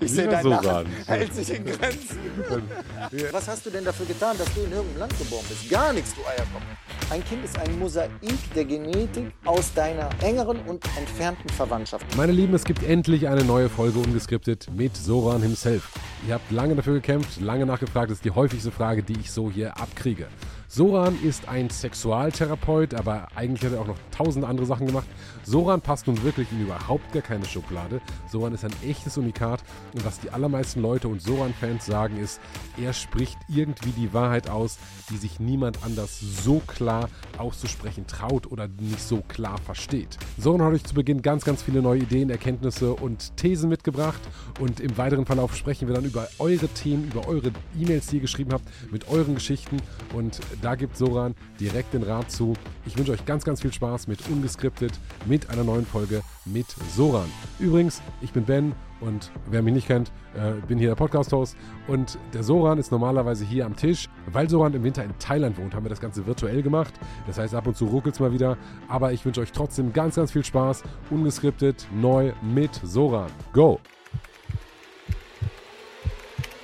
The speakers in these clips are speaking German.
Ich sehe dein Lachen hält sich in Grenzen. Was hast du denn dafür getan, dass du in irgendeinem Land geboren bist? Gar nichts, du Eierkopf. Ein Kind ist ein Mosaik der Genetik aus deiner engeren und entfernten Verwandtschaft. Meine Lieben, es gibt endlich eine neue Folge ungeskriptet mit Soran himself. Ihr habt lange dafür gekämpft, lange nachgefragt. Das ist die häufigste Frage, die ich so hier abkriege. Soran ist ein Sexualtherapeut, aber eigentlich hat er auch noch tausend andere Sachen gemacht. Soran passt nun wirklich in überhaupt gar keine Schublade. Soran ist ein echtes Unikat und was die allermeisten Leute und Soran-Fans sagen ist, er spricht irgendwie die Wahrheit aus, die sich niemand anders so klar auszusprechen traut oder nicht so klar versteht. Soran hat euch zu Beginn ganz, ganz viele neue Ideen, Erkenntnisse und Thesen mitgebracht und im weiteren Verlauf sprechen wir dann über eure Themen, über eure E-Mails, die ihr geschrieben habt, mit euren Geschichten und da gibt Soran direkt den Rat zu. Ich wünsche euch ganz, ganz viel Spaß mit Ungeskriptet, mit einer neuen Folge mit Soran. Übrigens, ich bin Ben und wer mich nicht kennt, äh, bin hier der Podcast-Host. Und der Soran ist normalerweise hier am Tisch. Weil Soran im Winter in Thailand wohnt, haben wir das Ganze virtuell gemacht. Das heißt, ab und zu ruckelt es mal wieder. Aber ich wünsche euch trotzdem ganz, ganz viel Spaß. Ungeskriptet, neu mit Soran. Go!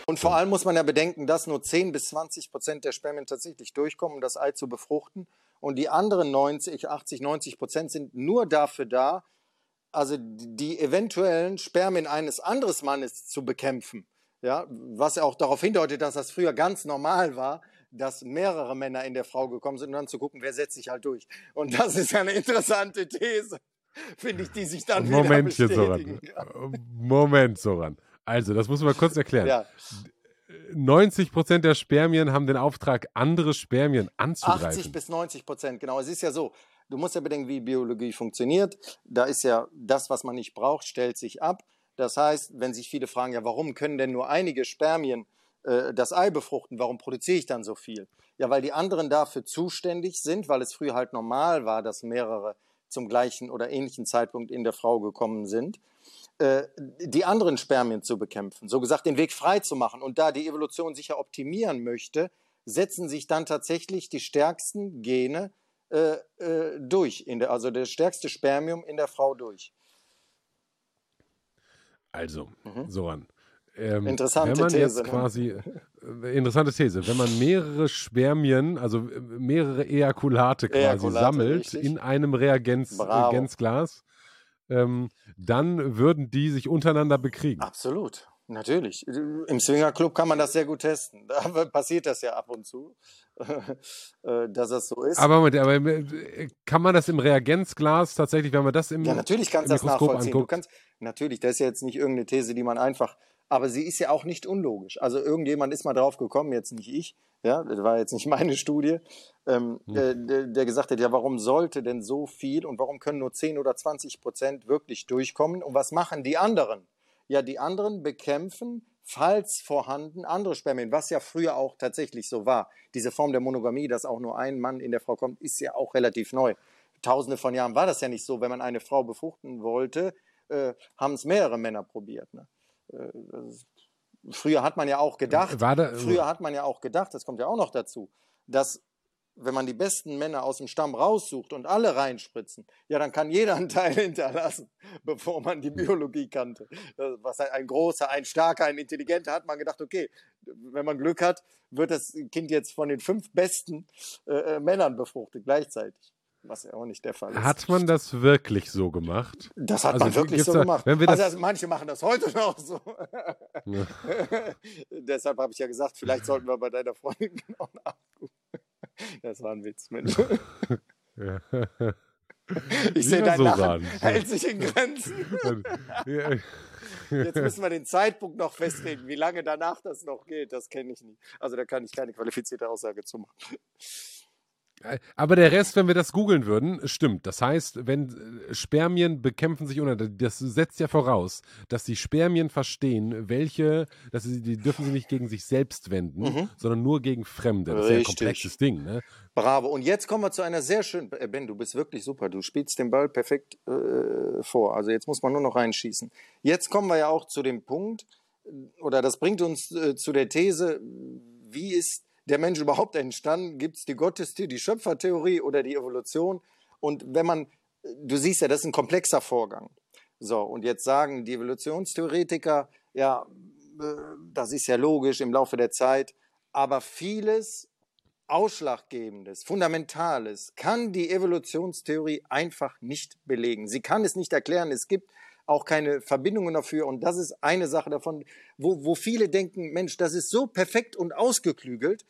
Und vor allem muss man ja bedenken, dass nur 10 bis 20 Prozent der Spermien tatsächlich durchkommen, um das Ei zu befruchten. Und die anderen 90, 80, 90 Prozent sind nur dafür da, also die eventuellen Spermien eines anderen Mannes zu bekämpfen. Ja, was ja auch darauf hindeutet, dass das früher ganz normal war, dass mehrere Männer in der Frau gekommen sind und dann zu gucken, wer setzt sich halt durch. Und das ist ja eine interessante These, finde ich, die sich dann Moment wieder bestätigen. Soran. Moment, Soran. Also, das muss man kurz erklären. Ja. 90 Prozent der Spermien haben den Auftrag, andere Spermien anzugreifen. 80 bis 90 Prozent, genau. Es ist ja so, du musst ja bedenken, wie Biologie funktioniert. Da ist ja das, was man nicht braucht, stellt sich ab. Das heißt, wenn sich viele fragen, ja, warum können denn nur einige Spermien äh, das Ei befruchten? Warum produziere ich dann so viel? Ja, weil die anderen dafür zuständig sind, weil es früher halt normal war, dass mehrere zum gleichen oder ähnlichen Zeitpunkt in der Frau gekommen sind. Äh, die anderen Spermien zu bekämpfen, so gesagt den Weg frei zu machen. Und da die Evolution sich ja optimieren möchte, setzen sich dann tatsächlich die stärksten Gene äh, äh, durch, in der, also das stärkste Spermium in der Frau durch. Also, mhm. Soran. Ähm, interessante wenn man These. Jetzt ne? quasi, äh, interessante These. Wenn man mehrere Spermien, also mehrere Ejakulate quasi Ejakulate, sammelt richtig. in einem Reagenz, Reagenzglas, ähm, dann würden die sich untereinander bekriegen. Absolut. Natürlich. Im Swingerclub kann man das sehr gut testen. Da passiert das ja ab und zu, äh, dass das so ist. Aber, aber, äh, kann man das im Reagenzglas tatsächlich, wenn man das im Ja, natürlich kannst du das nachvollziehen. Du kannst, natürlich, das ist ja jetzt nicht irgendeine These, die man einfach, aber sie ist ja auch nicht unlogisch. Also irgendjemand ist mal drauf gekommen, jetzt nicht ich, ja, das war jetzt nicht meine Studie, ähm, hm. äh, der, der, gesagt hat, ja, warum sollte denn so viel und warum können nur 10 oder 20 Prozent wirklich durchkommen und was machen die anderen? Ja, die anderen bekämpfen, falls vorhanden, andere Spermien, was ja früher auch tatsächlich so war. Diese Form der Monogamie, dass auch nur ein Mann in der Frau kommt, ist ja auch relativ neu. Tausende von Jahren war das ja nicht so. Wenn man eine Frau befruchten wollte, äh, haben es mehrere Männer probiert. Ne? Äh, früher hat man ja auch gedacht, da, früher hat man ja auch gedacht, das kommt ja auch noch dazu, dass wenn man die besten Männer aus dem Stamm raussucht und alle reinspritzen, ja, dann kann jeder einen Teil hinterlassen, bevor man die Biologie kannte. Was ein großer, ein starker, ein intelligenter hat man gedacht, okay, wenn man Glück hat, wird das Kind jetzt von den fünf besten äh, äh Männern befruchtet gleichzeitig was ja auch nicht der Fall ist. Hat man das wirklich so gemacht? Das hat also, man wirklich so da, gemacht. Also, also, manche machen das heute noch so. Ja. Deshalb habe ich ja gesagt, vielleicht sollten wir bei deiner Freundin genau nachgucken. Das war ein Witz, Mensch. Ja. Ich sehe, dein so Lachen hält sich in Grenzen. Jetzt müssen wir den Zeitpunkt noch festlegen, wie lange danach das noch geht. Das kenne ich nicht. Also da kann ich keine qualifizierte Aussage zu machen. Aber der Rest, wenn wir das googeln würden, stimmt. Das heißt, wenn äh, Spermien bekämpfen sich unter, das setzt ja voraus, dass die Spermien verstehen, welche, dass sie, die dürfen sie nicht gegen sich selbst wenden, mhm. sondern nur gegen Fremde. Das Richtig. ist ja ein komplexes Ding, ne? Bravo. Und jetzt kommen wir zu einer sehr schönen, äh, Ben, du bist wirklich super. Du spielst den Ball perfekt äh, vor. Also jetzt muss man nur noch reinschießen. Jetzt kommen wir ja auch zu dem Punkt, oder das bringt uns äh, zu der These, wie ist der Mensch überhaupt entstanden? Gibt es die Gottestheorie, die Schöpfertheorie oder die Evolution? Und wenn man, du siehst ja, das ist ein komplexer Vorgang. So, und jetzt sagen die Evolutionstheoretiker, ja, äh, das ist ja logisch im Laufe der Zeit, aber vieles Ausschlaggebendes, Fundamentales kann die Evolutionstheorie einfach nicht belegen. Sie kann es nicht erklären. Es gibt auch keine Verbindungen dafür. Und das ist eine Sache davon, wo, wo viele denken, Mensch, das ist so perfekt und ausgeklügelt,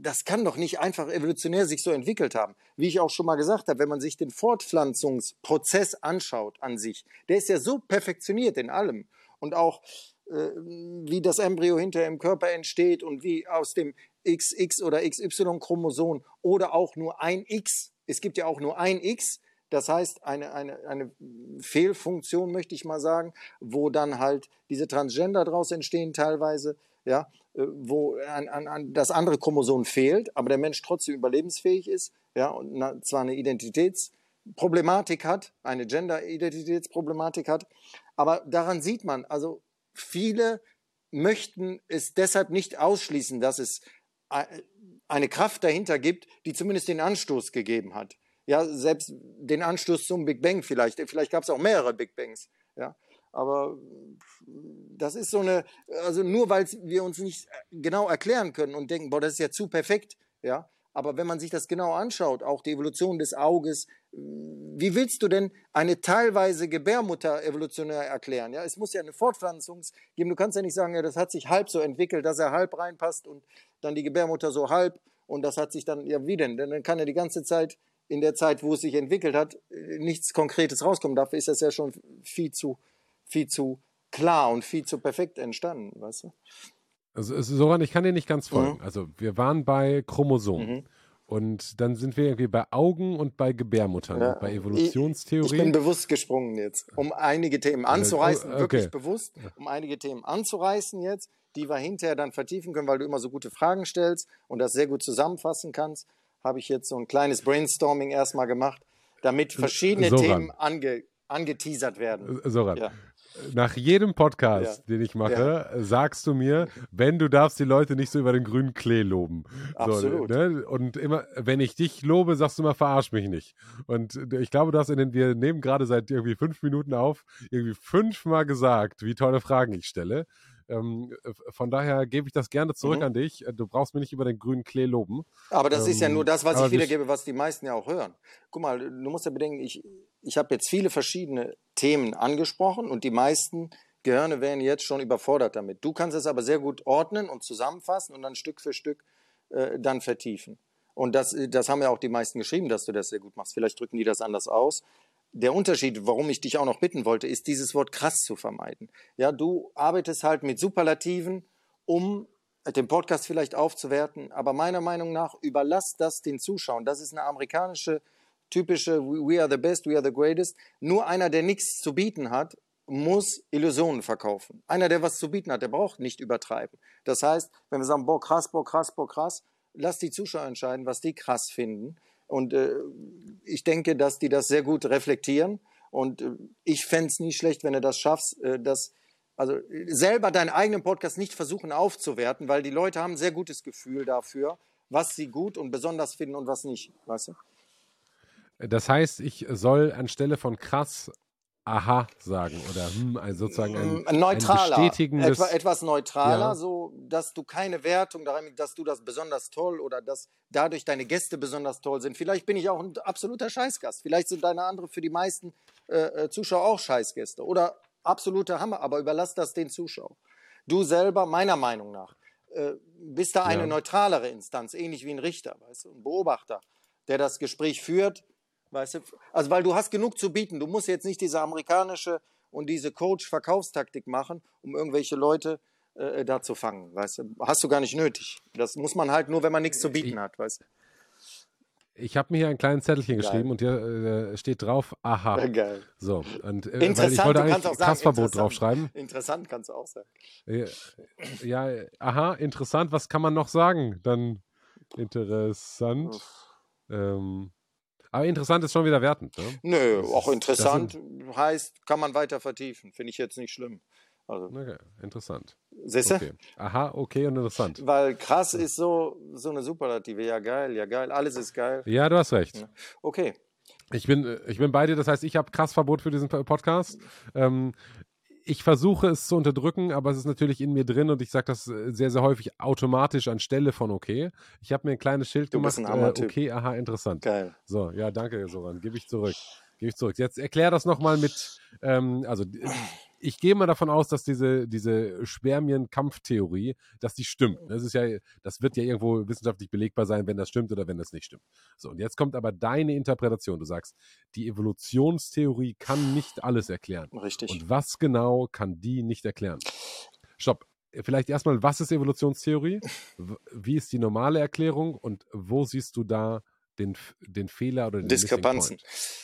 das kann doch nicht einfach evolutionär sich so entwickelt haben. Wie ich auch schon mal gesagt habe, wenn man sich den Fortpflanzungsprozess anschaut an sich, der ist ja so perfektioniert in allem. Und auch äh, wie das Embryo hinter im Körper entsteht und wie aus dem XX oder XY-Chromosom oder auch nur ein X, es gibt ja auch nur ein X, das heißt eine, eine, eine Fehlfunktion, möchte ich mal sagen, wo dann halt diese Transgender daraus entstehen teilweise, ja, äh, wo an, an, das andere Chromosom fehlt, aber der Mensch trotzdem überlebensfähig ist, ja, und na, zwar eine Identitätsproblematik hat, eine Gender-Identitätsproblematik hat, aber daran sieht man, also viele möchten es deshalb nicht ausschließen, dass es eine Kraft dahinter gibt, die zumindest den Anstoß gegeben hat. Ja, selbst den Anstoß zum Big Bang vielleicht. Vielleicht gab es auch mehrere Big Bangs. Ja, aber das ist so eine, also nur weil wir uns nicht genau erklären können und denken, boah, das ist ja zu perfekt. Ja, aber wenn man sich das genau anschaut, auch die Evolution des Auges, wie willst du denn eine teilweise Gebärmutter evolutionär erklären? Ja, es muss ja eine Fortpflanzung geben. Du kannst ja nicht sagen, ja, das hat sich halb so entwickelt, dass er halb reinpasst und dann die Gebärmutter so halb und das hat sich dann, ja, wie denn? Denn dann kann ja die ganze Zeit, in der Zeit, wo es sich entwickelt hat, nichts Konkretes rauskommen. Dafür ist das ja schon viel zu, viel zu klar und viel zu perfekt entstanden, weißt du? Also, Soran, ich kann dir nicht ganz folgen. Mhm. Also, wir waren bei Chromosomen. Mhm. Und dann sind wir irgendwie bei Augen und bei Gebärmuttern, ja, bei Evolutionstheorie. Ich, ich, bin bewusst gesprungen jetzt, um einige Themen anzureißen, okay. wirklich bewusst, um einige Themen anzureißen jetzt, die wir hinterher dann vertiefen können, weil du immer so gute Fragen stellst und das sehr gut zusammenfassen kannst, habe ich jetzt so ein kleines Brainstorming erstmal gemacht, damit verschiedene Soran. Themen ange, angeteasert werden. Soran, ja nach jedem Podcast, ja. den ich mache, ja. sagst du mir, wenn du darfst die Leute nicht so über den grünen Klee loben. Absolut. So, ne? Und immer, wenn ich dich lobe, sagst du immer, verarsch mich nicht. Und ich glaube, du hast in den, wir nehmen gerade seit irgendwie fünf Minuten auf, irgendwie fünfmal gesagt, wie tolle Fragen ich stelle. Ähm, von daher gebe ich das gerne zurück mhm. an dich. Du brauchst mir nicht über den grünen Klee loben. Aber das ähm, ist ja nur das, was ich wiedergebe, was die meisten ja auch hören. Guck mal, du musst ja bedenken, ich, ich habe jetzt viele verschiedene Themen angesprochen und die meisten Gehirne wären jetzt schon überfordert damit. Du kannst es aber sehr gut ordnen und zusammenfassen und dann Stück für Stück äh, dann vertiefen. Und das, das haben ja auch die meisten geschrieben, dass du das sehr gut machst. Vielleicht drücken die das anders aus. Der Unterschied, warum ich dich auch noch bitten wollte, ist dieses Wort krass zu vermeiden. Ja, du arbeitest halt mit Superlativen, um den Podcast vielleicht aufzuwerten, aber meiner Meinung nach überlass das den Zuschauern. Das ist eine amerikanische typische We are the best, we are the greatest. Nur einer, der nichts zu bieten hat, muss Illusionen verkaufen. Einer, der was zu bieten hat, der braucht nicht übertreiben. Das heißt, wenn wir sagen, boah, krass, boah, krass, boah, krass, lass die Zuschauer entscheiden, was die krass finden. Und äh, ich denke, dass die das sehr gut reflektieren. Und äh, ich fände es nie schlecht, wenn du das schaffst, äh, dass also selber deinen eigenen Podcast nicht versuchen aufzuwerten, weil die Leute haben ein sehr gutes Gefühl dafür, was sie gut und besonders finden und was nicht, weißt du? Das heißt, ich soll anstelle von krass aha sagen oder hm, also sozusagen ein, mm, neutraler, ein bestätigendes, etwa, etwas neutraler, ja. so dass du keine Wertung daran, dass du das besonders toll oder dass dadurch deine Gäste besonders toll sind. Vielleicht bin ich auch ein absoluter Scheißgast. Vielleicht sind deine andere für die meisten äh, äh, Zuschauer auch Scheißgäste oder absoluter Hammer. Aber überlass das den Zuschauern. Du selber, meiner Meinung nach, äh, bist da eine ja. neutralere Instanz, ähnlich wie ein Richter, weißt du, ein Beobachter, der das Gespräch führt Weißt du? Also, weil du hast genug zu bieten. Du musst jetzt nicht diese amerikanische und diese Coach-Verkaufstaktik machen, um irgendwelche Leute äh, da zu fangen. Weißt du? Hast du gar nicht nötig. Das muss man halt nur, wenn man nichts zu bieten hat. Weißt du? Ich habe mir hier ein kleines Zettelchen Geil. geschrieben und hier äh, steht drauf, aha. Geil. So, und äh, interessant, ich wollte eigentlich Kassverbot draufschreiben. Interessant kannst du auch sagen. Ja, ja, aha, interessant. Was kann man noch sagen? Dann interessant. Ähm, aber interessant ist schon wieder wertend. Ne? Nö, das auch interessant sind, heißt, kann man weiter vertiefen. Finde ich jetzt nicht schlimm. Also, okay, interessant. Siehst du? Okay. Aha, okay und interessant. Weil krass ist so, so eine Superlative. Ja, geil, ja, geil. Alles ist geil. Ja, du hast recht. Okay. Ich bin, ich bin bei dir, das heißt, ich habe krass Verbot für diesen Podcast. Ähm, ich versuche es zu unterdrücken, aber es ist natürlich in mir drin und ich sage das äh, sehr, sehr häufig automatisch anstelle von okay. Ich habe mir ein kleines Schild du gemacht. Äh, okay, aha, interessant. Geil. So, ja, danke, Soran. Gebe ich zurück. Gebe ich zurück. Jetzt erklär das nochmal mit, ähm, also ich gehe mal davon aus, dass diese, diese Spermien-Kampftheorie, dass die stimmt. Das ist ja, das wird ja irgendwo wissenschaftlich belegbar sein, wenn das stimmt oder wenn das nicht stimmt. So, und jetzt kommt aber deine Interpretation. Du sagst, die Evolutionstheorie kann nicht alles erklären. Richtig. Und was genau kann die nicht erklären? Stopp. Vielleicht erstmal, was ist Evolutionstheorie? Wie ist die normale Erklärung und wo siehst du da den, den Fehler oder den Diskrepanzen.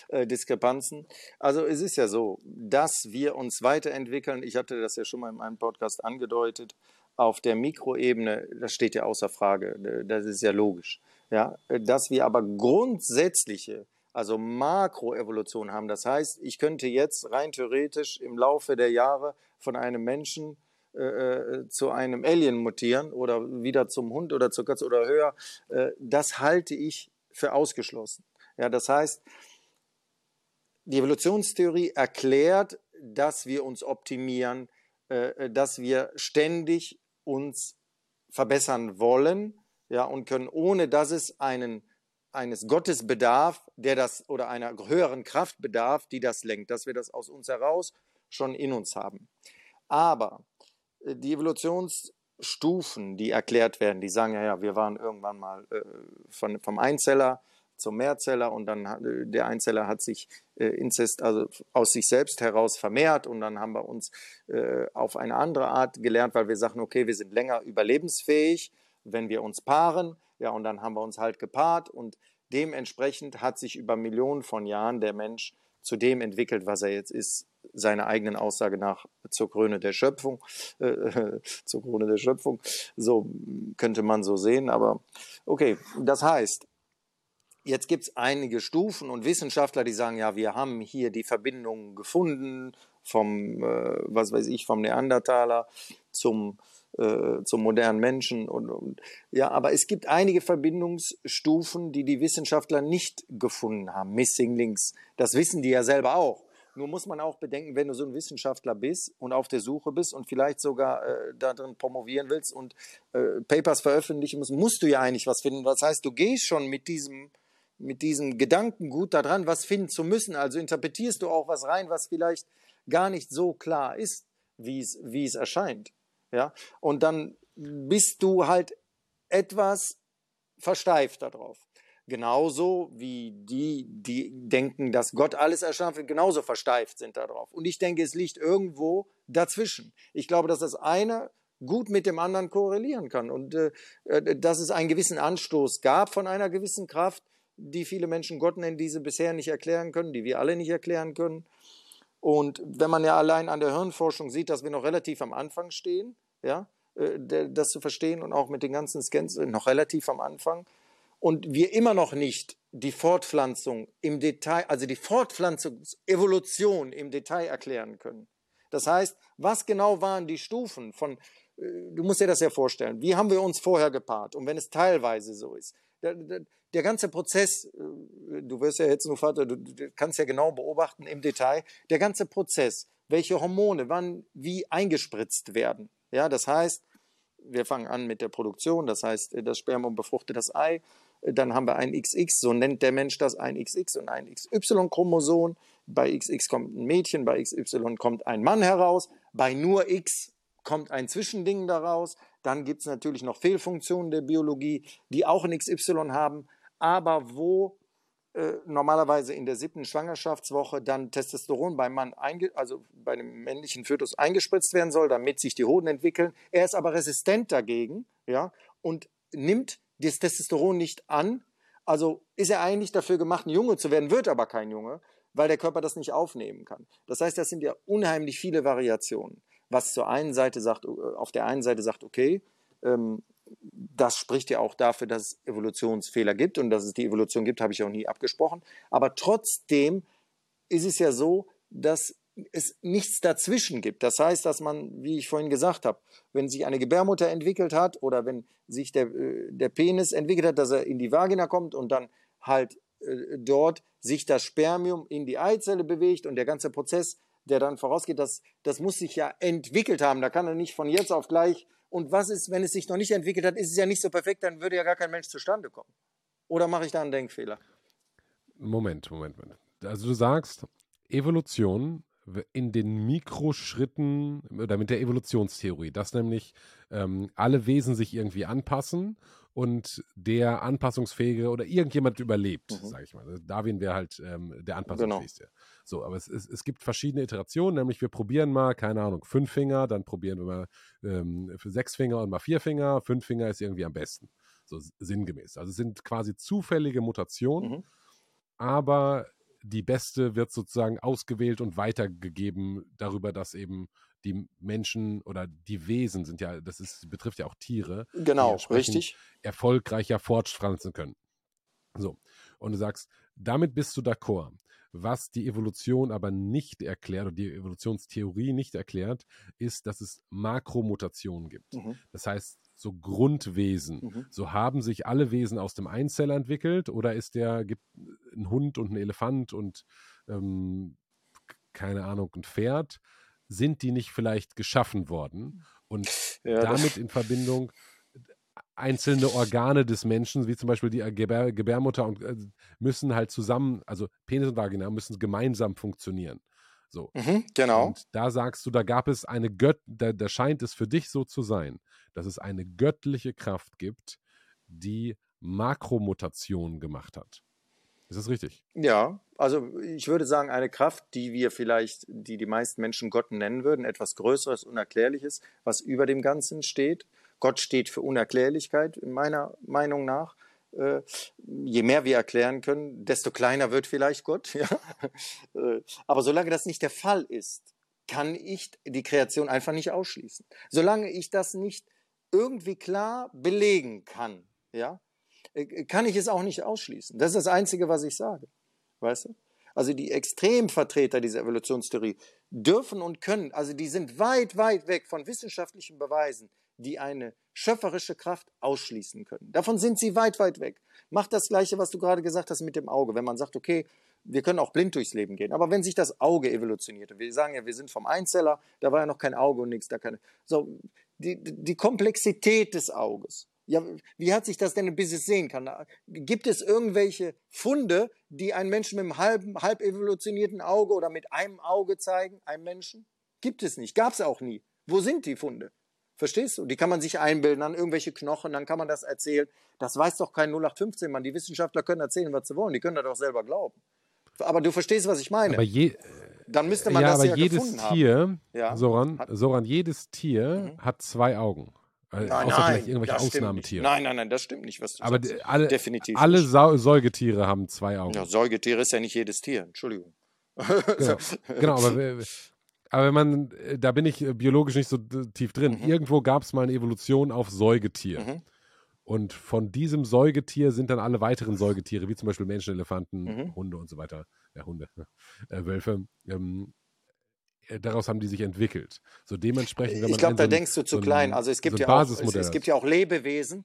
Äh, Diskrepanzen. Also es ist ja so, dass wir uns weiterentwickeln. Ich hatte das ja schon mal in meinem Podcast angedeutet. Auf der Mikroebene, das steht ja außer Frage. Das ist ja logisch. Ja, dass wir aber grundsätzliche, also Makroevolution haben. Das heißt, ich könnte jetzt rein theoretisch im Laufe der Jahre von einem Menschen äh, äh zu einem Alien mutieren oder wieder zum Hund oder zur Katze oder höher. Äh, das halte ich für ausgeschlossen. Ja, das heißt, die Evolutionstheorie erklärt, dass wir uns optimieren, äh, dass wir ständig uns verbessern wollen, ja, und können, ohne dass es einen, eines Gottes bedarf, der das oder einer höheren Kraft bedarf, die das lenkt, dass wir das aus uns heraus schon in uns haben. Aber äh, die Evolutions Stufen, die erklärt werden, die sagen, ja, ja, wir waren irgendwann mal äh, von, vom Einzeller zum Mehrzeller und dann hat, äh, der Einzeller hat sich äh, Inzest, also aus sich selbst heraus vermehrt und dann haben wir uns äh, auf eine andere Art gelernt, weil wir sagen, okay, wir sind länger überlebensfähig, wenn wir uns paaren, ja, und dann haben wir uns halt gepaart und dementsprechend hat sich über Millionen von Jahren der Mensch zu dem entwickelt, was er jetzt ist, seiner eigenen Aussage nach zur Krone der Schöpfung, äh, zur Krone der Schöpfung. So könnte man so sehen, aber okay, das heißt, Jetzt gibt es einige Stufen und Wissenschaftler, die sagen, ja, wir haben hier die Verbindung gefunden vom, äh, was weiß ich, vom Neandertaler zum, äh, zum modernen Menschen. Und, und, ja, aber es gibt einige Verbindungsstufen, die die Wissenschaftler nicht gefunden haben. Missing Links. Das wissen die ja selber auch. Nur muss man auch bedenken, wenn du so ein Wissenschaftler bist und auf der Suche bist und vielleicht sogar äh, darin promovieren willst und äh, Papers veröffentlichen musst, musst du ja eigentlich was finden. Das heißt, du gehst schon mit diesem, mit diesem Gedankengut daran, was finden zu müssen. Also interpretierst du auch was rein, was vielleicht gar nicht so klar ist, wie es erscheint. Ja? Und dann bist du halt etwas versteift darauf. Genauso wie die, die denken, dass Gott alles erschaffen hat, genauso versteift sind darauf. Und ich denke, es liegt irgendwo dazwischen. Ich glaube, dass das eine gut mit dem anderen korrelieren kann und äh, äh, dass es einen gewissen Anstoß gab von einer gewissen Kraft, die viele Menschen Gott nennen, diese bisher nicht erklären können, die wir alle nicht erklären können. Und wenn man ja allein an der Hirnforschung sieht, dass wir noch relativ am Anfang stehen, ja, äh, das zu verstehen und auch mit den ganzen Scans äh, noch relativ am Anfang, und wir immer noch nicht die Fortpflanzung im Detail, also die Fortpflanzungsevolution im Detail erklären können. Das heißt, was genau waren die Stufen von, äh, du musst dir das ja vorstellen, wie haben wir uns vorher gepaart? Und wenn es teilweise so ist, der, der, der ganze Prozess, du wirst ja jetzt nur Vater, du, du kannst ja genau beobachten im Detail, der ganze Prozess, welche Hormone wann wie eingespritzt werden. Ja, das heißt, wir fangen an mit der Produktion, das heißt, das Spermium befruchtet das Ei, dann haben wir ein XX, so nennt der Mensch das, ein XX und ein XY-Chromosom. Bei XX kommt ein Mädchen, bei XY kommt ein Mann heraus, bei nur X kommt ein Zwischending daraus. Dann gibt es natürlich noch Fehlfunktionen der Biologie, die auch ein XY haben, aber wo äh, normalerweise in der siebten Schwangerschaftswoche dann Testosteron beim Mann, also bei dem männlichen Fötus eingespritzt werden soll, damit sich die Hoden entwickeln. Er ist aber resistent dagegen, ja, und nimmt das Testosteron nicht an. Also ist er eigentlich dafür gemacht, ein Junge zu werden, wird aber kein Junge, weil der Körper das nicht aufnehmen kann. Das heißt, das sind ja unheimlich viele Variationen. Was zur einen Seite sagt, äh, auf der einen Seite sagt, okay, ähm, das spricht ja auch dafür, dass es Evolutionsfehler gibt und dass es die Evolution gibt, habe ich auch nie abgesprochen. Aber trotzdem ist es ja so, dass es nichts dazwischen gibt. Das heißt, dass man, wie ich vorhin gesagt habe, wenn sich eine Gebärmutter entwickelt hat oder wenn sich der, äh, der Penis entwickelt hat, dass er in die Vagina kommt und dann halt äh, dort sich das Spermium in die Eizelle bewegt und der ganze Prozess der dann vorausgeht, das, das muss sich ja entwickelt haben. Da kann er nicht von jetzt auf gleich. Und was ist, wenn es sich noch nicht entwickelt hat, ist es ja nicht so perfekt, dann würde ja gar kein Mensch zustande kommen. Oder mache ich da einen Denkfehler? Moment, Moment, Moment. Also du sagst, Evolution in den Mikroschritten oder mit der Evolutionstheorie, dass nämlich ähm, alle Wesen sich irgendwie anpassen und der anpassungsfähige oder irgendjemand überlebt, mhm. sage ich mal. Darwin wäre halt ähm, der genau. anpassungsfähigste. Genau. So, aber es, es, es, gibt verschiedene Iterationen, nämlich wir probieren mal, keine Ahnung, fünf Finger, dann probieren wir mal ähm, für sechs Finger und mal vier Finger. Fünf Finger ist irgendwie am besten. So sinngemäß. Also es sind quasi zufällige Mutationen, mhm. aber die beste wird sozusagen ausgewählt und weitergegeben darüber, dass eben die Menschen oder die Wesen sind ja, das ist, betrifft ja auch Tiere. Genau, richtig. Erfolgreicher fortpflanzen können. So. Und du sagst, damit bist du d'accord. Was die Evolution aber nicht erklärt oder die Evolutionstheorie nicht erklärt, ist, dass es Makromutationen gibt. Mhm. Das heißt, so Grundwesen. Mhm. So haben sich alle Wesen aus dem Einzeller entwickelt oder ist der, gibt ein Hund und ein Elefant und ähm, keine Ahnung, ein Pferd, sind die nicht vielleicht geschaffen worden und ja, damit in Verbindung einzelne Organe des Menschen, wie zum Beispiel die Gebär, Gebärmutter, und, äh, müssen halt zusammen, also Penis und Vagina müssen gemeinsam funktionieren. So. Mhm, genau. Und da sagst du, da gab es eine Gött, da, da scheint es für dich so zu sein, dass es eine göttliche Kraft gibt, die Makromutationen gemacht hat. Ist das richtig? Ja, also ich würde sagen, eine Kraft, die wir vielleicht, die die meisten Menschen Gott nennen würden, etwas Größeres, Unerklärliches, was über dem Ganzen steht. Gott steht für Unerklärlichkeit, in meiner Meinung nach. Äh, je mehr wir erklären können, desto kleiner wird vielleicht Gott. Ja? Äh, aber solange das nicht der Fall ist, kann ich die Kreation einfach nicht ausschließen. Solange ich das nicht irgendwie klar belegen kann, ja, äh, kann ich es auch nicht ausschließen. Das ist das Einzige, was ich sage. Weißt du? Also die Extremvertreter dieser Evolutionstheorie dürfen und können, also die sind weit, weit weg von wissenschaftlichen Beweisen, die eine schöpferische Kraft ausschließen können. Davon sind sie weit, weit weg. Macht das Gleiche, was du gerade gesagt hast mit dem Auge. Wenn man sagt, okay, wir können auch blind durchs Leben gehen. Aber wenn sich das Auge evolutioniert, und wir sagen ja, wir sind vom Einzeller, da war ja noch kein Auge und nichts, da keine. So, die, die Komplexität des Auges. Ja, wie hat sich das denn, bis es sehen kann? Gibt es irgendwelche Funde, die einen Menschen mit einem halben, halb evolutionierten Auge oder mit einem Auge zeigen, einem Menschen? Gibt es nicht, gab es auch nie. Wo sind die Funde? Verstehst du? Die kann man sich einbilden an irgendwelche Knochen, dann kann man das erzählen. Das weiß doch kein 0815 Mann. Die Wissenschaftler können erzählen, was sie wollen. Die können das doch selber glauben. Aber du verstehst, was ich meine. Aber je, dann müsste man ja, das aber ja jedes Tier, ja, Soran, Soran, jedes Tier mhm. hat zwei Augen. Nein, Außer nein, vielleicht irgendwelche Ausnahmetiere. Nein, nein, nein, das stimmt nicht, was du aber sagst. Alle, Definitiv alle Sa Säugetiere haben zwei Augen. Ja, Säugetiere ist ja nicht jedes Tier, Entschuldigung. Genau, genau aber, aber wenn man, da bin ich biologisch nicht so tief drin. Mhm. Irgendwo gab es mal eine Evolution auf Säugetier. Mhm. Und von diesem Säugetier sind dann alle weiteren Säugetiere, wie zum Beispiel Menschen, Elefanten, mhm. Hunde und so weiter, ja, Hunde, äh, Wölfe, ähm, äh, daraus haben die sich entwickelt. So dementsprechend, wenn man Ich glaube, da so denkst du zu so klein. Also es gibt, so ja auch, es, es gibt ja auch Lebewesen,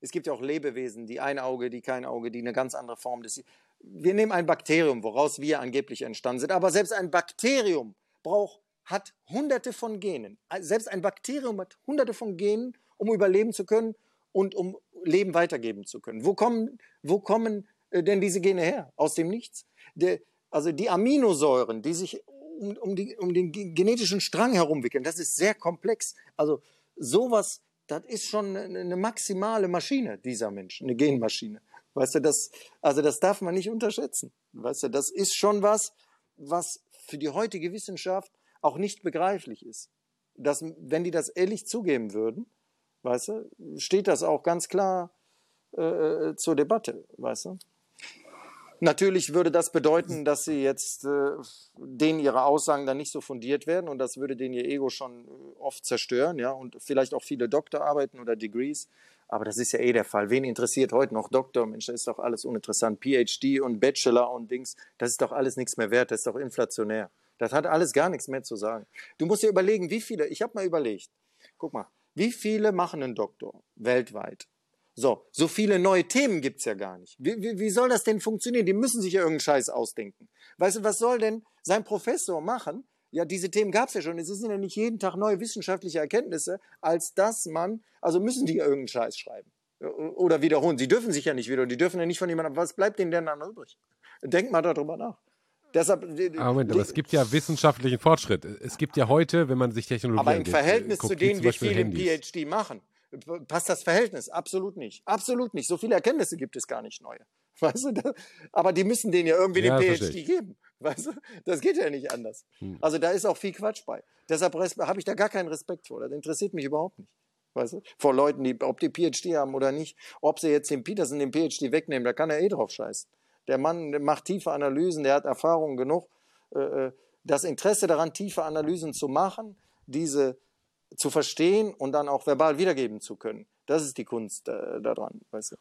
es gibt ja auch Lebewesen, die ein Auge, die kein Auge, die eine ganz andere Form des. Wir nehmen ein Bakterium, woraus wir angeblich entstanden sind, aber selbst ein Bakterium braucht, hat hunderte von Genen. Selbst ein Bakterium hat hunderte von Genen, um überleben zu können und um Leben weitergeben zu können. Wo kommen, wo kommen äh, denn diese Gene her? Aus dem Nichts? Der, also die Aminosäuren, die sich um, um, die, um den genetischen Strang herumwickeln. Das ist sehr komplex. Also sowas, das ist schon eine, maximale Maschine, dieser Mensch, eine Genmaschine. Weißt du, das, also das darf man nicht unterschätzen. Weißt du, das ist schon was, was für die heutige Wissenschaft auch nicht begreiflich ist. Dass, wenn die das ehrlich zugeben würden, weißt du, steht das auch ganz klar äh, äh zur Debatte, weißt du. Natürlich würde das bedeuten, dass sie jetzt äh, denen ihre Aussagen dann nicht so fundiert werden und das würde denen ihr Ego schon äh, oft zerstören, ja, und vielleicht auch viele Doktorarbeiten oder Degrees. Aber das ist ja eh der Fall. Wen interessiert heute noch Doktor? Mensch, das ist doch alles uninteressant. PhD und Bachelor und Dings, das ist doch alles nichts mehr wert, das ist doch inflationär. Das hat alles gar nichts mehr zu sagen. Du musst dir überlegen, wie viele, ich habe mal überlegt, guck mal, wie viele machen einen Doktor weltweit? So, so viele neue Themen gibt's ja gar nicht. Wie, wie, wie soll das denn funktionieren? Die müssen sich ja irgendeinen Scheiß ausdenken. Weißt du, was soll denn sein Professor machen, Ja, diese Themen gab es ja schon. Es sind ja nicht jeden Tag neue wissenschaftliche Erkenntnisse, als dass man, also müssen die ja irgendeinen Scheiß schreiben. Oder wiederholen. Sie dürfen sich ja nicht wieder, die dürfen ja nicht von jemandem, was bleibt denen denn dann übrig? Denkt mal darüber nach. Deshalb, aber Moment, aber es gibt ja wissenschaftlichen Fortschritt. Es gibt ja heute, wenn man sich Technologie Aber im angeht, Verhältnis zu denen, wie viele PhD machen, passt das Verhältnis absolut nicht. Absolut nicht. So viele Erkenntnisse gibt es gar nicht neue. Weißt du? Aber die müssen denen ja irgendwie ja, den PhD geben. Weißt du? Das geht ja nicht anders. Hm. Also da ist auch viel Quatsch bei. Deshalb habe ich da gar keinen Respekt vor. Das interessiert mich überhaupt nicht. Weißt du? Vor Leuten, die, ob die PhD haben oder nicht, ob sie jetzt den Peterson den PhD wegnehmen, da kann er eh drauf scheißen. Der Mann macht tiefe Analysen, der hat Erfahrung genug. Äh, äh, das Interesse daran, tiefe Analysen zu machen, diese zu verstehen und dann auch verbal wiedergeben zu können. Das ist die Kunst äh, daran, weißt du.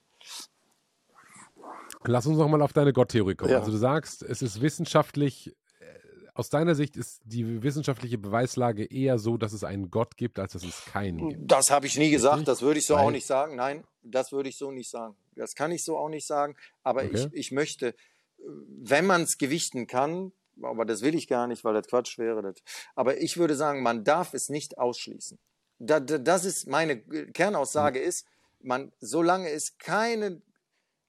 Lass uns noch mal auf deine Gotttheorie kommen. Ja. Also du sagst, es ist wissenschaftlich, äh, aus deiner Sicht ist die wissenschaftliche Beweislage eher so, dass es einen Gott gibt, als dass es keinen gibt. Das habe ich nie gesagt, das würde ich so Nein. auch nicht sagen. Nein, das würde ich so nicht sagen. Das kann ich so auch nicht sagen. Aber okay. ich, ich möchte, wenn man es gewichten kann, aber das will ich gar nicht, weil das Quatsch wäre. Das, aber ich würde sagen, man darf es nicht ausschließen. Da, da, das ist meine Kernaussage hm. ist, man, solange es keine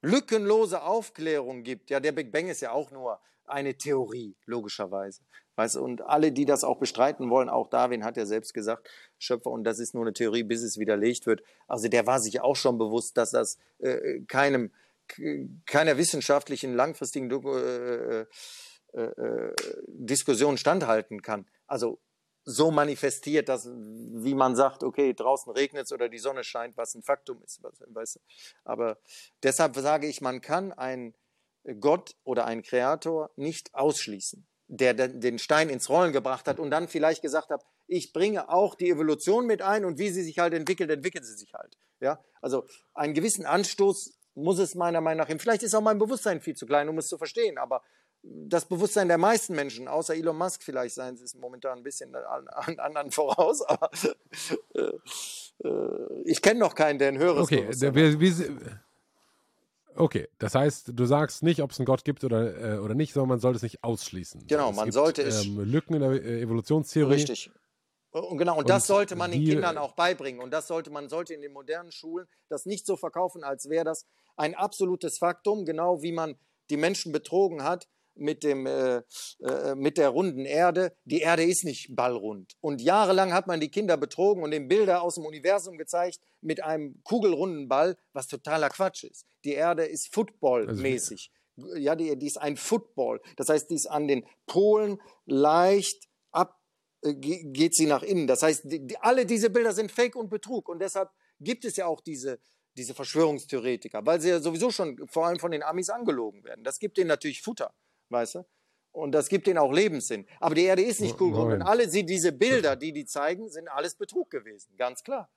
lückenlose Aufklärung gibt, ja, der Big Bang ist ja auch nur eine Theorie, logischerweise. Weißt, und alle, die das auch bestreiten wollen, auch Darwin hat ja selbst gesagt, Schöpfer, und das ist nur eine Theorie, bis es widerlegt wird. Also der war sich auch schon bewusst, dass das äh, keinem, keiner wissenschaftlichen, langfristigen äh, äh, äh, Diskussion standhalten kann. Also so manifestiert, dass, wie man sagt, okay, draußen regnet es oder die Sonne scheint, was ein Faktum ist. Weißt du? Aber deshalb sage ich, man kann einen Gott oder einen Kreator nicht ausschließen, der den Stein ins Rollen gebracht hat und dann vielleicht gesagt hat, ich bringe auch die Evolution mit ein und wie sie sich halt entwickelt, entwickelt sie sich halt. Ja, also einen gewissen Anstoß muss es meiner Meinung nach geben. Vielleicht ist auch mein Bewusstsein viel zu klein, um es zu verstehen, aber das Bewusstsein der meisten Menschen, außer Elon Musk vielleicht seien sie es momentan ein bisschen an, an anderen voraus, aber äh, äh, ich kenne noch keinen, der ein höheres okay, Bewusstsein wir, wir, Okay, das heißt, du sagst nicht, ob es einen Gott gibt oder, äh, oder nicht, sondern man sollte es nicht ausschließen. Genau, es man gibt, sollte es. Ähm, Lücken in der äh, Evolutionstheorie. Richtig. Und genau, und, und das sollte man den Kindern auch beibringen. Und das sollte man sollte in den modernen Schulen das nicht so verkaufen, als wäre das ein absolutes Faktum, genau wie man die Menschen betrogen hat, mit, dem, äh, äh, mit der runden Erde. Die Erde ist nicht ballrund. Und jahrelang hat man die Kinder betrogen und den Bilder aus dem Universum gezeigt mit einem kugelrunden Ball, was totaler Quatsch ist. Die Erde ist footballmäßig. Also, ja, die, die ist ein Football. Das heißt, die ist an den Polen leicht ab, äh, geht sie nach innen. Das heißt, die, die, alle diese Bilder sind Fake und Betrug. Und deshalb gibt es ja auch diese, diese Verschwörungstheoretiker, weil sie ja sowieso schon vor allem von den Amis angelogen werden. Das gibt ihnen natürlich Futter weißt du? Und das gibt ihnen auch Lebenssinn. Aber die Erde ist nicht cool. Und alle sie, diese Bilder, die die zeigen, sind alles Betrug gewesen. Ganz klar.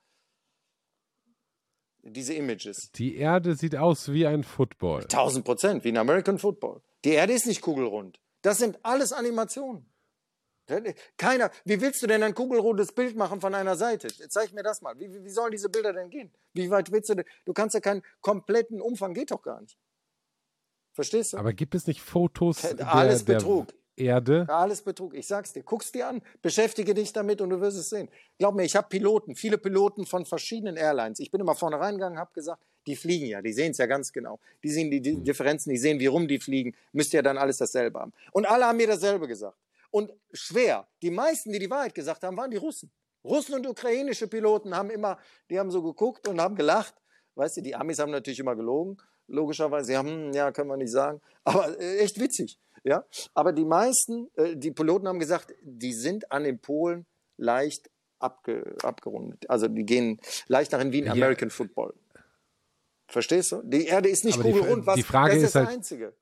Diese Images. Die Erde sieht aus wie ein Football. Tausend Prozent, wie ein American Football. Die Erde ist nicht kugelrund. Das sind alles Animationen. Keiner, wie willst du denn ein kugelrundes Bild machen von einer Seite? Zeig mir das mal. Wie, wie sollen diese Bilder denn gehen? Wie weit willst du denn? Du kannst ja keinen kompletten Umfang, geht doch gar nicht. Verstehst du? Aber gibt es nicht Fotos Alles der, Betrug. Der Erde? Alles Betrug. Ich sag's dir. Guck's dir an. Beschäftige dich damit und du wirst es sehen. Glaub mir, ich habe Piloten, viele Piloten von verschiedenen Airlines. Ich bin immer vorne reingegangen, habe gesagt, die fliegen ja, die sehen es ja ganz genau. Die sehen die hm. Differenzen, die sehen, wie rum die fliegen. Müsst ihr dann alles dasselbe haben. Und alle haben mir dasselbe gesagt. Und schwer. Die meisten, die die Wahrheit gesagt haben, waren die Russen. Russen und ukrainische Piloten haben immer, die haben so geguckt und haben gelacht. Weißt du, die Amis haben natürlich immer gelogen logischerweise. Ja, hm, ja, können wir nicht sagen. Aber äh, echt witzig. Ja? Aber die meisten, äh, die Piloten haben gesagt, die sind an den Polen leicht abge, abgerundet. Also die gehen leicht nach in Wien, American ja. Football. Verstehst du? Die Erde ist nicht Aber kugelrund. Was, die Frage das ist, ist das halt Einzige.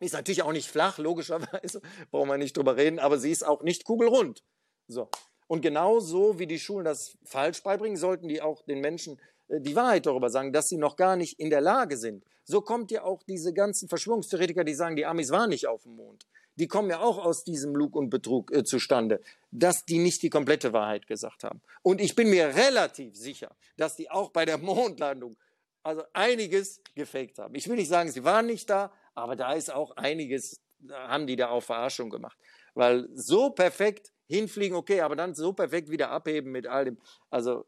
Die ist natürlich auch nicht flach, logischerweise. Brauchen wir nicht drüber reden. Aber sie ist auch nicht kugelrund. So. Und genauso wie die Schulen das falsch beibringen, sollten die auch den Menschen die Wahrheit darüber sagen, dass sie noch gar nicht in der Lage sind. So kommt ja auch diese ganzen Verschwörungstheoretiker, die sagen, die Amis waren nicht auf dem Mond. Die kommen ja auch aus diesem Lug und Betrug äh, zustande, dass die nicht die komplette Wahrheit gesagt haben. Und ich bin mir relativ sicher, dass die auch bei der Mondlandung also einiges gefaked haben. Ich will nicht sagen, sie waren nicht da, aber da ist auch einiges, haben die da auf Verarschung gemacht. Weil so perfekt hinfliegen, okay, aber dann so perfekt wieder abheben mit all dem. Also,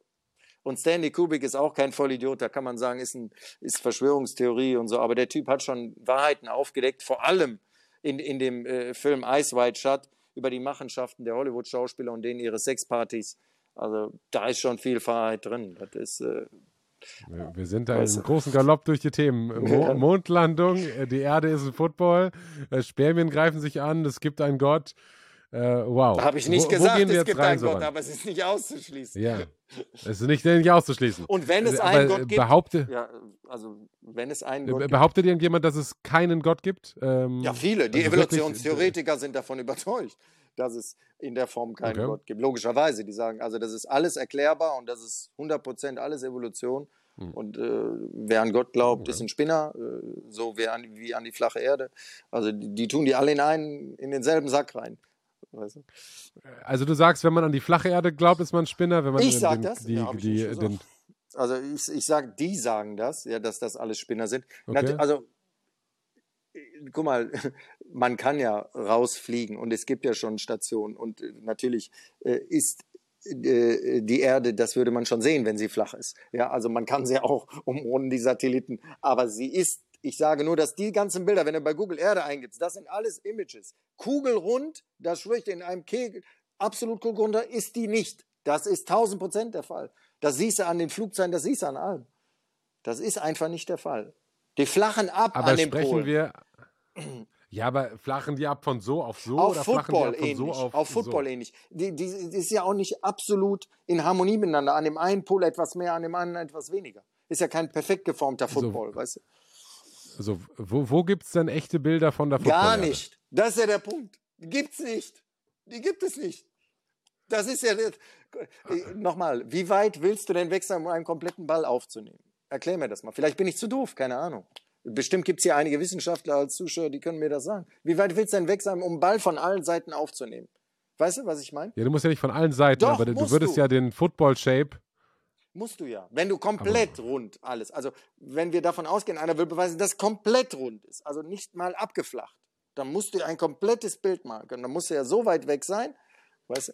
und Stanley Kubrick ist auch kein Vollidiot, da kann man sagen, ist, ein, ist Verschwörungstheorie und so, aber der Typ hat schon Wahrheiten aufgedeckt, vor allem in, in dem äh, Film Ice White Shut über die Machenschaften der Hollywood-Schauspieler und denen ihre Sexpartys. Also da ist schon viel Wahrheit drin. Das ist. Äh, wir sind da im großen Galopp durch die Themen. Mo Mondlandung, äh, die Erde ist ein Football, äh, Spermien greifen sich an, es gibt einen Gott. Äh, wow. Habe ich nicht wo, gesagt, wo es gibt einen Gott, aber es ist nicht auszuschließen. Ja, es ist nicht, nicht auszuschließen. Und wenn es einen Gott gibt, behaupte, ja, also wenn es einen Gott behauptet gibt, irgendjemand, dass es keinen Gott gibt? Ähm, ja, viele. Die also Evolutionstheoretiker sind davon überzeugt, dass es in der Form keinen okay. Gott gibt. Logischerweise, die sagen, also das ist alles erklärbar und das ist 100% alles Evolution. Hm. Und äh, wer an Gott glaubt, okay. ist ein Spinner, äh, so wie an, wie an die flache Erde. Also die, die tun die alle in einen, in denselben Sack rein. Weißt du? Also du sagst, wenn man an die flache Erde glaubt, ist man ein Spinner. Wenn man ich sag den, das. Die, ja, die, den, also ich, ich sage, die sagen das, ja, dass das alles Spinner sind. Okay. Also guck mal, man kann ja rausfliegen und es gibt ja schon Stationen und äh, natürlich äh, ist äh, die Erde, das würde man schon sehen, wenn sie flach ist. Ja, also man kann sie auch umrunden, die Satelliten, aber sie ist ich sage nur, dass die ganzen Bilder, wenn du bei Google Erde eingibst, das sind alles Images. Kugelrund, das spricht in einem Kegel, absolut kugelrund, ist die nicht. Das ist 1000 Prozent der Fall. Das siehst du an den Flugzeugen, das siehst du an allem. Das ist einfach nicht der Fall. Die flachen ab aber an den sprechen Polen. wir ja, aber flachen die ab von so auf so auf oder Football flachen die ab von ähnlich, so auf, auf Football so? ähnlich. Die, die, die, ist ja auch nicht absolut in Harmonie miteinander. An dem einen Pol etwas mehr, an dem anderen etwas weniger. Ist ja kein perfekt geformter Football, so, weißt du? Also, wo, wo gibt es denn echte Bilder von der Football? Gar nicht. Das ist ja der Punkt. Die gibt es nicht. Die gibt es nicht. Das ist ja. Nochmal, wie weit willst du denn wechseln, um einen kompletten Ball aufzunehmen? Erklär mir das mal. Vielleicht bin ich zu doof, keine Ahnung. Bestimmt gibt es hier einige Wissenschaftler als Zuschauer, die können mir das sagen. Wie weit willst du denn weg sein, um einen Ball von allen Seiten aufzunehmen? Weißt du, was ich meine? Ja, du musst ja nicht von allen Seiten, Doch, aber du würdest du. ja den Football-Shape Musst du ja. Wenn du komplett Aber rund alles, also wenn wir davon ausgehen, einer will beweisen, dass komplett rund ist, also nicht mal abgeflacht, dann musst du ein komplettes Bild machen können. Dann musst du ja so weit weg sein, weißt du.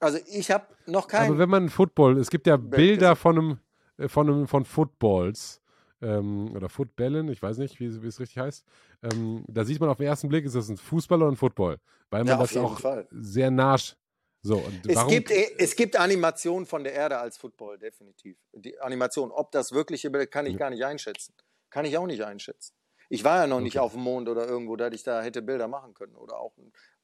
Also ich habe noch kein. Aber wenn man Football, es gibt ja Bilder von einem, äh, von einem, von Footballs ähm, oder Footballen, ich weiß nicht, wie, wie es richtig heißt. Ähm, da sieht man auf den ersten Blick, ist das ein Fußball oder ein Football, weil man ja, das auch Fall. sehr nah so, es, gibt, äh, es gibt Animationen von der Erde als Football, definitiv. Die Animation, ob das wirkliche Bild, kann ich gar nicht einschätzen. Kann ich auch nicht einschätzen. Ich war ja noch okay. nicht auf dem Mond oder irgendwo, dass ich da hätte Bilder machen können. Oder auch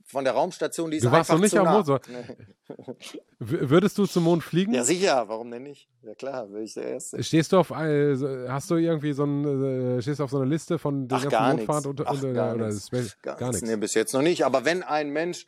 von der Raumstation, die ist du warst noch nicht auf dem Mond. So. Würdest du zum Mond fliegen? Ja, sicher. Warum denn nicht? Ja, klar, wäre ich der Erste. Stehst du auf, äh, hast du irgendwie so ein, äh, stehst du auf so einer Liste von der ganzen Mondfahrt? Und, Ach, und, gar, oder, nichts. Gar, gar nichts. Nee, bis jetzt noch nicht. Aber wenn ein Mensch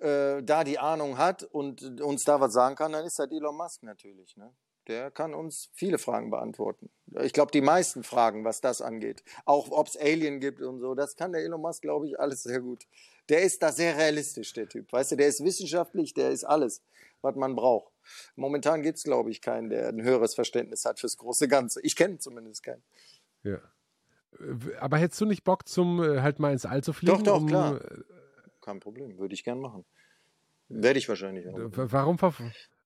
äh, da die Ahnung hat und uns da was sagen kann, dann ist das Elon Musk natürlich. Ne? Der kann uns viele Fragen beantworten. Ich glaube, die meisten Fragen, was das angeht. Auch ob es Alien gibt und so, das kann der Elon Musk, glaube ich, alles sehr gut. Der ist da sehr realistisch, der Typ. Weißt du, der ist wissenschaftlich, der ist alles, was man braucht. Momentan gibt es, glaube ich, keinen, der ein höheres Verständnis hat fürs große Ganze. Ich kenne zumindest keinen. Ja. Aber hättest du nicht Bock, zum äh, halt mal ins All zu fliegen? Doch, doch, um, klar äh, kein Problem. Würde ich gern machen. Werde ich wahrscheinlich auch. Warum, ver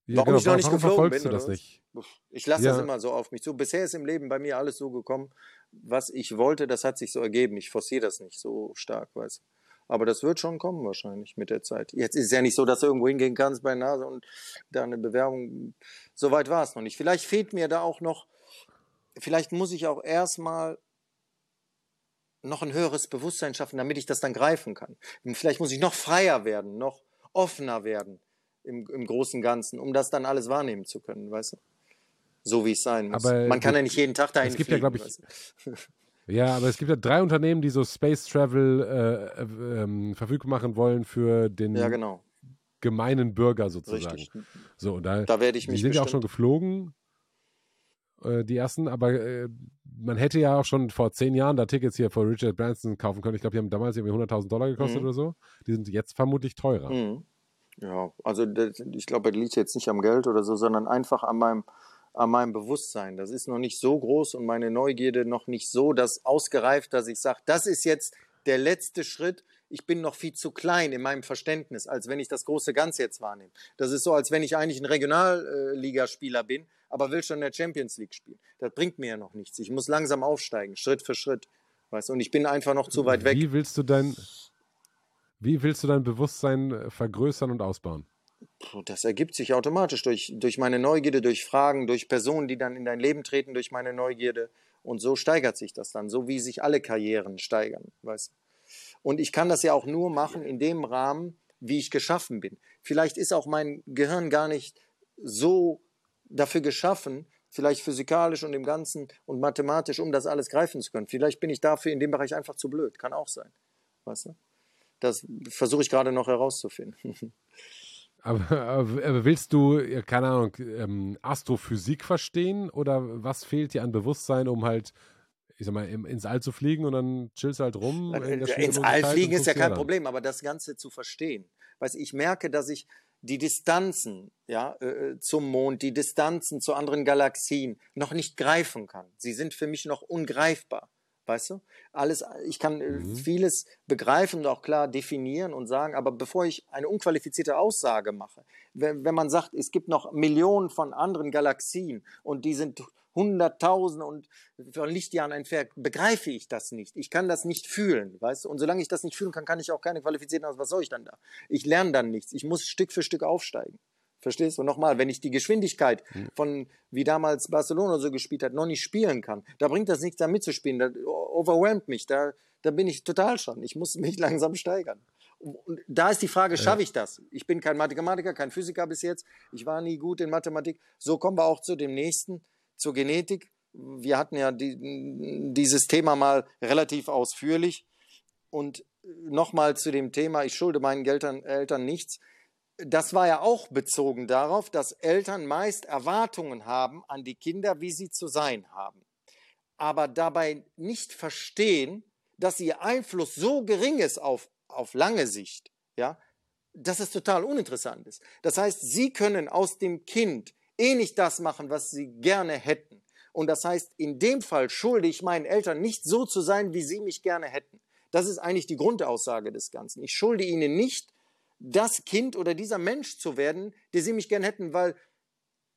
ja, Warum genau, ich noch nicht geflogen bin, du das nicht? Ich lasse ja. das immer so auf mich zu. Bisher ist im Leben bei mir alles so gekommen, was ich wollte, das hat sich so ergeben. Ich forciere das nicht so stark, weiß. Aber das wird schon kommen wahrscheinlich mit der Zeit. Jetzt ist es ja nicht so, dass du irgendwo hingehen kannst bei Nase und da eine Bewerbung. So weit war es noch nicht. Vielleicht fehlt mir da auch noch, vielleicht muss ich auch erstmal noch ein höheres Bewusstsein schaffen, damit ich das dann greifen kann. Vielleicht muss ich noch freier werden, noch offener werden im, im großen Ganzen, um das dann alles wahrnehmen zu können, weißt du? So wie es sein muss. Aber Man kann ja nicht jeden Tag dahin es gibt fliegen, ja, glaube ich, Ja, aber es gibt ja drei Unternehmen, die so Space Travel äh, ähm, verfügbar machen wollen für den ja, genau. gemeinen Bürger sozusagen. Richtig. So, und da, da werde ich mich Die sind ja auch schon geflogen, äh, die ersten, aber äh, man hätte ja auch schon vor zehn Jahren da Tickets hier für Richard Branson kaufen können. Ich glaube, die haben damals irgendwie 100.000 Dollar gekostet mhm. oder so. Die sind jetzt vermutlich teurer. Mhm. Ja, also das, ich glaube, das liegt jetzt nicht am Geld oder so, sondern einfach an meinem, an meinem Bewusstsein. Das ist noch nicht so groß und meine Neugierde noch nicht so das ausgereift, dass ich sage, das ist jetzt der letzte Schritt. Ich bin noch viel zu klein in meinem Verständnis, als wenn ich das große Ganze jetzt wahrnehme. Das ist so, als wenn ich eigentlich ein Regionalligaspieler bin, aber will schon in der Champions League spielen. Das bringt mir ja noch nichts. Ich muss langsam aufsteigen, Schritt für Schritt. Weißt? Und ich bin einfach noch zu weit weg. Wie willst du dein, wie willst du dein Bewusstsein äh, vergrößern und ausbauen? Das ergibt sich automatisch durch, durch meine Neugierde, durch Fragen, durch Personen, die dann in dein Leben treten, durch meine Neugierde. Und so steigert sich das dann, so wie sich alle Karrieren steigern. Weißt? Und ich kann das ja auch nur machen in dem Rahmen, wie ich geschaffen bin. Vielleicht ist auch mein Gehirn gar nicht so dafür geschaffen, vielleicht physikalisch und im Ganzen und mathematisch, um das alles greifen zu können. Vielleicht bin ich dafür in dem Bereich einfach zu blöd. Kann auch sein. Weißt du? Das versuche ich gerade noch herauszufinden. Aber, aber, willst du, keine Ahnung, ähm, Astrophysik verstehen oder was fehlt dir an Bewusstsein, um halt, ich sag mal, ins All zu fliegen und dann chillst halt rum? In ins All fliegen ist ja kein Problem, aber das Ganze zu verstehen. Weißt, ich merke, dass ich die Distanzen ja, äh, äh, zum Mond, die Distanzen zu anderen Galaxien noch nicht greifen kann. Sie sind für mich noch ungreifbar. Weißt du? Alles, ich kann äh, mhm. vieles begreifen und auch klar definieren und sagen, aber bevor ich eine unqualifizierte Aussage mache, wenn, wenn man sagt, es gibt noch Millionen von anderen Galaxien und die sind Hunderttausende und von Lichtjahren entfernt, begreife ich das nicht. Ich kann das nicht fühlen, weißt du? Und solange ich das nicht fühlen kann, kann ich auch keine qualifizierten Aussage. Was soll ich dann da? Ich lerne dann nichts. Ich muss Stück für Stück aufsteigen. Verstehst du? Und nochmal, wenn ich die Geschwindigkeit von, wie damals Barcelona so gespielt hat, noch nicht spielen kann, da bringt das nichts, da mitzuspielen. Da overwhelmt mich. Da, da bin ich total schon. Ich muss mich langsam steigern. Und da ist die Frage, schaffe ich das? Ich bin kein Mathematiker, kein Physiker bis jetzt. Ich war nie gut in Mathematik. So kommen wir auch zu dem nächsten, zur Genetik. Wir hatten ja die, dieses Thema mal relativ ausführlich. Und nochmal zu dem Thema, ich schulde meinen Eltern, Eltern nichts das war ja auch bezogen darauf, dass Eltern meist Erwartungen haben an die Kinder, wie sie zu sein haben, aber dabei nicht verstehen, dass ihr Einfluss so gering ist auf, auf lange Sicht, ja, dass es total uninteressant ist. Das heißt, sie können aus dem Kind eh nicht das machen, was sie gerne hätten. Und das heißt, in dem Fall schulde ich meinen Eltern nicht so zu sein, wie sie mich gerne hätten. Das ist eigentlich die Grundaussage des Ganzen. Ich schulde ihnen nicht das Kind oder dieser Mensch zu werden, der sie mich gern hätten, weil,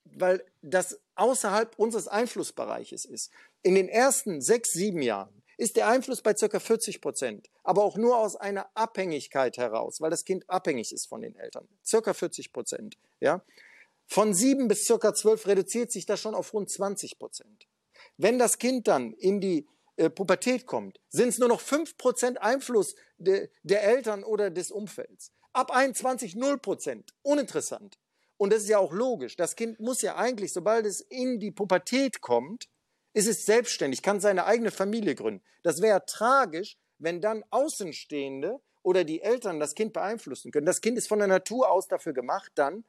weil das außerhalb unseres Einflussbereiches ist. In den ersten sechs, sieben Jahren ist der Einfluss bei ca. 40 Prozent, aber auch nur aus einer Abhängigkeit heraus, weil das Kind abhängig ist von den Eltern. Circa 40 Prozent. Ja? Von sieben bis circa zwölf reduziert sich das schon auf rund 20 Prozent. Wenn das Kind dann in die äh, Pubertät kommt, sind es nur noch fünf Prozent Einfluss de, der Eltern oder des Umfelds. Ab 21 0 Prozent. Uninteressant. Und das ist ja auch logisch. Das Kind muss ja eigentlich, sobald es in die Pubertät kommt, ist es selbstständig, kann seine eigene Familie gründen. Das wäre tragisch, wenn dann Außenstehende oder die Eltern das Kind beeinflussen können. Das Kind ist von der Natur aus dafür gemacht, dann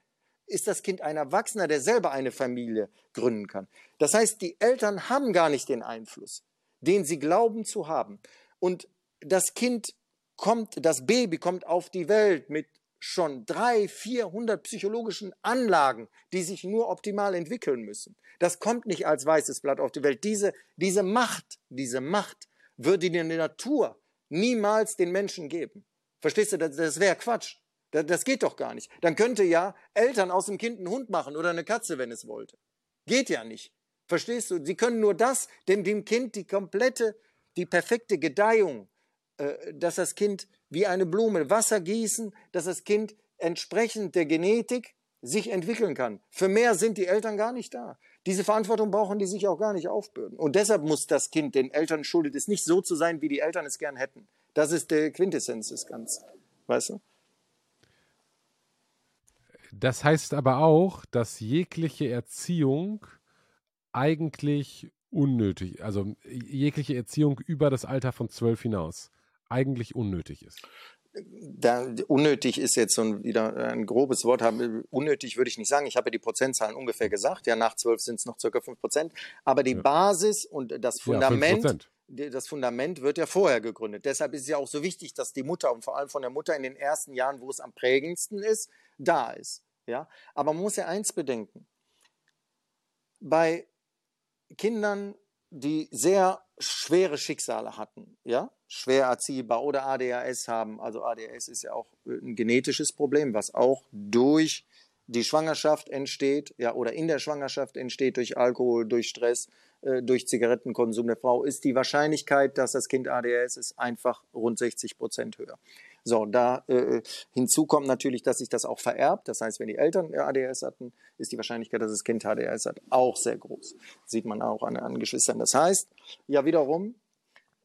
ist das Kind ein Erwachsener, der selber eine Familie gründen kann. Das heißt, die Eltern haben gar nicht den Einfluss, den sie glauben zu haben. Und das Kind kommt, das Baby kommt auf die Welt mit schon drei, vierhundert psychologischen Anlagen, die sich nur optimal entwickeln müssen. Das kommt nicht als weißes Blatt auf die Welt. Diese, diese Macht, diese Macht würde die Natur niemals den Menschen geben. Verstehst du, das, das wäre Quatsch. Das, geht doch gar nicht. Dann könnte ja Eltern aus dem Kind einen Hund machen oder eine Katze, wenn es wollte. Geht ja nicht. Verstehst du? Sie können nur das, dem, dem Kind die komplette, die perfekte Gedeihung äh, dass das Kind wie eine Blume Wasser gießen, dass das Kind entsprechend der Genetik sich entwickeln kann. Für mehr sind die Eltern gar nicht da. Diese Verantwortung brauchen die sich auch gar nicht aufbürden. Und deshalb muss das Kind den Eltern schuldet es nicht so zu sein, wie die Eltern es gern hätten. Das ist der Quintessenz des Ganzen. Weißt du? Das heißt aber auch, dass jegliche Erziehung eigentlich unnötig, also jegliche Erziehung über das Alter von zwölf hinaus eigentlich unnötig ist? Da, unnötig ist jetzt so ein, wieder ein grobes Wort. Unnötig würde ich nicht sagen. Ich habe ja die Prozentzahlen ungefähr gesagt. Ja, nach zwölf sind es noch circa fünf Prozent. Aber die ja. Basis und das Fundament, ja, das Fundament wird ja vorher gegründet. Deshalb ist es ja auch so wichtig, dass die Mutter und vor allem von der Mutter in den ersten Jahren, wo es am prägendsten ist, da ist. Ja, aber man muss ja eins bedenken. Bei Kindern, die sehr schwere Schicksale hatten, ja, schwer erziehbar oder ADHS haben. Also ADHS ist ja auch ein genetisches Problem, was auch durch die Schwangerschaft entsteht, ja, oder in der Schwangerschaft entsteht durch Alkohol, durch Stress, äh, durch Zigarettenkonsum der Frau, ist die Wahrscheinlichkeit, dass das Kind ADHS ist, einfach rund 60 Prozent höher. So, da äh, hinzu kommt natürlich, dass sich das auch vererbt. Das heißt, wenn die Eltern ADHS hatten, ist die Wahrscheinlichkeit, dass das Kind ADHS hat, auch sehr groß. Sieht man auch an, an Geschwistern. Das heißt, ja wiederum,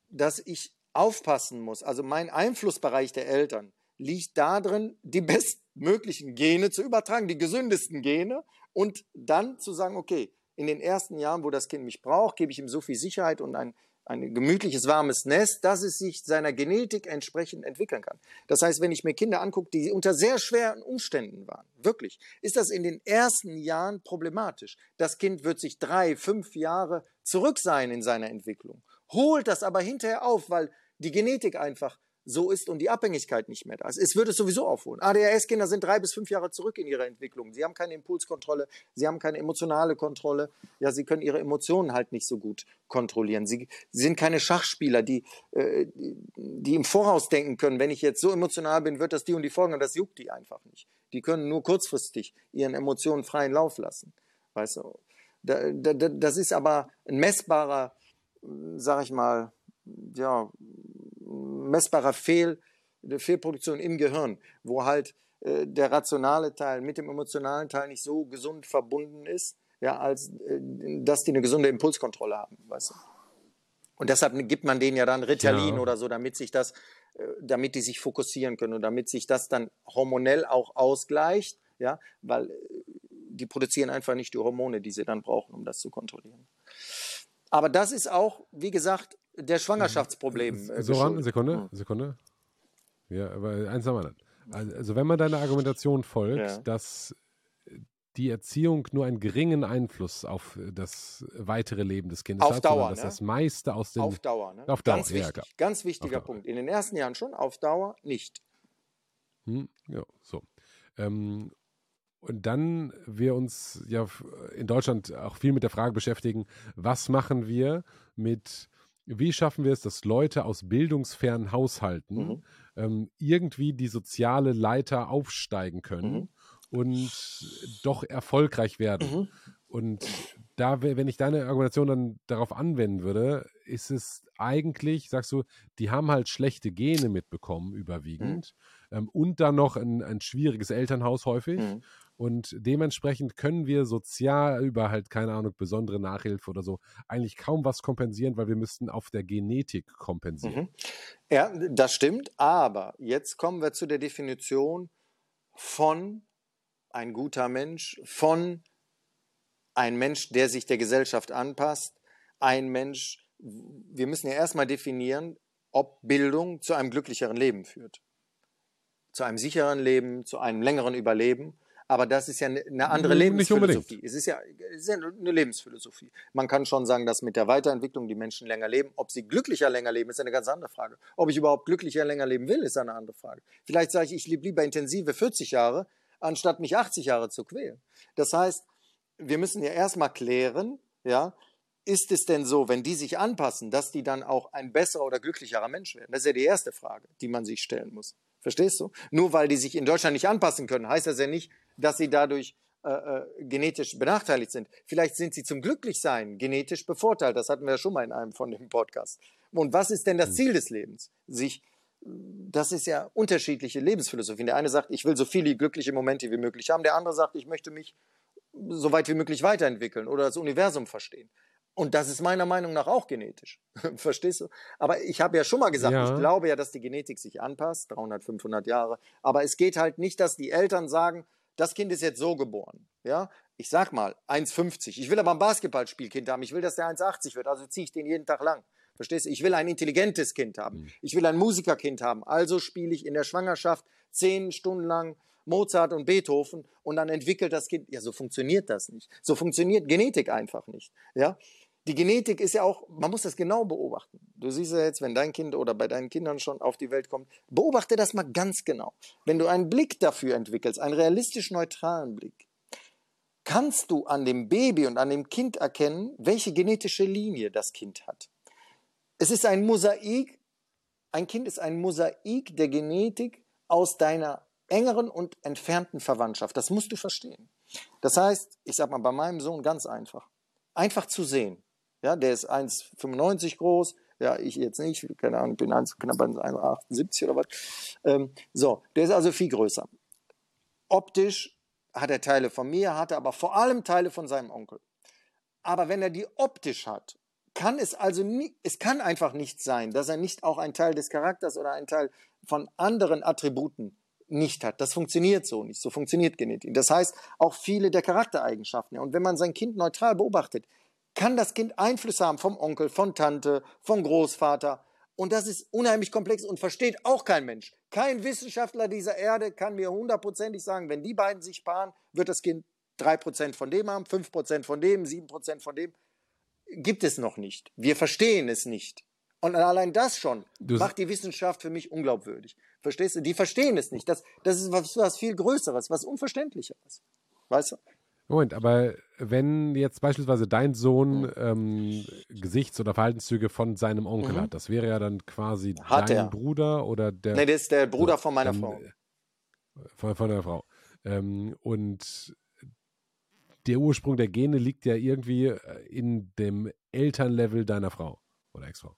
dass ich aufpassen muss. Also mein Einflussbereich der Eltern liegt darin, die bestmöglichen Gene zu übertragen, die gesündesten Gene und dann zu sagen, okay, in den ersten Jahren, wo das Kind mich braucht, gebe ich ihm so viel Sicherheit und ein, ein gemütliches, warmes Nest, dass es sich seiner Genetik entsprechend entwickeln kann. Das heißt, wenn ich mir Kinder angucke, die unter sehr schweren Umständen waren, wirklich, ist das in den ersten Jahren problematisch. Das Kind wird sich drei, fünf Jahre zurück sein in seiner Entwicklung, holt das aber hinterher auf, weil die Genetik einfach so ist und die Abhängigkeit nicht mehr da ist. Es würde es sowieso aufholen. ADHS-Kinder sind drei bis fünf Jahre zurück in ihrer Entwicklung. Sie haben keine Impulskontrolle, sie haben keine emotionale Kontrolle. Ja, sie können ihre Emotionen halt nicht so gut kontrollieren. Sie, sie sind keine Schachspieler, die, äh, die im Voraus denken können, wenn ich jetzt so emotional bin, wird das die und die folgen das juckt die einfach nicht. Die können nur kurzfristig ihren Emotionen freien Lauf lassen. Weißt du? Da, da, das ist aber ein messbarer, sag ich mal, ja, messbarer Fehl, Fehlproduktion im Gehirn, wo halt äh, der rationale Teil mit dem emotionalen Teil nicht so gesund verbunden ist, ja, als äh, dass die eine gesunde Impulskontrolle haben, weißt du. Und deshalb gibt man denen ja dann Ritalin ja. oder so, damit sich das, äh, damit die sich fokussieren können und damit sich das dann hormonell auch ausgleicht, ja, weil äh, die produzieren einfach nicht die Hormone, die sie dann brauchen, um das zu kontrollieren. Aber das ist auch, wie gesagt, der Schwangerschaftsproblem. Äh, so ran, Sekunde, Sekunde. Ja, aber eins haben wir dann. Also wenn man deiner Argumentation folgt, ja. dass die Erziehung nur einen geringen Einfluss auf das weitere Leben des Kindes auf hat, Dauer, dass ne? das meiste aus den auf Dauer, ne? auf Dauer, ganz wichtig, ja, ganz wichtiger Punkt. In den ersten Jahren schon, auf Dauer nicht. Hm, ja, so. Ähm, und dann wir uns ja in Deutschland auch viel mit der Frage beschäftigen, was machen wir mit wie schaffen wir es, dass Leute aus bildungsfernen Haushalten mhm. ähm, irgendwie die soziale Leiter aufsteigen können mhm. und doch erfolgreich werden? Mhm. Und da, wenn ich deine Argumentation dann darauf anwenden würde, ist es eigentlich, sagst du, die haben halt schlechte Gene mitbekommen, mhm. überwiegend, ähm, und dann noch ein, ein schwieriges Elternhaus häufig. Und dementsprechend können wir sozial über halt, keine Ahnung, besondere Nachhilfe oder so eigentlich kaum was kompensieren, weil wir müssten auf der Genetik kompensieren. Mhm. Ja, das stimmt. Aber jetzt kommen wir zu der Definition von ein guter Mensch, von ein Mensch, der sich der Gesellschaft anpasst, ein Mensch, wir müssen ja erstmal definieren, ob Bildung zu einem glücklicheren Leben führt. Zu einem sicheren Leben, zu einem längeren Überleben. Aber das ist ja eine andere Lebensphilosophie. Es ist, ja, es ist ja eine Lebensphilosophie. Man kann schon sagen, dass mit der Weiterentwicklung die Menschen länger leben. Ob sie glücklicher länger leben, ist eine ganz andere Frage. Ob ich überhaupt glücklicher länger leben will, ist eine andere Frage. Vielleicht sage ich, ich lebe lieber intensive 40 Jahre, anstatt mich 80 Jahre zu quälen. Das heißt, wir müssen ja erstmal klären, ja, ist es denn so, wenn die sich anpassen, dass die dann auch ein besserer oder glücklicherer Mensch werden? Das ist ja die erste Frage, die man sich stellen muss. Verstehst du? Nur weil die sich in Deutschland nicht anpassen können, heißt das ja nicht, dass sie dadurch äh, äh, genetisch benachteiligt sind. Vielleicht sind sie zum Glücklichsein genetisch bevorteilt. Das hatten wir ja schon mal in einem von den Podcasts. Und was ist denn das hm. Ziel des Lebens? Sich, das ist ja unterschiedliche Lebensphilosophien. Der eine sagt, ich will so viele glückliche Momente wie möglich haben. Der andere sagt, ich möchte mich so weit wie möglich weiterentwickeln oder das Universum verstehen. Und das ist meiner Meinung nach auch genetisch. Verstehst du? Aber ich habe ja schon mal gesagt, ja. ich glaube ja, dass die Genetik sich anpasst, 300, 500 Jahre. Aber es geht halt nicht, dass die Eltern sagen, das Kind ist jetzt so geboren. Ja, ich sag mal 1,50. Ich will aber ein Basketballspielkind haben. Ich will, dass der 1,80 wird. Also ziehe ich den jeden Tag lang. Verstehst du? Ich will ein intelligentes Kind haben. Mhm. Ich will ein Musikerkind haben. Also spiele ich in der Schwangerschaft zehn Stunden lang Mozart und Beethoven und dann entwickelt das Kind. Ja, so funktioniert das nicht. So funktioniert Genetik einfach nicht. Ja, die Genetik ist ja auch, man muss das genau beobachten. Du siehst ja jetzt, wenn dein Kind oder bei deinen Kindern schon auf die Welt kommt, beobachte das mal ganz genau. Wenn du einen Blick dafür entwickelst, einen realistisch neutralen Blick, kannst du an dem Baby und an dem Kind erkennen, welche genetische Linie das Kind hat. Es ist ein Mosaik ein Kind ist ein Mosaik der Genetik aus deiner engeren und entfernten Verwandtschaft. Das musst du verstehen. Das heißt, ich sag mal, bei meinem Sohn ganz einfach. Einfach zu sehen. Ja, der ist 1,95 groß. Ja, ich jetzt nicht. Keine Ahnung, bin 1, knapp 1,78 oder was. Ähm, so, der ist also viel größer. Optisch hat er Teile von mir, hat er aber vor allem Teile von seinem Onkel. Aber wenn er die optisch hat, kann es also nie, es kann einfach nicht sein, dass er nicht auch einen Teil des Charakters oder einen Teil von anderen Attributen nicht hat. Das funktioniert so nicht. So funktioniert Genetik. Das heißt, auch viele der Charaktereigenschaften. Und wenn man sein Kind neutral beobachtet, kann das Kind Einfluss haben vom Onkel, von Tante, vom Großvater. Und das ist unheimlich komplex und versteht auch kein Mensch. Kein Wissenschaftler dieser Erde kann mir hundertprozentig sagen, wenn die beiden sich paaren, wird das Kind 3% von dem haben, 5% von dem, 7% von dem. Gibt es noch nicht. Wir verstehen es nicht. Und allein das schon du macht die Wissenschaft für mich unglaubwürdig. Verstehst du? Die verstehen es nicht. Das, das ist was, was viel Größeres, was Unverständlicheres. Weißt du? Moment, aber wenn jetzt beispielsweise dein Sohn ähm, Gesichts- oder Verhaltenszüge von seinem Onkel mhm. hat, das wäre ja dann quasi hat dein er. Bruder oder der. Nee, das ist der Bruder von meiner Frau. Von, von der Frau. Ähm, und der Ursprung der Gene liegt ja irgendwie äh, in dem Elternlevel deiner Frau oder Ex-Frau.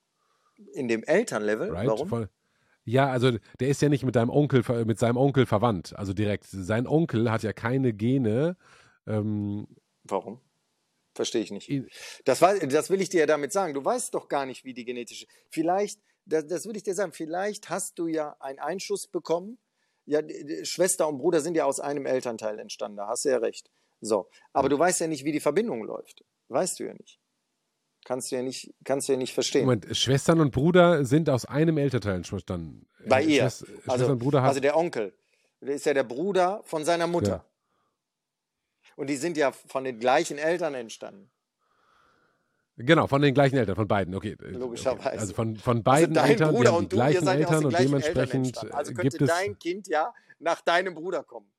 In dem Elternlevel? Right? Warum? Von, ja, also der ist ja nicht mit deinem Onkel, mit seinem Onkel verwandt, also direkt. Sein Onkel hat ja keine Gene. Ähm, Warum? Verstehe ich nicht. Das, das will ich dir ja damit sagen. Du weißt doch gar nicht, wie die genetische. Vielleicht, das, das will ich dir sagen, vielleicht hast du ja einen Einschuss bekommen. Ja, Schwester und Bruder sind ja aus einem Elternteil entstanden, da hast du ja recht. So, aber du weißt ja nicht, wie die Verbindung läuft. Weißt du ja nicht. Kannst du ja nicht, kannst du ja nicht verstehen. Moment, Schwestern und Bruder sind aus einem Elternteil entstanden. Bei ihr. Schwester, also, Bruder hat also der Onkel. Der ist ja der Bruder von seiner Mutter. Ja. Und die sind ja von den gleichen Eltern entstanden. Genau, von den gleichen Eltern, von beiden, okay. Logischerweise. Okay. Also von, von also beiden also Eltern, Bruder die, die du, gleichen Eltern und dementsprechend also könnte gibt dein Kind ja nach deinem Bruder kommen.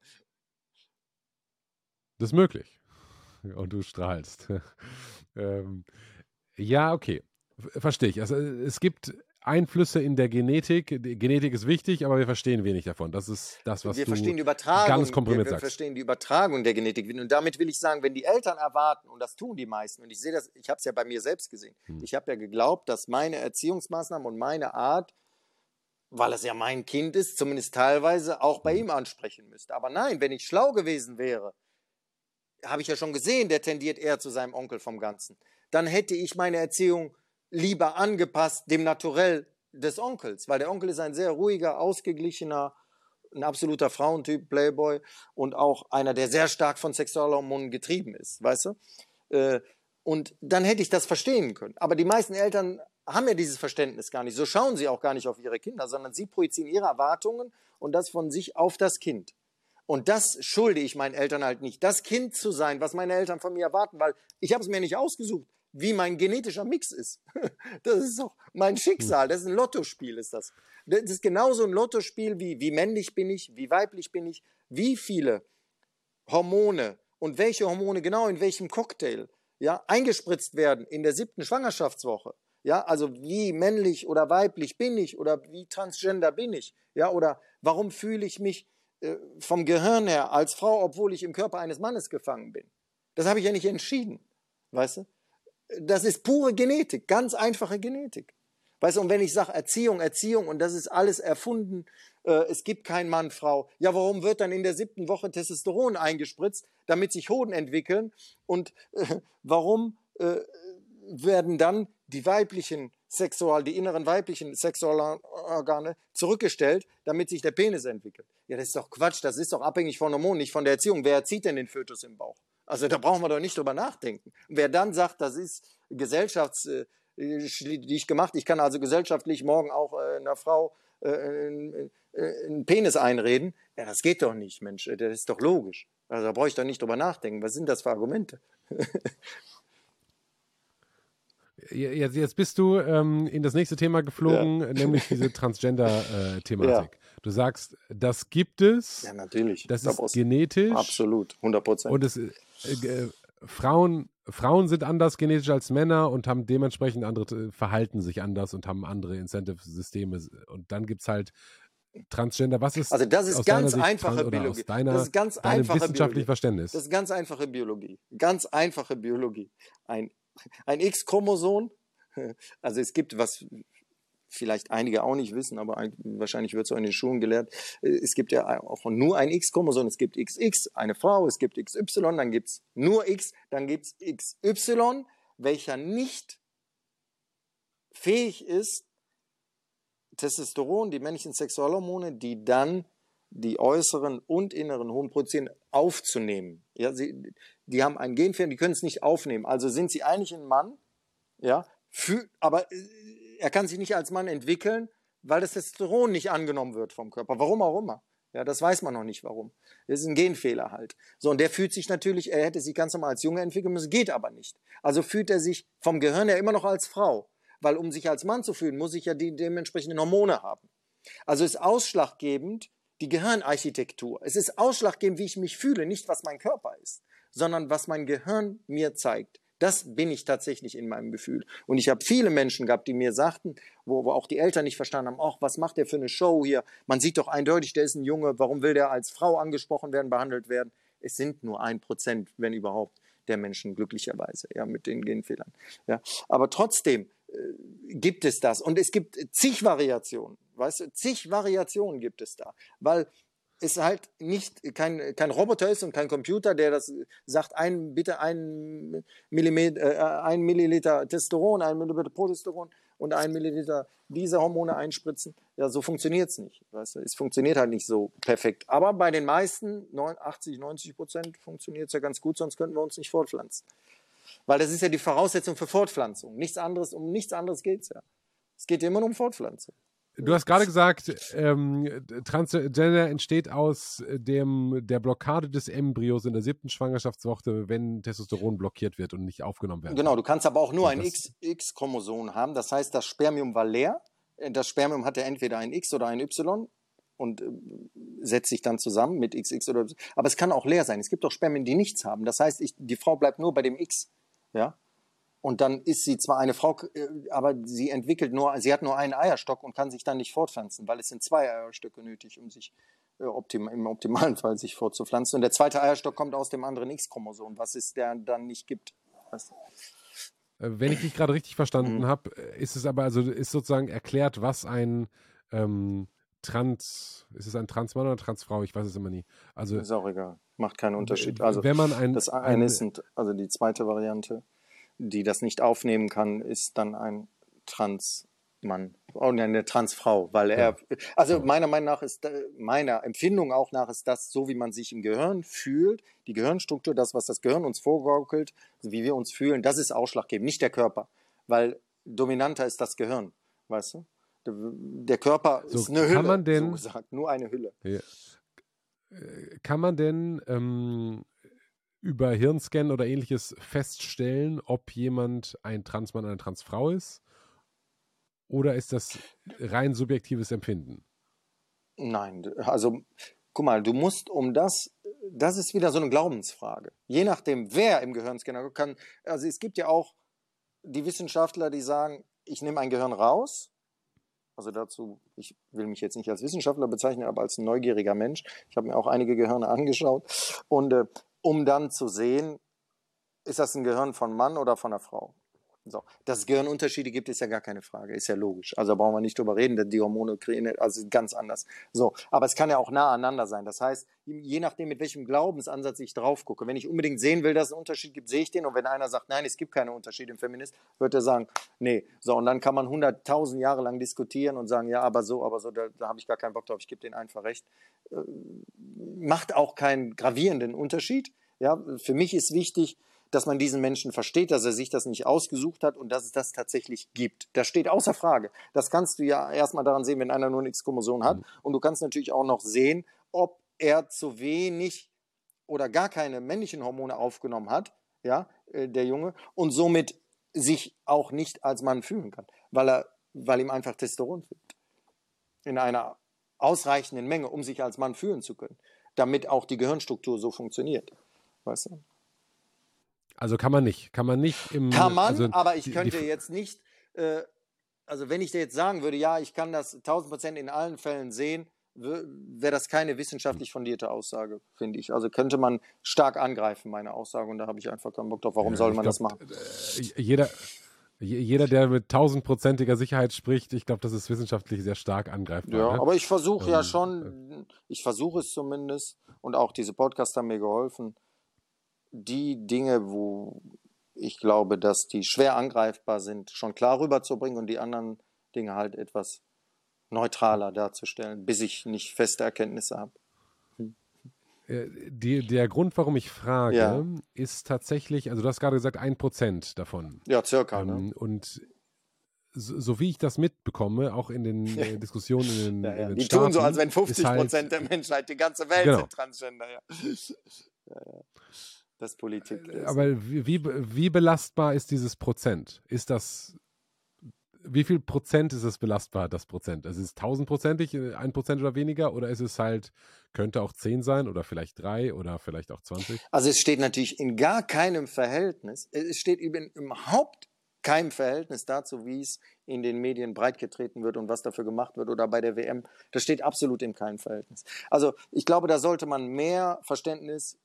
Das ist möglich. Und du strahlst. ähm, ja, okay. Verstehe ich. Also es gibt Einflüsse in der Genetik. Die Genetik ist wichtig, aber wir verstehen wenig davon. Das ist das, was wir du verstehen die Übertragung, ganz komprimiert wir, wir sagst. verstehen die Übertragung der Genetik. Und damit will ich sagen, wenn die Eltern erwarten, und das tun die meisten, und ich sehe das, ich habe es ja bei mir selbst gesehen, hm. ich habe ja geglaubt, dass meine Erziehungsmaßnahmen und meine Art, weil es ja mein Kind ist, zumindest teilweise auch bei hm. ihm ansprechen müsste. Aber nein, wenn ich schlau gewesen wäre, habe ich ja schon gesehen, der tendiert eher zu seinem Onkel vom Ganzen. Dann hätte ich meine Erziehung lieber angepasst dem Naturell des Onkels, weil der Onkel ist ein sehr ruhiger, ausgeglichener, ein absoluter Frauentyp, Playboy und auch einer, der sehr stark von Sexualhormonen getrieben ist, weißt du? Äh, und dann hätte ich das verstehen können. Aber die meisten Eltern haben ja dieses Verständnis gar nicht. So schauen sie auch gar nicht auf ihre Kinder, sondern sie projizieren ihre Erwartungen und das von sich auf das Kind. Und das schulde ich meinen Eltern halt nicht, das Kind zu sein, was meine Eltern von mir erwarten, weil ich habe es mir nicht ausgesucht, wie mein genetischer Mix ist. Das ist doch mein Schicksal, das ist ein Lottospiel, ist das. Das ist genauso ein Lottospiel wie, wie männlich bin ich, wie weiblich bin ich, wie viele Hormone und welche Hormone genau in welchem Cocktail ja, eingespritzt werden in der siebten Schwangerschaftswoche. Ja, also wie männlich oder weiblich bin ich oder wie transgender bin ich? Ja, oder warum fühle ich mich äh, vom Gehirn her als Frau, obwohl ich im Körper eines Mannes gefangen bin. Das habe ich ja nicht entschieden. Weißt du? Das ist pure Genetik, ganz einfache Genetik. Weißt du, und wenn ich sage Erziehung, Erziehung und das ist alles erfunden, äh, es gibt kein Mann, Frau, ja, warum wird dann in der siebten Woche Testosteron eingespritzt, damit sich Hoden entwickeln? Und äh, warum äh, werden dann die weiblichen Sexual, die inneren weiblichen Sexualorgane zurückgestellt, damit sich der Penis entwickelt. Ja, das ist doch Quatsch, das ist doch abhängig von Hormonen, nicht von der Erziehung. Wer erzieht denn den Fötus im Bauch? Also da brauchen wir doch nicht drüber nachdenken. wer dann sagt, das ist Gesellschafts, äh, ich gemacht, ich kann also gesellschaftlich morgen auch äh, einer Frau äh, einen Penis einreden, ja, das geht doch nicht, Mensch, das ist doch logisch. Also da brauche ich doch nicht drüber nachdenken. Was sind das für Argumente? Jetzt, jetzt bist du ähm, in das nächste Thema geflogen, ja. nämlich diese Transgender-Thematik. Ja. Du sagst, das gibt es. Ja, natürlich. Das, das ist genetisch. Absolut, 100 Prozent. Und es, äh, Frauen, Frauen sind anders genetisch als Männer und haben dementsprechend andere, verhalten sich anders und haben andere Incentive-Systeme. Und dann gibt es halt Transgender. Was ist Also das ist ganz einfache Biologie. Deiner, das ist ganz einfache wissenschaftlichen Verständnis. Das ist ganz einfache Biologie. Ganz einfache Biologie. Ein, ein X-Chromosom, also es gibt was vielleicht einige auch nicht wissen, aber wahrscheinlich wird es auch in den Schulen gelehrt. Äh, es gibt ja auch nur ein X-Chromosom. Es gibt XX, eine Frau, es gibt XY, dann gibt es nur X, dann gibt es XY, welcher nicht fähig ist, Testosteron, die männlichen Sexualhormone, die dann die äußeren und inneren Hormone produzieren, aufzunehmen. Ja, sie, die haben einen Genfehler, die können es nicht aufnehmen. Also sind sie eigentlich ein Mann, ja, für, aber äh, er kann sich nicht als Mann entwickeln, weil das Testosteron nicht angenommen wird vom Körper. Warum auch immer. Ja, das weiß man noch nicht warum. Das ist ein Genfehler halt. So, und der fühlt sich natürlich, er hätte sich ganz normal als Junge entwickeln müssen, geht aber nicht. Also fühlt er sich vom Gehirn her immer noch als Frau. Weil um sich als Mann zu fühlen, muss ich ja die dementsprechenden Hormone haben. Also ist ausschlaggebend die Gehirnarchitektur. Es ist ausschlaggebend, wie ich mich fühle, nicht was mein Körper ist, sondern was mein Gehirn mir zeigt. Das bin ich tatsächlich in meinem Gefühl. Und ich habe viele Menschen gehabt, die mir sagten, wo, wo auch die Eltern nicht verstanden haben, ach, was macht der für eine Show hier? Man sieht doch eindeutig, der ist ein Junge, warum will der als Frau angesprochen werden, behandelt werden? Es sind nur ein Prozent, wenn überhaupt, der Menschen glücklicherweise, ja, mit den Genfehlern. Ja. Aber trotzdem äh, gibt es das. Und es gibt zig Variationen, weißt du, zig Variationen gibt es da. Weil es halt nicht kein, kein Roboter ist und kein Computer, der das sagt, ein, bitte ein, Millimeter, äh, ein Milliliter Testosteron, ein Milliliter Progesteron und ein Milliliter diese Hormone einspritzen. Ja, so funktioniert es nicht. Weißt du? Es funktioniert halt nicht so perfekt. Aber bei den meisten, 80, 90 Prozent, funktioniert es ja ganz gut, sonst könnten wir uns nicht fortpflanzen. Weil das ist ja die Voraussetzung für Fortpflanzung. Nichts anderes, um nichts anderes geht es ja. Es geht immer nur um Fortpflanzung. Du hast gerade gesagt, ähm, Transgender entsteht aus dem, der Blockade des Embryos in der siebten Schwangerschaftswoche, wenn Testosteron blockiert wird und nicht aufgenommen wird. Genau, du kannst aber auch nur ein X-Chromosom haben. Das heißt, das Spermium war leer. Das Spermium hatte entweder ein X oder ein Y und äh, setzt sich dann zusammen mit XX oder Y. Aber es kann auch leer sein. Es gibt auch Spermien, die nichts haben. Das heißt, ich, die Frau bleibt nur bei dem X. Ja, und dann ist sie zwar eine Frau, äh, aber sie entwickelt nur, sie hat nur einen Eierstock und kann sich dann nicht fortpflanzen, weil es sind zwei Eierstöcke nötig, um sich äh, optim, im optimalen Fall sich fortzupflanzen. Und der zweite Eierstock kommt aus dem anderen X-Chromosom, was es der dann nicht gibt. Weißt du? Äh, wenn ich dich gerade richtig verstanden mhm. habe, ist es aber also ist sozusagen erklärt, was ein ähm, Trans, ist es ein Transmann oder Transfrau? Ich weiß es immer nie. Also ist auch egal, macht keinen Unterschied. Also wenn man ein, das eine ist, also die zweite Variante die das nicht aufnehmen kann, ist dann ein Transmann oh, eine Transfrau, weil er, ja. also meiner Meinung nach ist, meiner Empfindung auch nach ist das so, wie man sich im Gehirn fühlt, die Gehirnstruktur, das, was das Gehirn uns vorgaukelt, wie wir uns fühlen, das ist ausschlaggebend, nicht der Körper, weil dominanter ist das Gehirn, weißt du? Der Körper so, ist eine Hülle, denn, so gesagt, nur eine Hülle. Ja. Äh, kann man denn ähm, über Hirnscan oder ähnliches feststellen, ob jemand ein Transmann oder eine Transfrau ist? Oder ist das rein subjektives Empfinden? Nein, also guck mal, du musst um das, das ist wieder so eine Glaubensfrage. Je nachdem, wer im Gehirnscanner kann, also es gibt ja auch die Wissenschaftler, die sagen, ich nehme ein Gehirn raus. Also dazu, ich will mich jetzt nicht als Wissenschaftler bezeichnen, aber als neugieriger Mensch. Ich habe mir auch einige Gehirne angeschaut und äh, um dann zu sehen, ist das ein Gehirn von Mann oder von einer Frau. So. Dass es Gehirnunterschiede gibt, ist ja gar keine Frage, ist ja logisch. Also brauchen wir nicht drüber reden, denn die Hormone kreieren, also ganz anders. So, aber es kann ja auch nah aneinander sein. Das heißt, je nachdem, mit welchem Glaubensansatz ich drauf gucke, wenn ich unbedingt sehen will, dass es einen Unterschied gibt, sehe ich den. Und wenn einer sagt, nein, es gibt keine Unterschiede im Feminist, wird er sagen, nee. So, und dann kann man hunderttausend Jahre lang diskutieren und sagen, ja, aber so, aber so, da, da habe ich gar keinen Bock drauf, ich gebe denen einfach recht. Äh, macht auch keinen gravierenden Unterschied. Ja, für mich ist wichtig, dass man diesen Menschen versteht, dass er sich das nicht ausgesucht hat und dass es das tatsächlich gibt. Das steht außer Frage. Das kannst du ja erstmal daran sehen, wenn einer nur ein X-Chromosom hat. Mhm. Und du kannst natürlich auch noch sehen, ob er zu wenig oder gar keine männlichen Hormone aufgenommen hat, ja, äh, der Junge, und somit sich auch nicht als Mann fühlen kann, weil er, weil ihm einfach Testosteron fehlt. In einer ausreichenden Menge, um sich als Mann fühlen zu können, damit auch die Gehirnstruktur so funktioniert. Weißt du? Also kann man nicht. Kann man nicht im. Kann man, also aber ich könnte die, jetzt nicht. Äh, also, wenn ich dir jetzt sagen würde, ja, ich kann das 1000 Prozent in allen Fällen sehen, wäre das keine wissenschaftlich fundierte Aussage, finde ich. Also könnte man stark angreifen, meine Aussage, und da habe ich einfach keinen Bock drauf. Warum ja, soll man glaub, das machen? Äh, jeder, jeder, der mit tausendprozentiger Sicherheit spricht, ich glaube, das ist wissenschaftlich sehr stark angreifbar. Ja, ne? aber ich versuche ähm, ja schon, äh, ich versuche es zumindest, und auch diese Podcasts haben mir geholfen, die Dinge, wo ich glaube, dass die schwer angreifbar sind, schon klar rüberzubringen und die anderen Dinge halt etwas neutraler darzustellen, bis ich nicht feste Erkenntnisse habe. Äh, die, der Grund, warum ich frage, ja. ist tatsächlich, also du hast gerade gesagt, ein Prozent davon. Ja, circa. Ne? Ähm, und so, so, wie ich das mitbekomme, auch in den äh, Diskussionen in den, ja, ja. in den Die Staaten, tun so, als wenn 50 Prozent halt, der Menschheit, die ganze Welt genau. sind Transgender. Ja. Das Politik. Ist. Aber wie, wie, belastbar ist dieses Prozent? Ist das wie viel Prozent ist es belastbar, das Prozent? Also ist es tausendprozentig, äh, ein Prozent oder weniger? Oder ist es halt, könnte auch zehn sein oder vielleicht drei oder vielleicht auch 20? Also es steht natürlich in gar keinem Verhältnis, es steht eben überhaupt keinem Verhältnis dazu, wie es in den Medien breitgetreten wird und was dafür gemacht wird oder bei der WM. Das steht absolut in keinem Verhältnis. Also ich glaube, da sollte man mehr Verständnis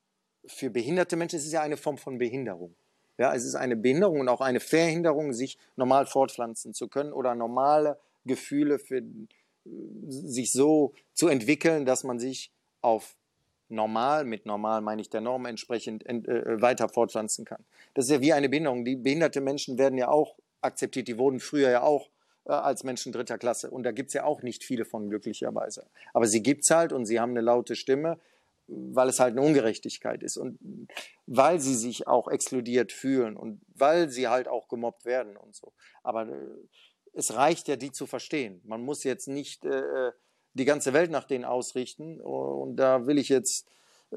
für behinderte Menschen, es ist ja eine Form von Behinderung. Ja, es ist eine Behinderung und auch eine Verhinderung, sich normal fortpflanzen zu können oder normale Gefühle für sich so zu entwickeln, dass man sich auf normal, mit normal meine ich der Norm entsprechend äh, äh, weiter fortpflanzen kann. Das ist ja wie eine Behinderung. Die behinderte Menschen werden ja auch akzeptiert, die wurden früher ja auch äh, als Menschen dritter Klasse. Und da gibt es ja auch nicht viele von glücklicherweise. Aber sie gibt es halt und sie haben eine laute Stimme weil es halt eine Ungerechtigkeit ist und weil sie sich auch exkludiert fühlen und weil sie halt auch gemobbt werden und so. Aber äh, es reicht ja, die zu verstehen. Man muss jetzt nicht äh, die ganze Welt nach denen ausrichten und da will ich jetzt, äh,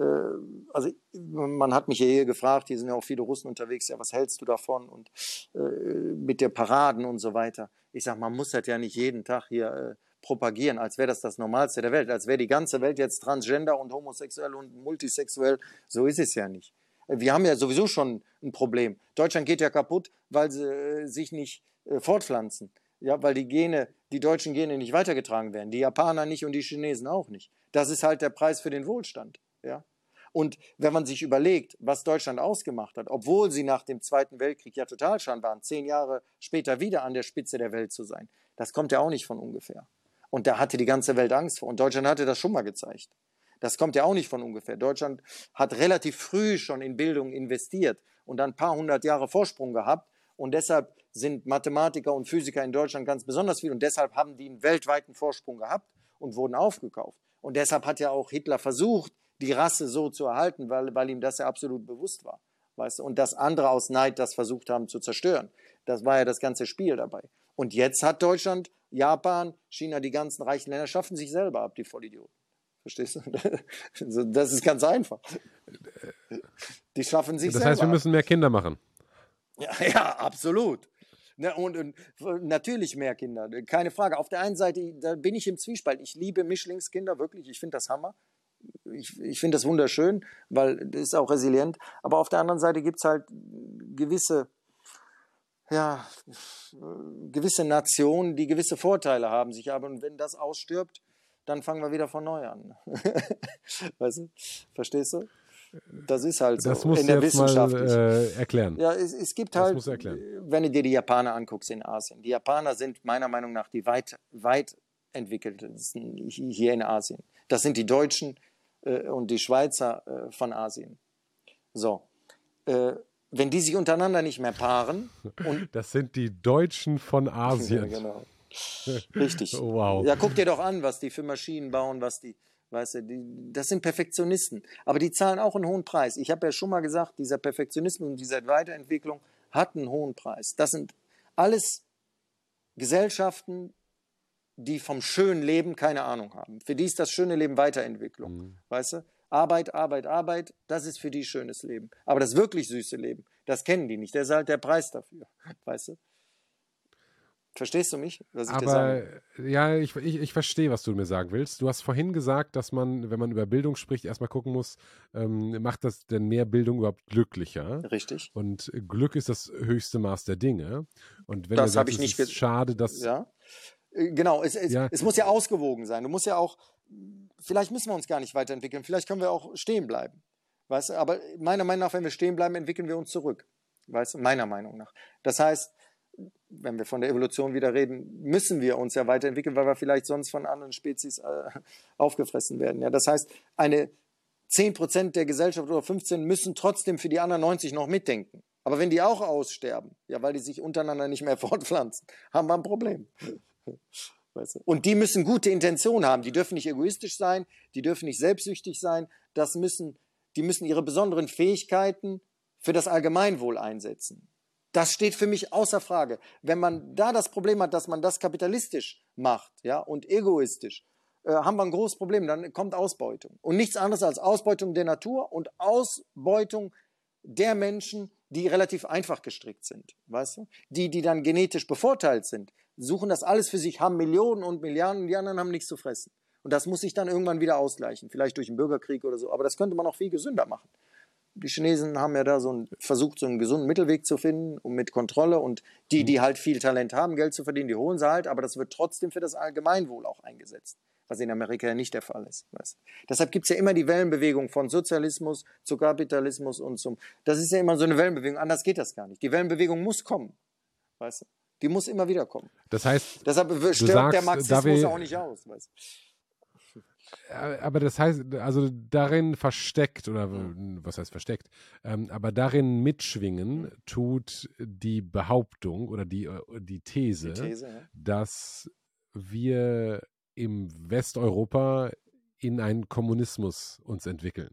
also man hat mich ja hier gefragt, hier sind ja auch viele Russen unterwegs, ja, was hältst du davon und äh, mit der Paraden und so weiter. Ich sage, man muss das ja nicht jeden Tag hier äh, propagieren, als wäre das das Normalste der Welt, als wäre die ganze Welt jetzt transgender und homosexuell und multisexuell. So ist es ja nicht. Wir haben ja sowieso schon ein Problem. Deutschland geht ja kaputt, weil sie äh, sich nicht äh, fortpflanzen. Ja, weil die Gene, die deutschen Gene nicht weitergetragen werden. Die Japaner nicht und die Chinesen auch nicht. Das ist halt der Preis für den Wohlstand. Ja. Und wenn man sich überlegt, was Deutschland ausgemacht hat, obwohl sie nach dem Zweiten Weltkrieg ja total waren, zehn Jahre später wieder an der Spitze der Welt zu sein, das kommt ja auch nicht von ungefähr. Und da hatte die ganze Welt Angst vor. Und Deutschland hatte das schon mal gezeigt. Das kommt ja auch nicht von ungefähr. Deutschland hat relativ früh schon in Bildung investiert und dann ein paar hundert Jahre Vorsprung gehabt. Und deshalb sind Mathematiker und Physiker in Deutschland ganz besonders viel. Und deshalb haben die einen weltweiten Vorsprung gehabt und wurden aufgekauft. Und deshalb hat ja auch Hitler versucht, die Rasse so zu erhalten, weil, weil ihm das ja absolut bewusst war. Weißt du? Und dass andere aus Neid das versucht haben zu zerstören. Das war ja das ganze Spiel dabei. Und jetzt hat Deutschland Japan, China, die ganzen reichen Länder schaffen sich selber ab, die Vollidioten. Verstehst du? Das ist ganz einfach. Die schaffen sich das selber. Das heißt, wir müssen mehr Kinder machen. Ja, ja absolut. Ne, und, und, natürlich mehr Kinder, keine Frage. Auf der einen Seite, da bin ich im Zwiespalt. Ich liebe Mischlingskinder, wirklich. Ich finde das Hammer. Ich, ich finde das wunderschön, weil das ist auch resilient. Aber auf der anderen Seite gibt es halt gewisse ja, gewisse Nationen, die gewisse Vorteile haben sich aber und wenn das ausstirbt, dann fangen wir wieder von neu an. weißt du? Verstehst du? Das ist halt so das musst in der jetzt Wissenschaft. Mal, äh, erklären. Ja, es, es gibt halt, wenn du dir die Japaner anguckst in Asien. Die Japaner sind meiner Meinung nach die weit, weit entwickeltesten hier in Asien. Das sind die Deutschen äh, und die Schweizer äh, von Asien. So. Wenn die sich untereinander nicht mehr paaren. das sind die Deutschen von Asien. ja, genau. Richtig. wow. Ja, guck dir doch an, was die für Maschinen bauen, was die, weißt du, die, das sind Perfektionisten. Aber die zahlen auch einen hohen Preis. Ich habe ja schon mal gesagt, dieser Perfektionismus und diese Weiterentwicklung hat einen hohen Preis. Das sind alles Gesellschaften, die vom schönen Leben keine Ahnung haben. Für die ist das schöne Leben Weiterentwicklung. Mhm. Weißt du? Arbeit, Arbeit, Arbeit, das ist für die schönes Leben. Aber das wirklich süße Leben, das kennen die nicht. Das ist halt der Preis dafür, weißt du? Verstehst du mich, was ich Aber, dir sage? Ja, ich, ich, ich verstehe, was du mir sagen willst. Du hast vorhin gesagt, dass man, wenn man über Bildung spricht, erstmal gucken muss, ähm, macht das denn mehr Bildung überhaupt glücklicher? Richtig. Und Glück ist das höchste Maß der Dinge. Und wenn das habe ich nicht ist schade, dass. Ja. Äh, genau, es, es, ja. es muss ja ausgewogen sein. Du musst ja auch, vielleicht müssen wir uns gar nicht weiterentwickeln, vielleicht können wir auch stehen bleiben. Weißt? Aber meiner Meinung nach, wenn wir stehen bleiben, entwickeln wir uns zurück. Weißt? Meiner Meinung nach. Das heißt, wenn wir von der Evolution wieder reden, müssen wir uns ja weiterentwickeln, weil wir vielleicht sonst von anderen Spezies äh, aufgefressen werden. Ja, das heißt, eine 10% der Gesellschaft oder 15 müssen trotzdem für die anderen 90 noch mitdenken. Aber wenn die auch aussterben, ja, weil die sich untereinander nicht mehr fortpflanzen, haben wir ein Problem. Weißt du? Und die müssen gute Intentionen haben. Die dürfen nicht egoistisch sein, die dürfen nicht selbstsüchtig sein. Das müssen, die müssen ihre besonderen Fähigkeiten für das Allgemeinwohl einsetzen. Das steht für mich außer Frage. Wenn man da das Problem hat, dass man das kapitalistisch macht, ja, und egoistisch, äh, haben wir ein großes Problem. Dann kommt Ausbeutung. Und nichts anderes als Ausbeutung der Natur und Ausbeutung der Menschen, die relativ einfach gestrickt sind, weißt du? Die, die dann genetisch bevorteilt sind, suchen das alles für sich, haben Millionen und Milliarden, die anderen haben nichts zu fressen. Und das muss sich dann irgendwann wieder ausgleichen, vielleicht durch einen Bürgerkrieg oder so. Aber das könnte man auch viel gesünder machen die Chinesen haben ja da so ein, versucht, so einen gesunden Mittelweg zu finden und mit Kontrolle. Und die, die halt viel Talent haben, Geld zu verdienen, die holen sie halt, aber das wird trotzdem für das Allgemeinwohl auch eingesetzt, was in Amerika ja nicht der Fall ist. Weißt? Deshalb gibt es ja immer die Wellenbewegung von Sozialismus zu Kapitalismus und zum. Das ist ja immer so eine Wellenbewegung, anders geht das gar nicht. Die Wellenbewegung muss kommen. Weißt du? Die muss immer wieder kommen. Das heißt, deshalb stirbt sagst, der Marxismus auch nicht aus. Weißt? aber das heißt, also darin versteckt, oder was heißt versteckt, ähm, aber darin mitschwingen tut die Behauptung oder die, äh, die These, die These ja. dass wir im Westeuropa in einen Kommunismus uns entwickeln.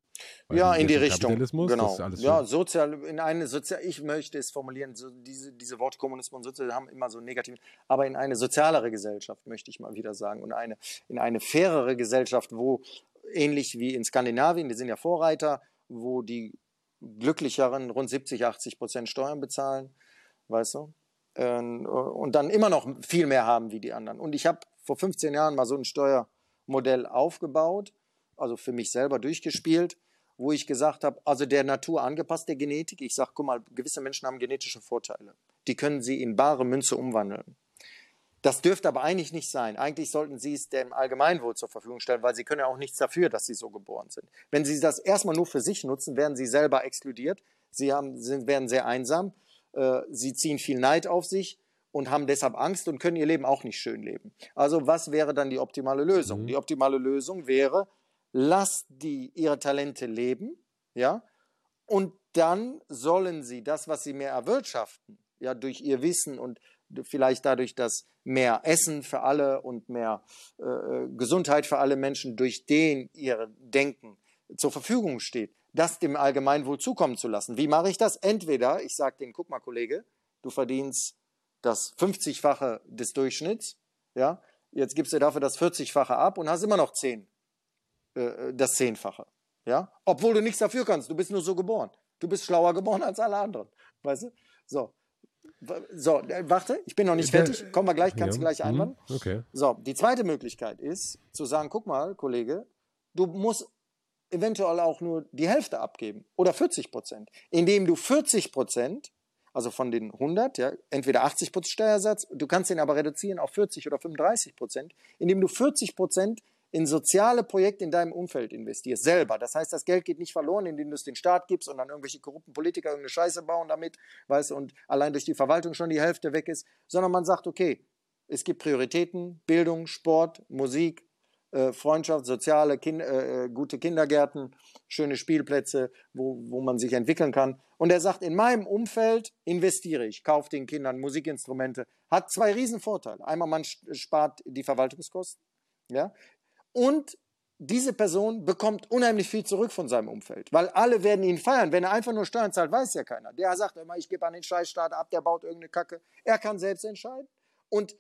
Weil ja, in die Richtung. Genau. ja, sozial, in eine sozial, ich möchte es formulieren, so diese, diese Worte Kommunismus und Sozial haben immer so negativ, aber in eine sozialere Gesellschaft, möchte ich mal wieder sagen, und eine, in eine fairere Gesellschaft, wo ähnlich wie in Skandinavien, die sind ja Vorreiter, wo die glücklicheren rund 70, 80 Prozent Steuern bezahlen, weißt du, ähm, und dann immer noch viel mehr haben wie die anderen. Und ich habe vor 15 Jahren mal so ein Steuer Modell aufgebaut, also für mich selber durchgespielt, wo ich gesagt habe, also der Natur angepasst, der Genetik. Ich sage, guck mal, gewisse Menschen haben genetische Vorteile. Die können sie in bare Münze umwandeln. Das dürfte aber eigentlich nicht sein. Eigentlich sollten sie es dem Allgemeinwohl zur Verfügung stellen, weil sie können ja auch nichts dafür, dass sie so geboren sind. Wenn sie das erstmal nur für sich nutzen, werden sie selber exkludiert. Sie haben, sind, werden sehr einsam. Äh, sie ziehen viel Neid auf sich und haben deshalb Angst und können ihr Leben auch nicht schön leben. Also was wäre dann die optimale Lösung? Mhm. Die optimale Lösung wäre, lasst die ihre Talente leben, ja, und dann sollen sie das, was sie mehr erwirtschaften, ja, durch ihr Wissen und vielleicht dadurch, dass mehr Essen für alle und mehr äh, Gesundheit für alle Menschen durch den ihr Denken zur Verfügung steht, das dem Allgemeinwohl zukommen zu lassen. Wie mache ich das? Entweder ich sage denen, guck mal, Kollege, du verdienst das 50-fache des Durchschnitts, ja, jetzt gibst du dafür das 40-fache ab und hast immer noch 10, äh, das Zehnfache, ja, obwohl du nichts dafür kannst, du bist nur so geboren. Du bist schlauer geboren als alle anderen, weißt du? So. So, äh, warte, ich bin noch nicht fertig. Kommen wir gleich, kannst du gleich mhm, einwandern. Okay. So, die zweite Möglichkeit ist, zu sagen, guck mal, Kollege, du musst eventuell auch nur die Hälfte abgeben oder 40 Prozent, indem du 40 Prozent also von den 100, ja, entweder 80 Prozent Steuersatz, du kannst den aber reduzieren auf 40 oder 35 Prozent, indem du 40 Prozent in soziale Projekte in deinem Umfeld investierst, selber. Das heißt, das Geld geht nicht verloren, indem du es den Staat gibst und dann irgendwelche korrupten Politiker irgendeine Scheiße bauen damit, weißt und allein durch die Verwaltung schon die Hälfte weg ist, sondern man sagt, okay, es gibt Prioritäten, Bildung, Sport, Musik, Freundschaft, soziale, kind, äh, äh, gute Kindergärten, schöne Spielplätze, wo, wo man sich entwickeln kann. Und er sagt, in meinem Umfeld investiere ich, kaufe den Kindern Musikinstrumente. Hat zwei Riesenvorteile. Einmal, man spart die Verwaltungskosten. Ja? Und diese Person bekommt unheimlich viel zurück von seinem Umfeld, weil alle werden ihn feiern. Wenn er einfach nur Steuern zahlt, weiß ja keiner. Der sagt immer, ich gebe an den Scheißstaat ab, der baut irgendeine Kacke. Er kann selbst entscheiden. Und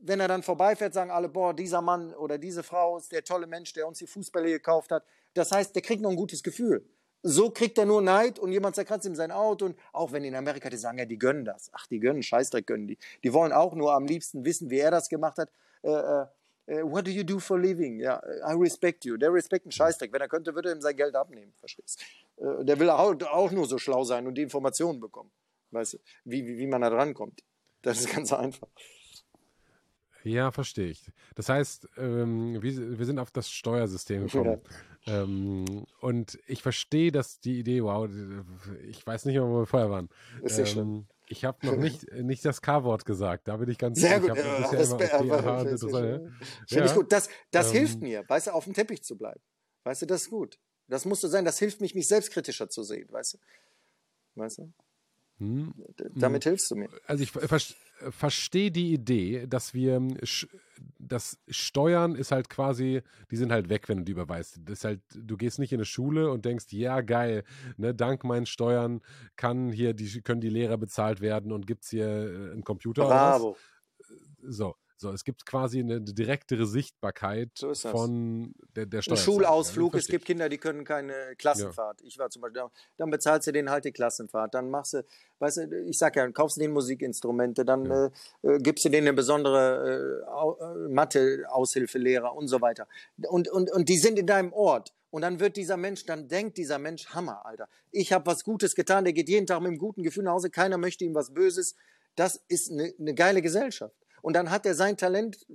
wenn er dann vorbeifährt, sagen alle, boah, dieser Mann oder diese Frau ist der tolle Mensch, der uns die Fußbälle gekauft hat. Das heißt, der kriegt noch ein gutes Gefühl. So kriegt er nur Neid und jemand zerkratzt ihm sein Auto. Und auch wenn in Amerika die sagen, ja, die gönnen das. Ach, die gönnen, Scheißdreck gönnen die. Die wollen auch nur am liebsten wissen, wie er das gemacht hat. Äh, äh, äh what do you do for living? Ja, I respect you. Der respekt einen Scheißdreck. Wenn er könnte, würde er ihm sein Geld abnehmen. Verstehst? Äh, der will auch, auch nur so schlau sein und die Informationen bekommen. Weißt du, wie, wie, wie man da drankommt. Das ist ganz einfach. Ja, verstehe ich. Das heißt, ähm, wir, wir, sind auf das Steuersystem gekommen. Ja. Ähm, und ich verstehe, dass die Idee, wow, ich weiß nicht wo wir vorher waren. Ist ja ähm, ich habe noch nicht, nicht das K-Wort gesagt, da bin ich ganz Sehr gut. Ich ja, das, okay, aha, das, Finde ich gut. Das, das hilft ähm. mir, weißt du, auf dem Teppich zu bleiben. Weißt du, das ist gut. Das muss so sein, das hilft mich, mich selbstkritischer zu sehen, weißt du? Weißt du? Hm. Damit hm. hilfst du mir. Also ich ver verstehe die Idee, dass wir das Steuern ist halt quasi, die sind halt weg, wenn du die überweist. Das ist halt, du gehst nicht in eine Schule und denkst, ja geil, ne, dank meinen Steuern kann hier die können die Lehrer bezahlt werden und gibt's hier äh, einen Computer. Bravo. So. So, es gibt quasi eine direktere Sichtbarkeit so von der, der Steuer. Schulausflug, ja, es gibt Kinder, die können keine Klassenfahrt. Ja. Ich war zum Beispiel, dann bezahlst du denen halt die Klassenfahrt. Dann machst du, weißt du, ich sag ja, kaufst du denen Musikinstrumente, dann ja. äh, äh gibst du denen eine besondere äh, äh, Mathe-Aushilfelehrer und so weiter. Und, und, und die sind in deinem Ort. Und dann wird dieser Mensch, dann denkt dieser Mensch, Hammer, Alter. Ich habe was Gutes getan, der geht jeden Tag mit einem guten Gefühl nach Hause, keiner möchte ihm was Böses. Das ist eine, eine geile Gesellschaft. Und dann hat er sein Talent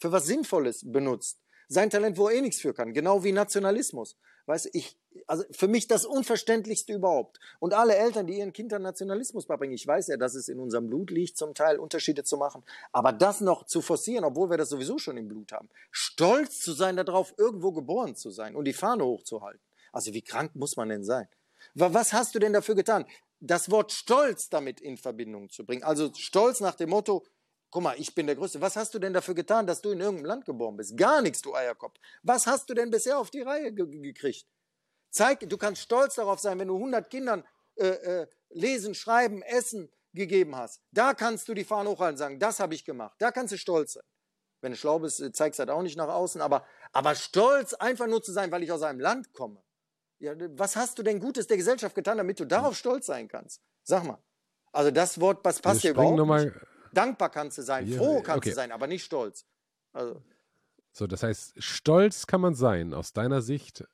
für was Sinnvolles benutzt. Sein Talent, wo er eh nichts für kann. Genau wie Nationalismus. Weißt ich, also für mich das Unverständlichste überhaupt. Und alle Eltern, die ihren Kindern Nationalismus beibringen, ich weiß ja, dass es in unserem Blut liegt, zum Teil Unterschiede zu machen. Aber das noch zu forcieren, obwohl wir das sowieso schon im Blut haben. Stolz zu sein darauf, irgendwo geboren zu sein und die Fahne hochzuhalten. Also wie krank muss man denn sein? Was hast du denn dafür getan? Das Wort Stolz damit in Verbindung zu bringen. Also Stolz nach dem Motto, Guck mal, ich bin der Größte. Was hast du denn dafür getan, dass du in irgendeinem Land geboren bist? Gar nichts, du Eierkopf. Was hast du denn bisher auf die Reihe ge gekriegt? Zeig, du kannst stolz darauf sein, wenn du 100 Kindern äh, äh, lesen, schreiben, essen gegeben hast. Da kannst du die Fahne hochhalten und sagen, das habe ich gemacht. Da kannst du stolz sein. Wenn du schlau bist, zeigst du das auch nicht nach außen, aber, aber stolz einfach nur zu sein, weil ich aus einem Land komme. Ja, was hast du denn Gutes der Gesellschaft getan, damit du darauf stolz sein kannst? Sag mal. Also das Wort, was passt dir überhaupt nicht. Dankbar kannst du sein, ja, froh kannst okay. du sein, aber nicht stolz. Also. So, das heißt, stolz kann man sein, aus deiner Sicht,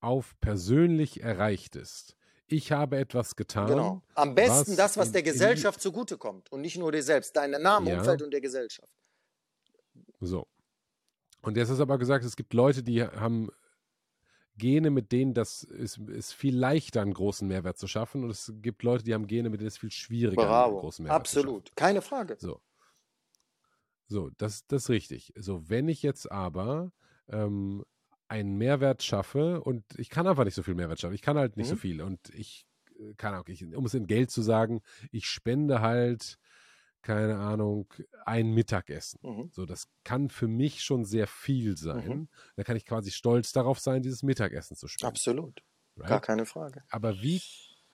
auf persönlich Erreichtes. Ich habe etwas getan. Genau. Am besten was das, was der Gesellschaft zugutekommt und nicht nur dir selbst, deinem Namen, ja. Umfeld und der Gesellschaft. So. Und jetzt ist aber gesagt, es gibt Leute, die haben Gene, mit denen das ist, ist viel leichter, einen großen Mehrwert zu schaffen. Und es gibt Leute, die haben Gene, mit denen es viel schwieriger, Bravo. einen großen Mehrwert Absolut. zu schaffen. Keine Frage. So. So, das, das ist richtig. So, wenn ich jetzt aber ähm, einen Mehrwert schaffe und ich kann einfach nicht so viel Mehrwert schaffen, ich kann halt nicht mhm. so viel und ich kann auch, ich, um es in Geld zu sagen, ich spende halt keine Ahnung, ein Mittagessen. Mhm. So, das kann für mich schon sehr viel sein. Mhm. Da kann ich quasi stolz darauf sein, dieses Mittagessen zu spenden. Absolut. Right? Gar keine Frage. Aber wie,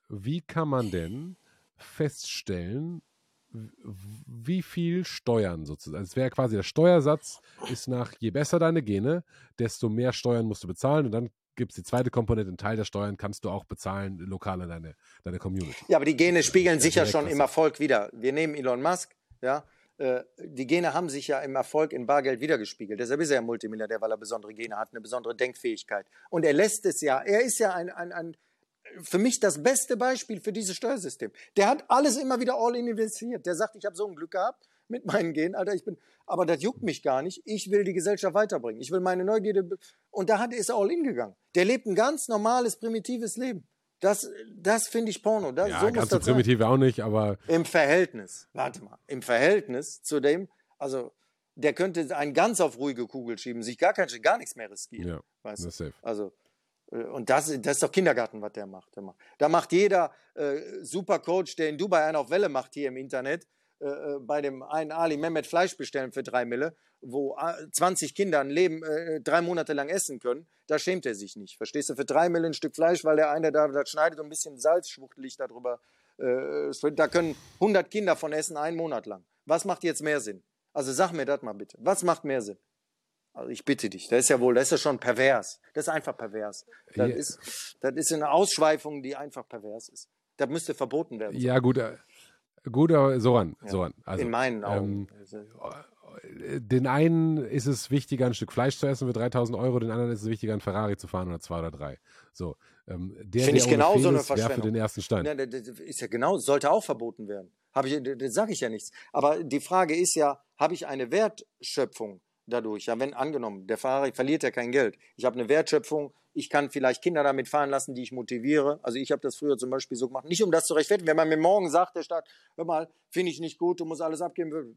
wie kann man denn feststellen, wie viel Steuern sozusagen. Also es wäre quasi der Steuersatz, ist nach je besser deine Gene, desto mehr Steuern musst du bezahlen und dann gibt es die zweite Komponente, einen Teil der Steuern kannst du auch bezahlen lokal an deine, deine Community. Ja, aber die Gene spiegeln sich ja schon im Erfolg wieder. Wir nehmen Elon Musk, ja, äh, die Gene haben sich ja im Erfolg in Bargeld wiedergespiegelt. Deshalb ist er ja Multimilliardär, weil er besondere Gene hat, eine besondere Denkfähigkeit. Und er lässt es ja, er ist ja ein, ein, ein für mich das beste Beispiel für dieses Steuersystem. Der hat alles immer wieder all in investiert. Der sagt, ich habe so ein Glück gehabt mit meinen Genen, Alter, ich bin, aber das juckt mich gar nicht. Ich will die Gesellschaft weiterbringen. Ich will meine Neugierde, und da hat, ist er all in gegangen. Der lebt ein ganz normales, primitives Leben. Das, das finde ich Porno. Das, ja, so ganz so primitiv sein. auch nicht, aber. Im Verhältnis, warte mal, im Verhältnis zu dem, also, der könnte einen ganz auf ruhige Kugel schieben, sich gar, kein, gar nichts mehr riskieren. Ja, weißt das safe. Also, äh, und das, das ist doch Kindergarten, was der macht. Der macht. Da macht jeder äh, Supercoach, der in Dubai einen auf Welle macht hier im Internet, äh, äh, bei dem einen Ali Mehmet Fleisch bestellen für drei Mille, wo 20 äh, Kinder ein Leben äh, drei Monate lang essen können, da schämt er sich nicht. Verstehst du? Für drei Mille ein Stück Fleisch, weil der eine da das schneidet und ein bisschen Salz schwuchtelig darüber. Äh, da können 100 Kinder von essen einen Monat lang. Was macht jetzt mehr Sinn? Also sag mir das mal bitte. Was macht mehr Sinn? Also ich bitte dich, das ist ja wohl, das ist ja schon pervers. Das ist einfach pervers. Das, ja. ist, das ist eine Ausschweifung, die einfach pervers ist. Das müsste verboten werden. Ja, gut. Gut, aber Soran, ja. Soran. Also, In meinen Augen. Ähm, den einen ist es wichtiger, ein Stück Fleisch zu essen für 3000 Euro, den anderen ist es wichtiger, ein Ferrari zu fahren oder zwei oder drei. So, ähm, der, Finde ich genau so eine Verschwendung. für den ersten Stein. Ja, das ist ja genau, sollte auch verboten werden. ich, das sage ich ja nichts. Aber die Frage ist ja, habe ich eine Wertschöpfung dadurch? Ja, wenn angenommen, der Ferrari verliert ja kein Geld. Ich habe eine Wertschöpfung, ich kann vielleicht Kinder damit fahren lassen, die ich motiviere. Also ich habe das früher zum Beispiel so gemacht, nicht um das zu rechtfertigen. Wenn man mir morgen sagt, der Staat, hör mal, finde ich nicht gut, du musst alles abgeben,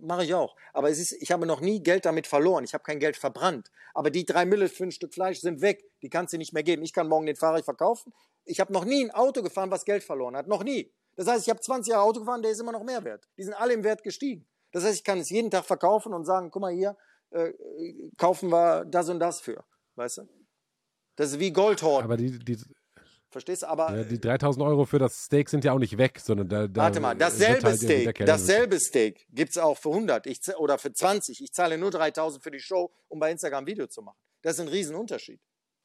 mache ich auch. Aber es ist, ich habe noch nie Geld damit verloren. Ich habe kein Geld verbrannt. Aber die drei Mille für ein Stück Fleisch sind weg. Die kannst du nicht mehr geben. Ich kann morgen den Fahrer verkaufen. Ich habe noch nie ein Auto gefahren, was Geld verloren hat. Noch nie. Das heißt, ich habe 20 Jahre Auto gefahren, der ist immer noch mehr wert. Die sind alle im Wert gestiegen. Das heißt, ich kann es jeden Tag verkaufen und sagen, guck mal hier, äh, kaufen wir das und das für. Weißt du? Das ist wie Goldhorn. Aber die, die, Verstehst du? Aber ja, die 3000 Euro für das Steak sind ja auch nicht weg, sondern da. da warte mal, dasselbe halt Steak, dasselbe Steak gibt es auch für 100 ich, oder für 20. Ich zahle nur 3000 für die Show, um bei Instagram Video zu machen. Das ist ein Riesenunterschied.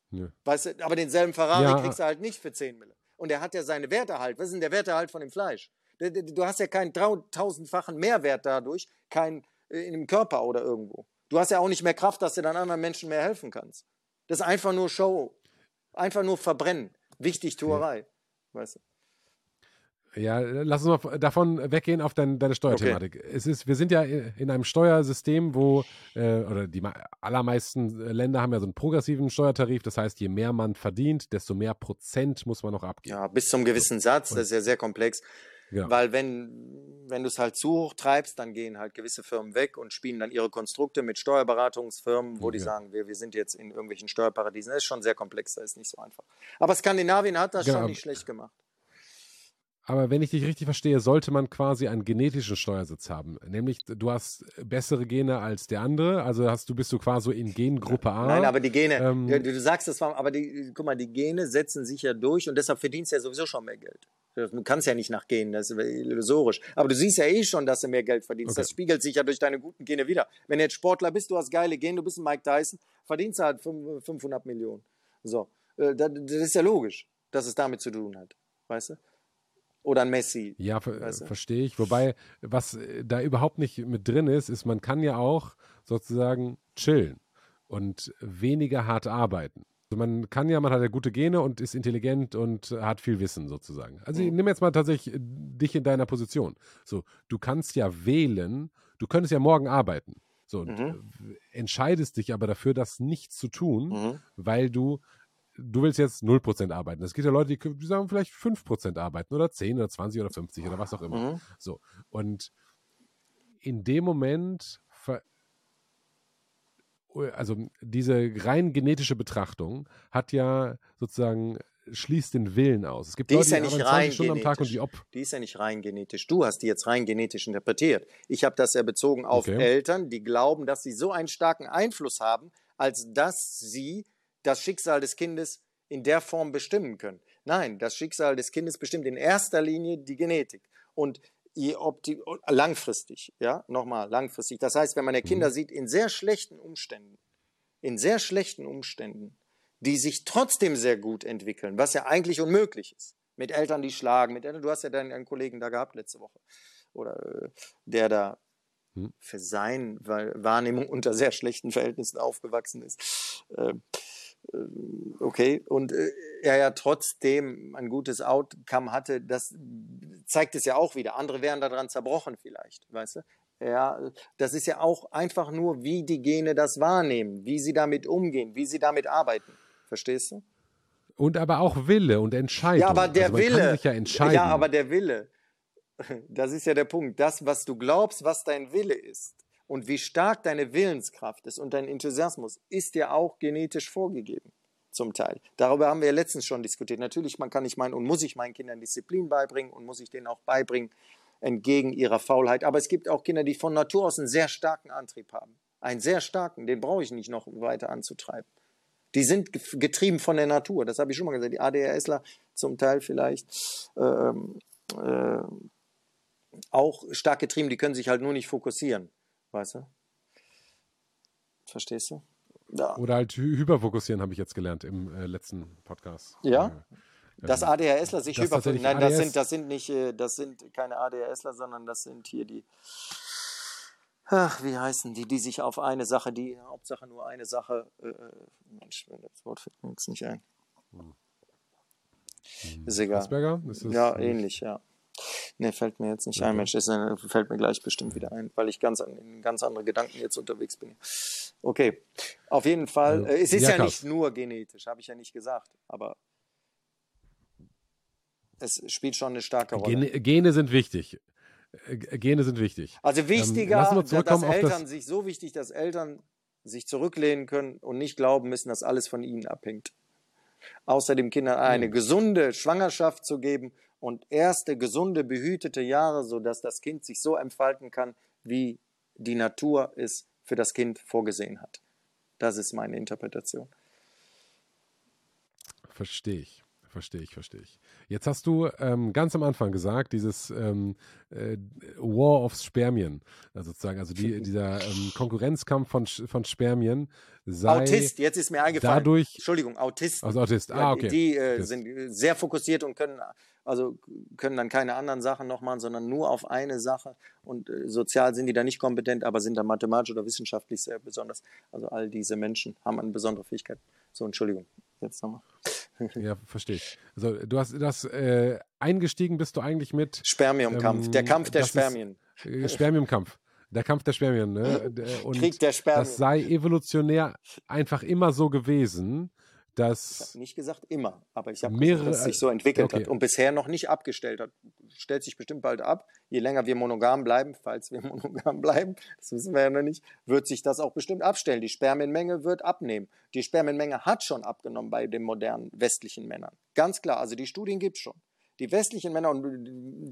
Ja. Weißt du, aber denselben Ferrari ja. kriegst du halt nicht für 10 Mille. Und der hat ja seine Werterhalt. Was ist denn der Werterhalt von dem Fleisch? Du hast ja keinen tausendfachen Mehrwert dadurch, kein äh, in dem Körper oder irgendwo. Du hast ja auch nicht mehr Kraft, dass du dann anderen Menschen mehr helfen kannst. Das ist einfach nur Show. Einfach nur verbrennen. Wichtigtuerei. Ja. Weißt du? Ja, lass uns mal davon weggehen auf dein, deine Steuerthematik. Okay. Es ist, wir sind ja in einem Steuersystem, wo, äh, oder die allermeisten Länder haben ja so einen progressiven Steuertarif. Das heißt, je mehr man verdient, desto mehr Prozent muss man noch abgeben. Ja, bis zum gewissen Satz. Das ist ja sehr komplex. Ja. Weil wenn, wenn du es halt zu hoch treibst, dann gehen halt gewisse Firmen weg und spielen dann ihre Konstrukte mit Steuerberatungsfirmen, wo ja. die sagen, wir, wir sind jetzt in irgendwelchen Steuerparadiesen. Das ist schon sehr komplex, das ist nicht so einfach. Aber Skandinavien hat das genau. schon nicht schlecht gemacht. Aber wenn ich dich richtig verstehe, sollte man quasi einen genetischen Steuersitz haben. Nämlich, du hast bessere Gene als der andere. Also hast du bist du quasi in Gengruppe A. Nein, aber die Gene, ähm, du, du, sagst das, aber die, guck mal, die Gene setzen sich ja durch und deshalb verdienst du ja sowieso schon mehr Geld. Du kannst ja nicht nach Genen, das ist illusorisch. Aber du siehst ja eh schon, dass du mehr Geld verdienst. Okay. Das spiegelt sich ja durch deine guten Gene wieder. Wenn du jetzt Sportler bist, du hast geile Gene, du bist ein Mike Tyson, verdienst du halt 500 Millionen. So, äh, das ist ja logisch, dass es damit zu tun hat. Weißt du? oder ein Messi. Ja, ver weißt du? verstehe ich. Wobei, was äh, da überhaupt nicht mit drin ist, ist, man kann ja auch sozusagen chillen und weniger hart arbeiten. Also man kann ja, man hat ja gute Gene und ist intelligent und hat viel Wissen sozusagen. Also mhm. ich nehme jetzt mal tatsächlich äh, dich in deiner Position. So, du kannst ja wählen, du könntest ja morgen arbeiten. So, mhm. entscheidest dich aber dafür, das nicht zu tun, mhm. weil du du willst jetzt 0% arbeiten. Es gibt ja Leute, die, die sagen vielleicht 5% arbeiten oder 10 oder 20 oder 50 oder was auch immer. Mhm. So. Und in dem Moment, also diese rein genetische Betrachtung hat ja sozusagen schließt den Willen aus. Es gibt die Leute, die ja rein Stunden am Tag und die ob. Die ist ja nicht rein genetisch. Du hast die jetzt rein genetisch interpretiert. Ich habe das ja bezogen auf okay. Eltern, die glauben, dass sie so einen starken Einfluss haben, als dass sie das Schicksal des Kindes in der Form bestimmen können. Nein, das Schicksal des Kindes bestimmt in erster Linie die Genetik. Und langfristig, ja, nochmal langfristig. Das heißt, wenn man ja mhm. Kinder sieht in sehr schlechten Umständen, in sehr schlechten Umständen, die sich trotzdem sehr gut entwickeln, was ja eigentlich unmöglich ist. Mit Eltern, die schlagen, mit Eltern, du hast ja deinen Kollegen da gehabt letzte Woche, oder äh, der da hm. für seine Wahrnehmung unter sehr schlechten Verhältnissen aufgewachsen ist. Äh, okay, und äh, er ja trotzdem ein gutes Outcome hatte, das zeigt es ja auch wieder. Andere wären daran zerbrochen vielleicht, weißt du? Ja, das ist ja auch einfach nur, wie die Gene das wahrnehmen, wie sie damit umgehen, wie sie damit arbeiten. Verstehst du? Und aber auch Wille und Entscheidung. Ja, aber der also Wille. Ja, entscheiden. ja, aber der Wille. Das ist ja der Punkt. Das, was du glaubst, was dein Wille ist, und wie stark deine Willenskraft ist und dein Enthusiasmus, ist dir auch genetisch vorgegeben. Zum Teil. Darüber haben wir ja letztens schon diskutiert. Natürlich, man kann nicht meinen, und muss ich meinen Kindern Disziplin beibringen und muss ich denen auch beibringen, entgegen ihrer Faulheit. Aber es gibt auch Kinder, die von Natur aus einen sehr starken Antrieb haben. Einen sehr starken, den brauche ich nicht noch weiter anzutreiben. Die sind getrieben von der Natur. Das habe ich schon mal gesagt. Die ADHSler zum Teil vielleicht ähm, äh, auch stark getrieben, die können sich halt nur nicht fokussieren. Weißt du? Verstehst du? Ja. Oder halt hyperfokussieren, habe ich jetzt gelernt im äh, letzten Podcast. Ja. Äh, dass ähm, ADHSler sich hyperfokussieren. Nein, das sind, das sind nicht, äh, das sind keine ADHSler, sondern das sind hier die, ach, wie heißen die, die sich auf eine Sache, die Hauptsache nur eine Sache, äh, äh Mensch, das Wort fällt mir jetzt nicht ein. Hm. Ist egal. Asperger? Ist ja, ähnlich, ja. Ne, fällt mir jetzt nicht okay. ein, Mensch. Das fällt mir gleich bestimmt wieder ein, weil ich ganz in ganz andere Gedanken jetzt unterwegs bin. Okay, auf jeden Fall. Also, es ist ja, ja nicht nur genetisch, habe ich ja nicht gesagt, aber es spielt schon eine starke Rolle. Gene, Gene sind wichtig. Äh, Gene sind wichtig. Also ähm, wichtiger, ähm, dass Eltern das sich so wichtig, dass Eltern sich zurücklehnen können und nicht glauben müssen, dass alles von ihnen abhängt. Außerdem Kindern eine gesunde Schwangerschaft zu geben und erste gesunde, behütete Jahre, sodass das Kind sich so entfalten kann, wie die Natur es für das Kind vorgesehen hat. Das ist meine Interpretation. Verstehe ich. Verstehe ich, verstehe ich. Jetzt hast du ähm, ganz am Anfang gesagt, dieses ähm, äh, War of Spermien, also sozusagen, also die, dieser ähm, Konkurrenzkampf von, von Spermien sei Autist, jetzt ist mir eingefallen. Dadurch, Entschuldigung, Autisten. Also Autist, ah, okay. Die äh, sind sehr fokussiert und können also können dann keine anderen Sachen noch machen, sondern nur auf eine Sache. Und äh, sozial sind die da nicht kompetent, aber sind da mathematisch oder wissenschaftlich sehr besonders. Also all diese Menschen haben eine besondere Fähigkeit. So, Entschuldigung, jetzt nochmal. Ja, verstehe ich. Also du hast das äh, eingestiegen bist du eigentlich mit Spermiumkampf, ähm, der Kampf der Spermien. Ist, äh, Spermiumkampf. Der Kampf der Spermien, ne? Und Krieg der Spermien. Das sei evolutionär einfach immer so gewesen, dass. Ich habe nicht gesagt immer, aber ich habe gesagt, dass es sich so entwickelt okay. hat und bisher noch nicht abgestellt hat. Stellt sich bestimmt bald ab. Je länger wir monogam bleiben, falls wir monogam bleiben, das wissen wir ja noch nicht, wird sich das auch bestimmt abstellen. Die Spermienmenge wird abnehmen. Die Spermienmenge hat schon abgenommen bei den modernen westlichen Männern. Ganz klar, also die Studien gibt es schon. Die westlichen Männer, und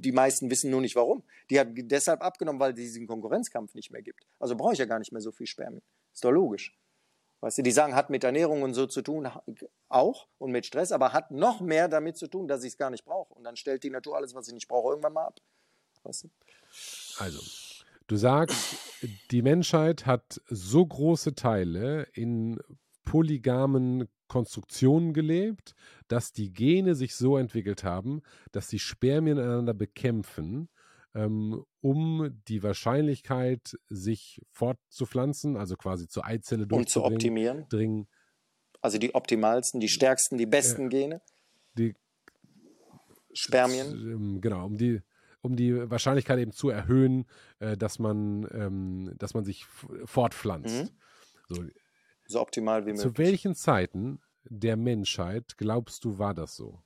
die meisten wissen nur nicht warum, die hat deshalb abgenommen, weil es diesen Konkurrenzkampf nicht mehr gibt. Also brauche ich ja gar nicht mehr so viel Spermien. Ist doch logisch. Weißt du, die sagen, hat mit Ernährung und so zu tun, auch und mit Stress, aber hat noch mehr damit zu tun, dass ich es gar nicht brauche. Und dann stellt die Natur alles, was ich nicht brauche, irgendwann mal ab. Weißt du? Also, du sagst, die Menschheit hat so große Teile in polygamen Konstruktionen gelebt, dass die Gene sich so entwickelt haben, dass die Spermien einander bekämpfen ähm, um die Wahrscheinlichkeit, sich fortzupflanzen, also quasi zur Eizelle Und zu optimieren. Dringen. Also die optimalsten, die stärksten, die besten äh, Gene. Die Spermien. Ähm, genau, um die, um die Wahrscheinlichkeit eben zu erhöhen, äh, dass, man, ähm, dass man sich fortpflanzt. Mhm. So. so optimal wie möglich. Zu welchen Zeiten der Menschheit glaubst du, war das so?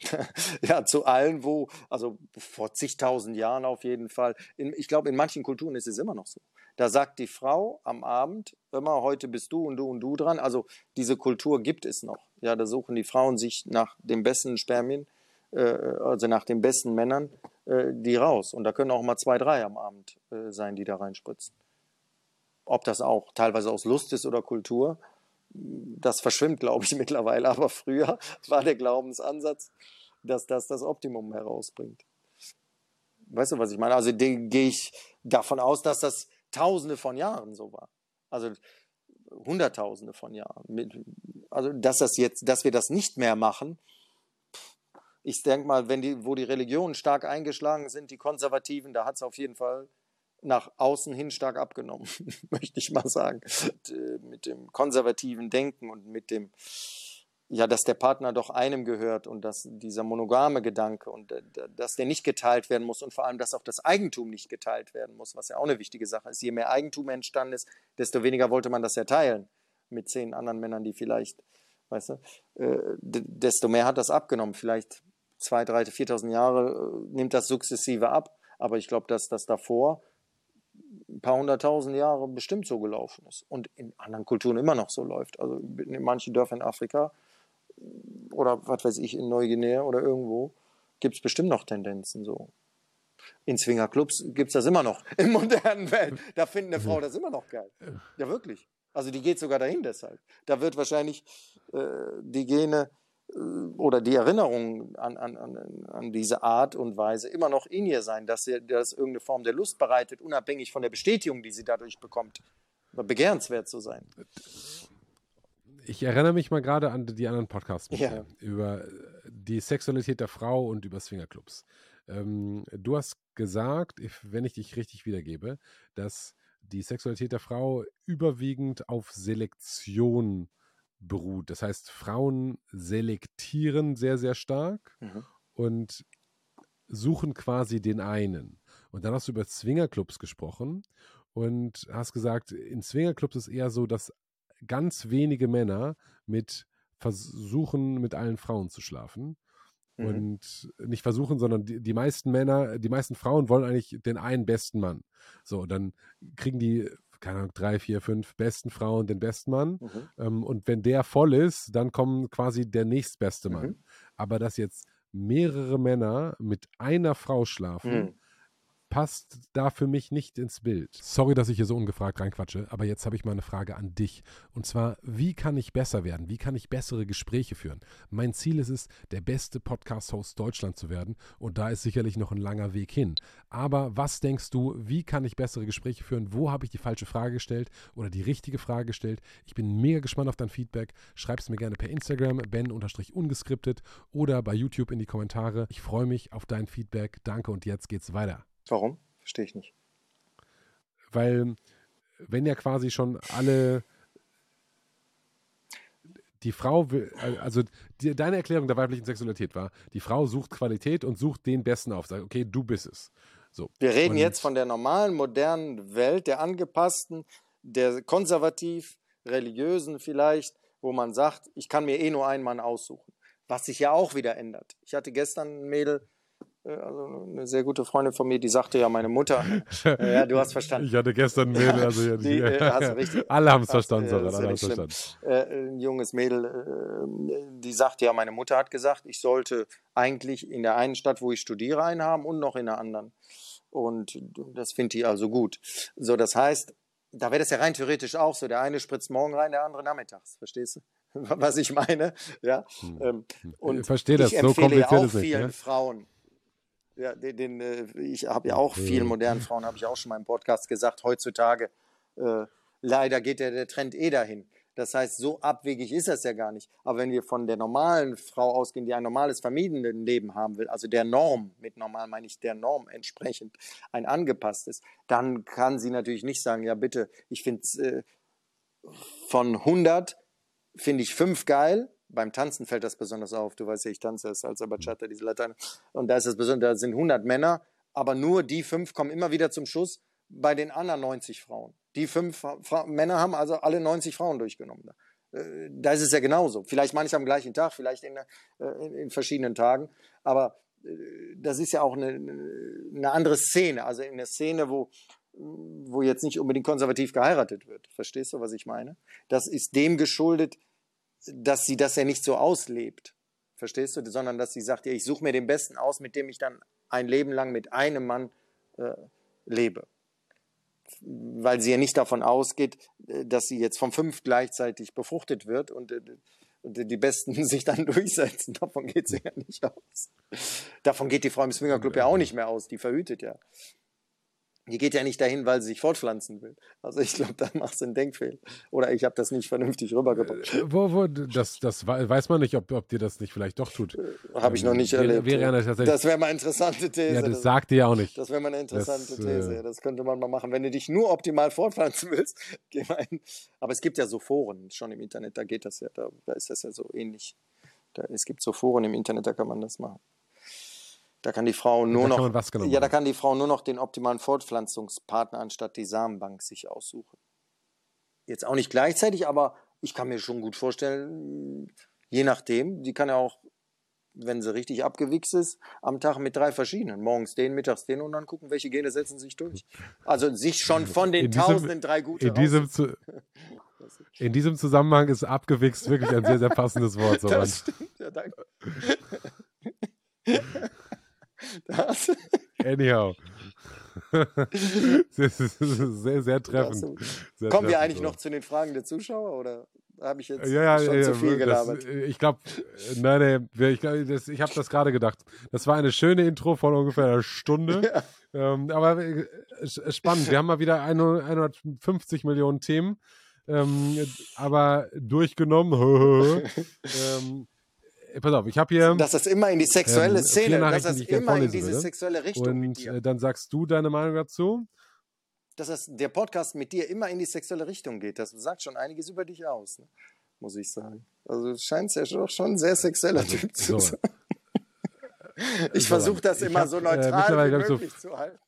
ja, zu allen, wo, also vor zigtausend Jahren auf jeden Fall. In, ich glaube, in manchen Kulturen ist es immer noch so. Da sagt die Frau am Abend immer, heute bist du und du und du dran. Also diese Kultur gibt es noch. Ja, da suchen die Frauen sich nach dem besten Spermien, äh, also nach den besten Männern, äh, die raus. Und da können auch mal zwei, drei am Abend äh, sein, die da reinspritzen. Ob das auch teilweise aus Lust ist oder Kultur, das verschwimmt, glaube ich, mittlerweile, aber früher war der Glaubensansatz, dass das das Optimum herausbringt. Weißt du, was ich meine? Also gehe ich davon aus, dass das Tausende von Jahren so war. Also Hunderttausende von Jahren. Also dass das jetzt, dass wir das nicht mehr machen. Ich denke mal, wenn die, wo die Religionen stark eingeschlagen sind, die Konservativen, da hat es auf jeden Fall nach außen hin stark abgenommen, möchte ich mal sagen. Äh, mit dem konservativen Denken und mit dem, ja, dass der Partner doch einem gehört und dass dieser monogame Gedanke und äh, dass der nicht geteilt werden muss und vor allem, dass auch das Eigentum nicht geteilt werden muss, was ja auch eine wichtige Sache ist. Je mehr Eigentum entstanden ist, desto weniger wollte man das ja teilen mit zehn anderen Männern, die vielleicht, weißt du, äh, desto mehr hat das abgenommen. Vielleicht zwei, drei, viertausend Jahre nimmt das sukzessive ab, aber ich glaube, dass das davor ein paar hunderttausend Jahre bestimmt so gelaufen ist und in anderen Kulturen immer noch so läuft. Also in manchen Dörfern in Afrika oder was weiß ich, in Neuguinea oder irgendwo gibt es bestimmt noch Tendenzen so. In Swingerclubs gibt es das immer noch in modernen Welt. Da findet eine Frau das immer noch geil. Ja, wirklich. Also die geht sogar dahin deshalb. Da wird wahrscheinlich äh, die Gene oder die Erinnerung an, an, an, diese Art und Weise immer noch in ihr sein, dass sie das irgendeine Form der Lust bereitet, unabhängig von der Bestätigung, die sie dadurch bekommt. begehrenswert zu sein. Ich erinnere mich mal gerade an die anderen Podcasts ja. über die Sexualität der Frau und über Swingerclubs. Ähm, du hast gesagt, wenn ich dich richtig wiedergebe, dass die Sexualität der Frau überwiegend auf Selektion beruht. Das heißt, Frauen selektieren sehr, sehr stark mhm. und suchen quasi den einen. Und dann hast du über Swingerclubs gesprochen und hast gesagt, in Swingerclubs ist eher so, dass ganz wenige Männer mit versuchen, mit allen Frauen zu schlafen. Mhm. Und nicht versuchen, sondern die, die meisten Männer, die meisten Frauen wollen eigentlich den einen besten Mann. So, dann kriegen die, keine Ahnung, drei, vier, fünf besten Frauen den besten Mann. Mhm. Ähm, und wenn der voll ist, dann kommt quasi der nächstbeste Mann. Mhm. Aber dass jetzt mehrere Männer mit einer Frau schlafen, mhm passt da für mich nicht ins Bild. Sorry, dass ich hier so ungefragt reinquatsche, aber jetzt habe ich mal eine Frage an dich. Und zwar, wie kann ich besser werden? Wie kann ich bessere Gespräche führen? Mein Ziel ist es, der beste Podcast-Host Deutschland zu werden. Und da ist sicherlich noch ein langer Weg hin. Aber was denkst du, wie kann ich bessere Gespräche führen? Wo habe ich die falsche Frage gestellt oder die richtige Frage gestellt? Ich bin mega gespannt auf dein Feedback. Schreib es mir gerne per Instagram, ben-ungeskriptet oder bei YouTube in die Kommentare. Ich freue mich auf dein Feedback. Danke und jetzt geht's weiter. Warum? Verstehe ich nicht. Weil, wenn ja quasi schon alle die Frau will, also die, deine Erklärung der weiblichen Sexualität war, die Frau sucht Qualität und sucht den Besten auf. Sagt, okay, du bist es. So. Wir reden und jetzt von der normalen, modernen Welt, der angepassten, der konservativ, religiösen vielleicht, wo man sagt, ich kann mir eh nur einen Mann aussuchen. Was sich ja auch wieder ändert. Ich hatte gestern ein Mädel, also eine sehr gute Freundin von mir, die sagte ja, meine Mutter, ja, du hast verstanden. Ich hatte gestern ein Mädel, also ja, die, äh, richtig, alle haben es verstanden, sogar, alle haben verstanden. Äh, ein junges Mädel, äh, die sagte ja, meine Mutter hat gesagt, ich sollte eigentlich in der einen Stadt, wo ich studiere, einen haben und noch in der anderen. Und das finde ich also gut. So, das heißt, da wäre das ja rein theoretisch auch so. Der eine spritzt morgen rein, der andere nachmittags. Verstehst du? Was ich meine? Ja. Hm. Ähm, und ich verstehe das. Ich so kompliziert ja auch vielen nicht, ja? Frauen, ja, den, den äh, ich habe ja auch vielen modernen Frauen, habe ich auch schon mal im Podcast gesagt, heutzutage äh, leider geht der, der Trend eh dahin. Das heißt, so abwegig ist das ja gar nicht. Aber wenn wir von der normalen Frau ausgehen, die ein normales Familienleben haben will, also der Norm, mit normal meine ich der Norm entsprechend ein angepasstes, dann kann sie natürlich nicht sagen, ja bitte, ich finde äh, von 100 finde ich fünf geil beim Tanzen fällt das besonders auf. Du weißt ja, ich tanze als Salsa Bachata, diese Latein. Und da ist es besonders, da sind 100 Männer, aber nur die fünf kommen immer wieder zum Schuss bei den anderen 90 Frauen. Die fünf Fra Männer haben also alle 90 Frauen durchgenommen. Äh, da ist es ja genauso. Vielleicht manchmal am gleichen Tag, vielleicht in, äh, in, verschiedenen Tagen. Aber äh, das ist ja auch eine, eine andere Szene. Also in einer Szene, wo, wo jetzt nicht unbedingt konservativ geheiratet wird. Verstehst du, was ich meine? Das ist dem geschuldet, dass sie das ja nicht so auslebt. Verstehst du? Sondern dass sie sagt, ja, ich suche mir den Besten aus, mit dem ich dann ein Leben lang mit einem Mann äh, lebe. Weil sie ja nicht davon ausgeht, äh, dass sie jetzt vom fünf gleichzeitig befruchtet wird und, äh, und die Besten sich dann durchsetzen. Davon geht sie ja nicht aus. Davon geht die Frau im Swingerclub ja auch nicht mehr aus. Die verhütet ja. Die geht ja nicht dahin, weil sie sich fortpflanzen will. Also ich glaube, da machst du einen Denkfehler. Oder ich habe das nicht vernünftig rübergebracht. Äh, wo, wo, das, das weiß man nicht, ob, ob dir das nicht vielleicht doch tut. Äh, habe ich noch nicht ähm, erlebt. Wäre, wäre das wäre mal eine interessante These. Ja, das, das sagt dir ja auch nicht. Das wäre mal eine interessante das, These. Äh, das könnte man mal machen. Wenn du dich nur optimal fortpflanzen willst, geh mal hin. Aber es gibt ja so Foren schon im Internet, da geht das ja, da, da ist das ja so ähnlich. Da, es gibt so Foren im Internet, da kann man das machen. Da kann die Frau nur noch, genau ja, da kann die Frau nur noch den optimalen Fortpflanzungspartner anstatt die Samenbank sich aussuchen. Jetzt auch nicht gleichzeitig, aber ich kann mir schon gut vorstellen, je nachdem, die kann ja auch, wenn sie richtig abgewichst ist, am Tag mit drei verschiedenen. Morgens den, mittags den und dann gucken, welche Gene setzen sich durch. Also sich schon von den diesem, Tausenden drei gute in diesem, zu, in diesem Zusammenhang ist abgewichst wirklich ein sehr, sehr passendes Wort. So das stimmt, ja, danke. Das. Anyhow. das ist sehr, sehr treffend. Sehr Kommen wir eigentlich so. noch zu den Fragen der Zuschauer? Oder? habe ich jetzt ja, ja, schon ja, zu viel gelabert. Das, ich glaube, nein, nein, ich, das, ich habe das gerade gedacht. Das war eine schöne Intro von ungefähr einer Stunde. Ähm, aber äh, spannend. Wir haben mal wieder 150 Millionen Themen, ähm, aber durchgenommen. ähm, pass auf, ich habe hier. Dass das immer in die sexuelle ähm, Szene, dass das immer in diese sexuelle Richtung. Und äh, dann sagst du deine Meinung dazu? Dass das, der Podcast mit dir immer in die sexuelle Richtung geht. Das sagt schon einiges über dich aus, ne? muss ich sagen. Also du scheinst ja doch schon ein sehr sexueller also, Typ zu sein. ich versuche das immer hab, so äh, neutral äh, wie möglich so, zu halten.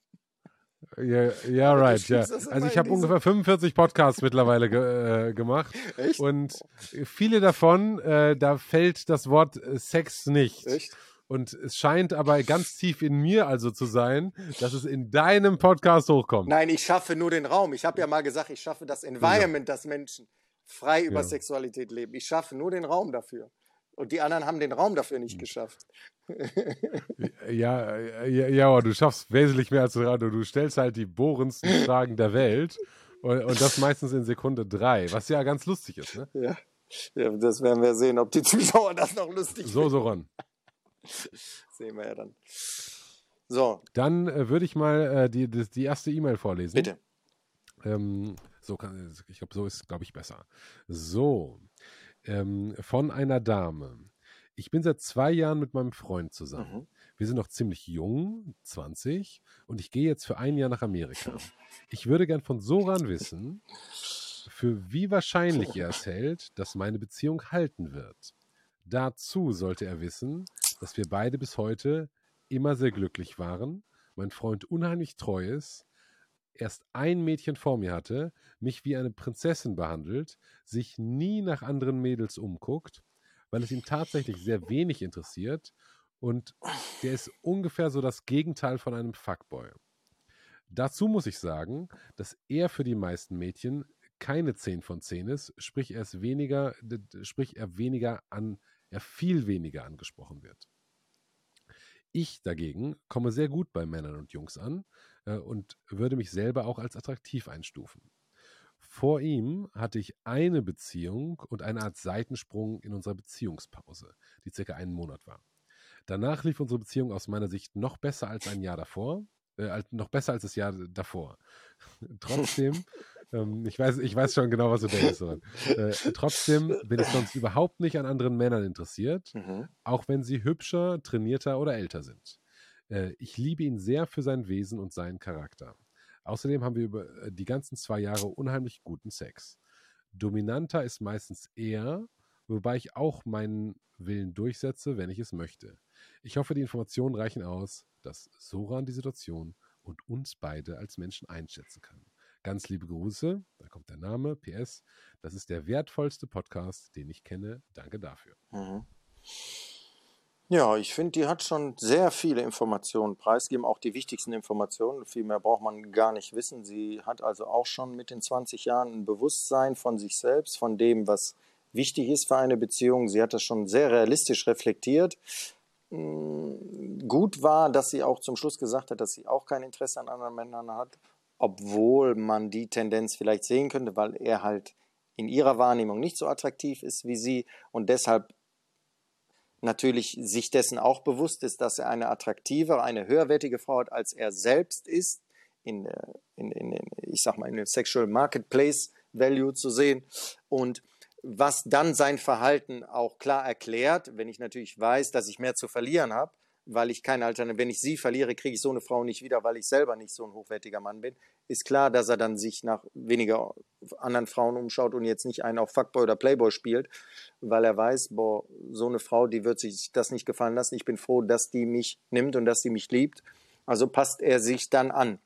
Ja, yeah, right, ja. Also ich habe ungefähr 45 Podcasts mittlerweile ge äh, gemacht. Echt? Und viele davon, äh, da fällt das Wort äh, Sex nicht. Echt? Und es scheint aber ganz tief in mir also zu sein, dass es in deinem Podcast hochkommt. Nein, ich schaffe nur den Raum. Ich habe ja mal gesagt, ich schaffe das Environment, ja. dass Menschen frei über ja. Sexualität leben. Ich schaffe nur den Raum dafür. Und die anderen haben den Raum dafür nicht hm. geschafft. ja, ja, ja, aber du schaffst wesentlich mehr als Radio. Du stellst halt die bohrendsten Fragen der Welt und, und, das meistens in Sekunde drei, was ja ganz lustig ist. Ne? Ja. ja, das werden wir sehen, ob die Zuschauer das noch lustig. So, so, Ron. sehen wir ja dann. So. Dann äh, würde ich mal äh, die, die, die erste E-Mail vorlesen. Bitte. Ähm, so kann, ich glaube, so ist, glaube ich, besser. So, ähm, von einer Dame. Ich bin seit zwei Jahren mit meinem Freund zusammen. Mhm. Wir sind noch ziemlich jung, 20, und ich gehe jetzt für ein Jahr nach Amerika. Ich würde gern von Soran wissen, für wie wahrscheinlich er es hält, dass meine Beziehung halten wird. Dazu sollte er wissen, dass wir beide bis heute immer sehr glücklich waren, mein Freund unheimlich treu ist, erst ein Mädchen vor mir hatte, mich wie eine Prinzessin behandelt, sich nie nach anderen Mädels umguckt, weil es ihn tatsächlich sehr wenig interessiert und der ist ungefähr so das Gegenteil von einem Fuckboy. Dazu muss ich sagen, dass er für die meisten Mädchen keine 10 von 10 ist, sprich er ist weniger, sprich er weniger an, er viel weniger angesprochen wird. Ich dagegen komme sehr gut bei Männern und Jungs an äh, und würde mich selber auch als attraktiv einstufen. Vor ihm hatte ich eine Beziehung und eine Art Seitensprung in unserer Beziehungspause, die circa einen Monat war. Danach lief unsere Beziehung aus meiner Sicht noch besser als ein Jahr davor, äh, noch besser als das Jahr davor. Trotzdem ähm, ich, weiß, ich weiß schon genau, was du denkst. Äh, trotzdem bin ich sonst überhaupt nicht an anderen Männern interessiert, mhm. auch wenn sie hübscher, trainierter oder älter sind. Äh, ich liebe ihn sehr für sein Wesen und seinen Charakter. Außerdem haben wir über äh, die ganzen zwei Jahre unheimlich guten Sex. Dominanter ist meistens er, wobei ich auch meinen Willen durchsetze, wenn ich es möchte. Ich hoffe, die Informationen reichen aus, dass Soran die Situation und uns beide als Menschen einschätzen kann. Ganz liebe Grüße, da kommt der Name, PS. Das ist der wertvollste Podcast, den ich kenne. Danke dafür. Mhm. Ja, ich finde, die hat schon sehr viele Informationen preisgegeben, auch die wichtigsten Informationen. Viel mehr braucht man gar nicht wissen. Sie hat also auch schon mit den 20 Jahren ein Bewusstsein von sich selbst, von dem, was wichtig ist für eine Beziehung. Sie hat das schon sehr realistisch reflektiert. Hm, gut war, dass sie auch zum Schluss gesagt hat, dass sie auch kein Interesse an anderen Männern hat obwohl man die Tendenz vielleicht sehen könnte, weil er halt in ihrer Wahrnehmung nicht so attraktiv ist wie sie und deshalb natürlich sich dessen auch bewusst ist, dass er eine attraktivere, eine höherwertige Frau hat, als er selbst ist, in, in, in, in ich sag mal, in dem Sexual Marketplace Value zu sehen. Und was dann sein Verhalten auch klar erklärt, wenn ich natürlich weiß, dass ich mehr zu verlieren habe, weil ich keine Alternative, wenn ich sie verliere, kriege ich so eine Frau nicht wieder, weil ich selber nicht so ein hochwertiger Mann bin, ist klar, dass er dann sich nach weniger anderen Frauen umschaut und jetzt nicht einen auf Fuckboy oder Playboy spielt, weil er weiß, boah, so eine Frau, die wird sich das nicht gefallen lassen. Ich bin froh, dass die mich nimmt und dass sie mich liebt. Also passt er sich dann an.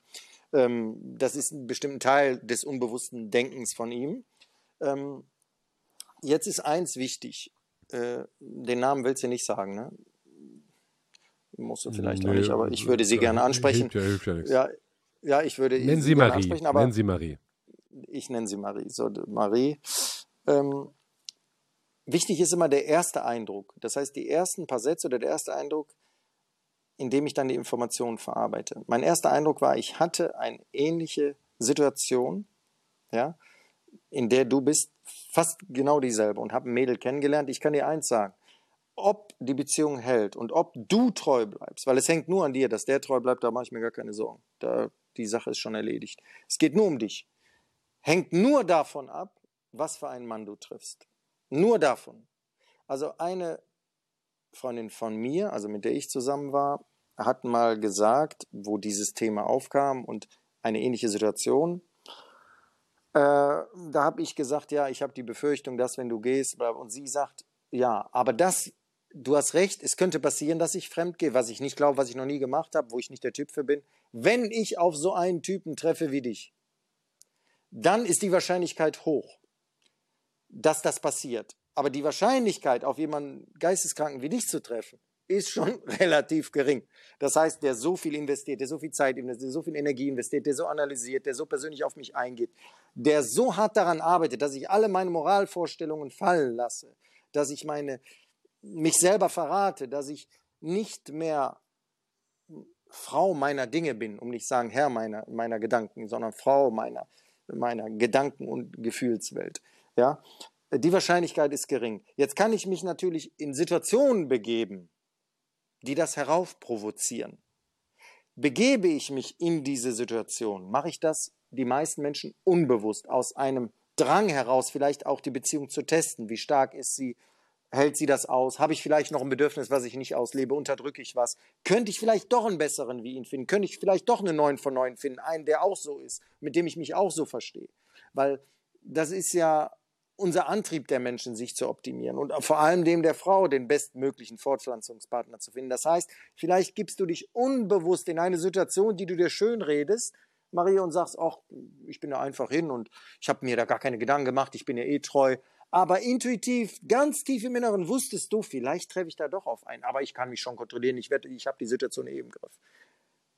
Ähm, das ist ein bestimmter Teil des unbewussten Denkens von ihm. Ähm, jetzt ist eins wichtig. Äh, den Namen willst du nicht sagen, ne? Musst du vielleicht nee, auch nicht, aber ich würde sie gerne ansprechen. Hilft ja, hilft ja, nichts. ja, ja, ich würde Nennen sie, sie Marie. ansprechen, aber nennen sie Marie. Ich nenne sie Marie. So, Marie. Ähm, wichtig ist immer der erste Eindruck. Das heißt, die ersten paar Sätze oder der erste Eindruck, in dem ich dann die Informationen verarbeite. Mein erster Eindruck war, ich hatte eine ähnliche Situation, ja, in der du bist fast genau dieselbe und habe ein Mädel kennengelernt. Ich kann dir eins sagen, ob die Beziehung hält und ob du treu bleibst, weil es hängt nur an dir, dass der treu bleibt, da mache ich mir gar keine Sorgen. Da, die Sache ist schon erledigt. Es geht nur um dich. Hängt nur davon ab, was für einen Mann du triffst. Nur davon. Also eine Freundin von mir, also mit der ich zusammen war, hat mal gesagt, wo dieses Thema aufkam und eine ähnliche Situation. Äh, da habe ich gesagt, ja, ich habe die Befürchtung, dass wenn du gehst, und sie sagt, ja, aber das, du hast recht, es könnte passieren, dass ich fremd gehe, was ich nicht glaube, was ich noch nie gemacht habe, wo ich nicht der Typ für bin. Wenn ich auf so einen Typen treffe wie dich, dann ist die Wahrscheinlichkeit hoch, dass das passiert. Aber die Wahrscheinlichkeit, auf jemanden Geisteskranken wie dich zu treffen, ist schon relativ gering. Das heißt, der so viel investiert, der so viel Zeit investiert, der so viel Energie investiert, der so analysiert, der so persönlich auf mich eingeht, der so hart daran arbeitet, dass ich alle meine Moralvorstellungen fallen lasse, dass ich meine, mich selber verrate, dass ich nicht mehr Frau meiner Dinge bin, um nicht sagen Herr meiner, meiner Gedanken, sondern Frau meiner, meiner Gedanken- und Gefühlswelt. Ja, die Wahrscheinlichkeit ist gering. Jetzt kann ich mich natürlich in Situationen begeben, die das heraufprovozieren. Begebe ich mich in diese Situation, mache ich das die meisten Menschen unbewusst aus einem Drang heraus, vielleicht auch die Beziehung zu testen. Wie stark ist sie? Hält sie das aus? Habe ich vielleicht noch ein Bedürfnis, was ich nicht auslebe? Unterdrücke ich was? Könnte ich vielleicht doch einen besseren wie ihn finden? Könnte ich vielleicht doch einen neuen von neun finden? Einen, der auch so ist, mit dem ich mich auch so verstehe? Weil das ist ja unser Antrieb der Menschen, sich zu optimieren und vor allem dem der Frau den bestmöglichen Fortpflanzungspartner zu finden. Das heißt, vielleicht gibst du dich unbewusst in eine Situation, die du dir schön redest, Maria, und sagst, ach, ich bin da einfach hin und ich habe mir da gar keine Gedanken gemacht, ich bin ja eh treu. Aber intuitiv, ganz tief im Inneren wusstest du, vielleicht treffe ich da doch auf einen, aber ich kann mich schon kontrollieren, ich, werde, ich habe die Situation eh im Griff.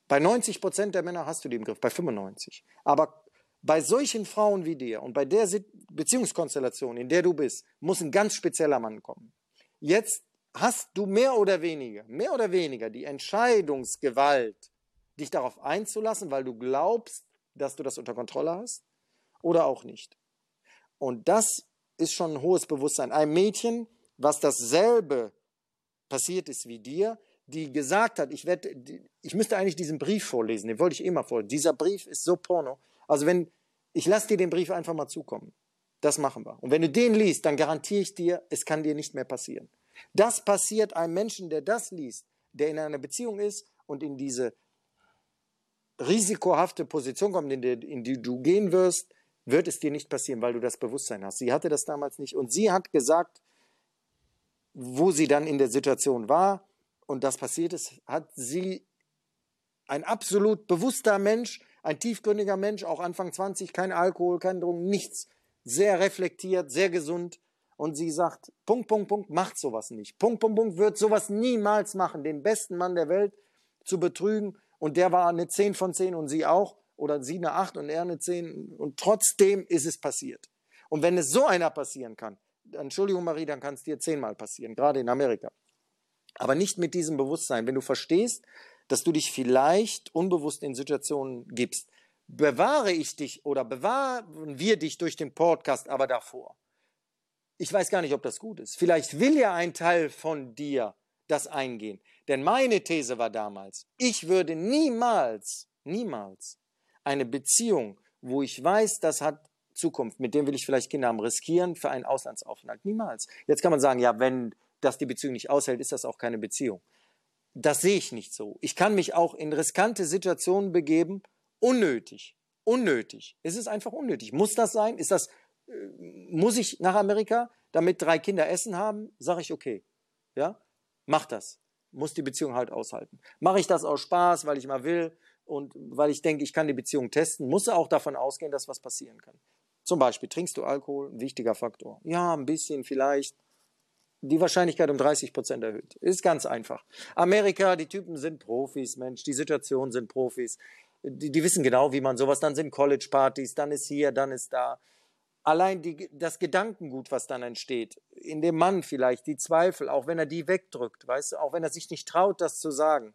Bei 90 Prozent der Männer hast du die im Griff, bei 95. Aber bei solchen Frauen wie dir und bei der Beziehungskonstellation, in der du bist, muss ein ganz spezieller Mann kommen. Jetzt hast du mehr oder weniger, mehr oder weniger die Entscheidungsgewalt, dich darauf einzulassen, weil du glaubst, dass du das unter Kontrolle hast oder auch nicht. Und das ist schon ein hohes Bewusstsein. Ein Mädchen, was dasselbe passiert ist wie dir, die gesagt hat, ich, werd, ich müsste eigentlich diesen Brief vorlesen, den wollte ich immer vorlesen. Dieser Brief ist so porno. Also wenn, ich lasse dir den Brief einfach mal zukommen. Das machen wir. Und wenn du den liest, dann garantiere ich dir, es kann dir nicht mehr passieren. Das passiert einem Menschen, der das liest, der in einer Beziehung ist und in diese risikohafte Position kommt, in die, in die du gehen wirst, wird es dir nicht passieren, weil du das Bewusstsein hast. Sie hatte das damals nicht. Und sie hat gesagt, wo sie dann in der Situation war und das passiert ist, hat sie ein absolut bewusster Mensch ein tiefgründiger Mensch, auch Anfang 20, kein Alkohol, kein Drogen, nichts. Sehr reflektiert, sehr gesund. Und sie sagt, Punkt, Punkt, Punkt, macht sowas nicht. Punkt, Punkt, Punkt, wird sowas niemals machen, den besten Mann der Welt zu betrügen. Und der war eine 10 von 10 und sie auch. Oder sie eine 8 und er eine 10. Und trotzdem ist es passiert. Und wenn es so einer passieren kann, Entschuldigung Marie, dann kann es dir zehnmal passieren, gerade in Amerika. Aber nicht mit diesem Bewusstsein. Wenn du verstehst, dass du dich vielleicht unbewusst in Situationen gibst. Bewahre ich dich oder bewahren wir dich durch den Podcast aber davor? Ich weiß gar nicht, ob das gut ist. Vielleicht will ja ein Teil von dir das eingehen. Denn meine These war damals, ich würde niemals, niemals eine Beziehung, wo ich weiß, das hat Zukunft, mit dem will ich vielleicht Kinder haben, riskieren für einen Auslandsaufenthalt. Niemals. Jetzt kann man sagen, ja, wenn das die Beziehung nicht aushält, ist das auch keine Beziehung das sehe ich nicht so. Ich kann mich auch in riskante Situationen begeben, unnötig. Unnötig. Es ist einfach unnötig. Muss das sein? Ist das, äh, muss ich nach Amerika, damit drei Kinder Essen haben? Sage ich okay. Ja? Mach das. Muss die Beziehung halt aushalten. Mache ich das aus Spaß, weil ich mal will und weil ich denke, ich kann die Beziehung testen, muss auch davon ausgehen, dass was passieren kann. Zum Beispiel, trinkst du Alkohol? Ein wichtiger Faktor. Ja, ein bisschen vielleicht die Wahrscheinlichkeit um 30 Prozent erhöht. Ist ganz einfach. Amerika, die Typen sind Profis, Mensch, die Situationen sind Profis. Die, die wissen genau, wie man sowas, dann sind College-Partys, dann ist hier, dann ist da. Allein die, das Gedankengut, was dann entsteht, in dem Mann vielleicht, die Zweifel, auch wenn er die wegdrückt, weißt du, auch wenn er sich nicht traut, das zu sagen,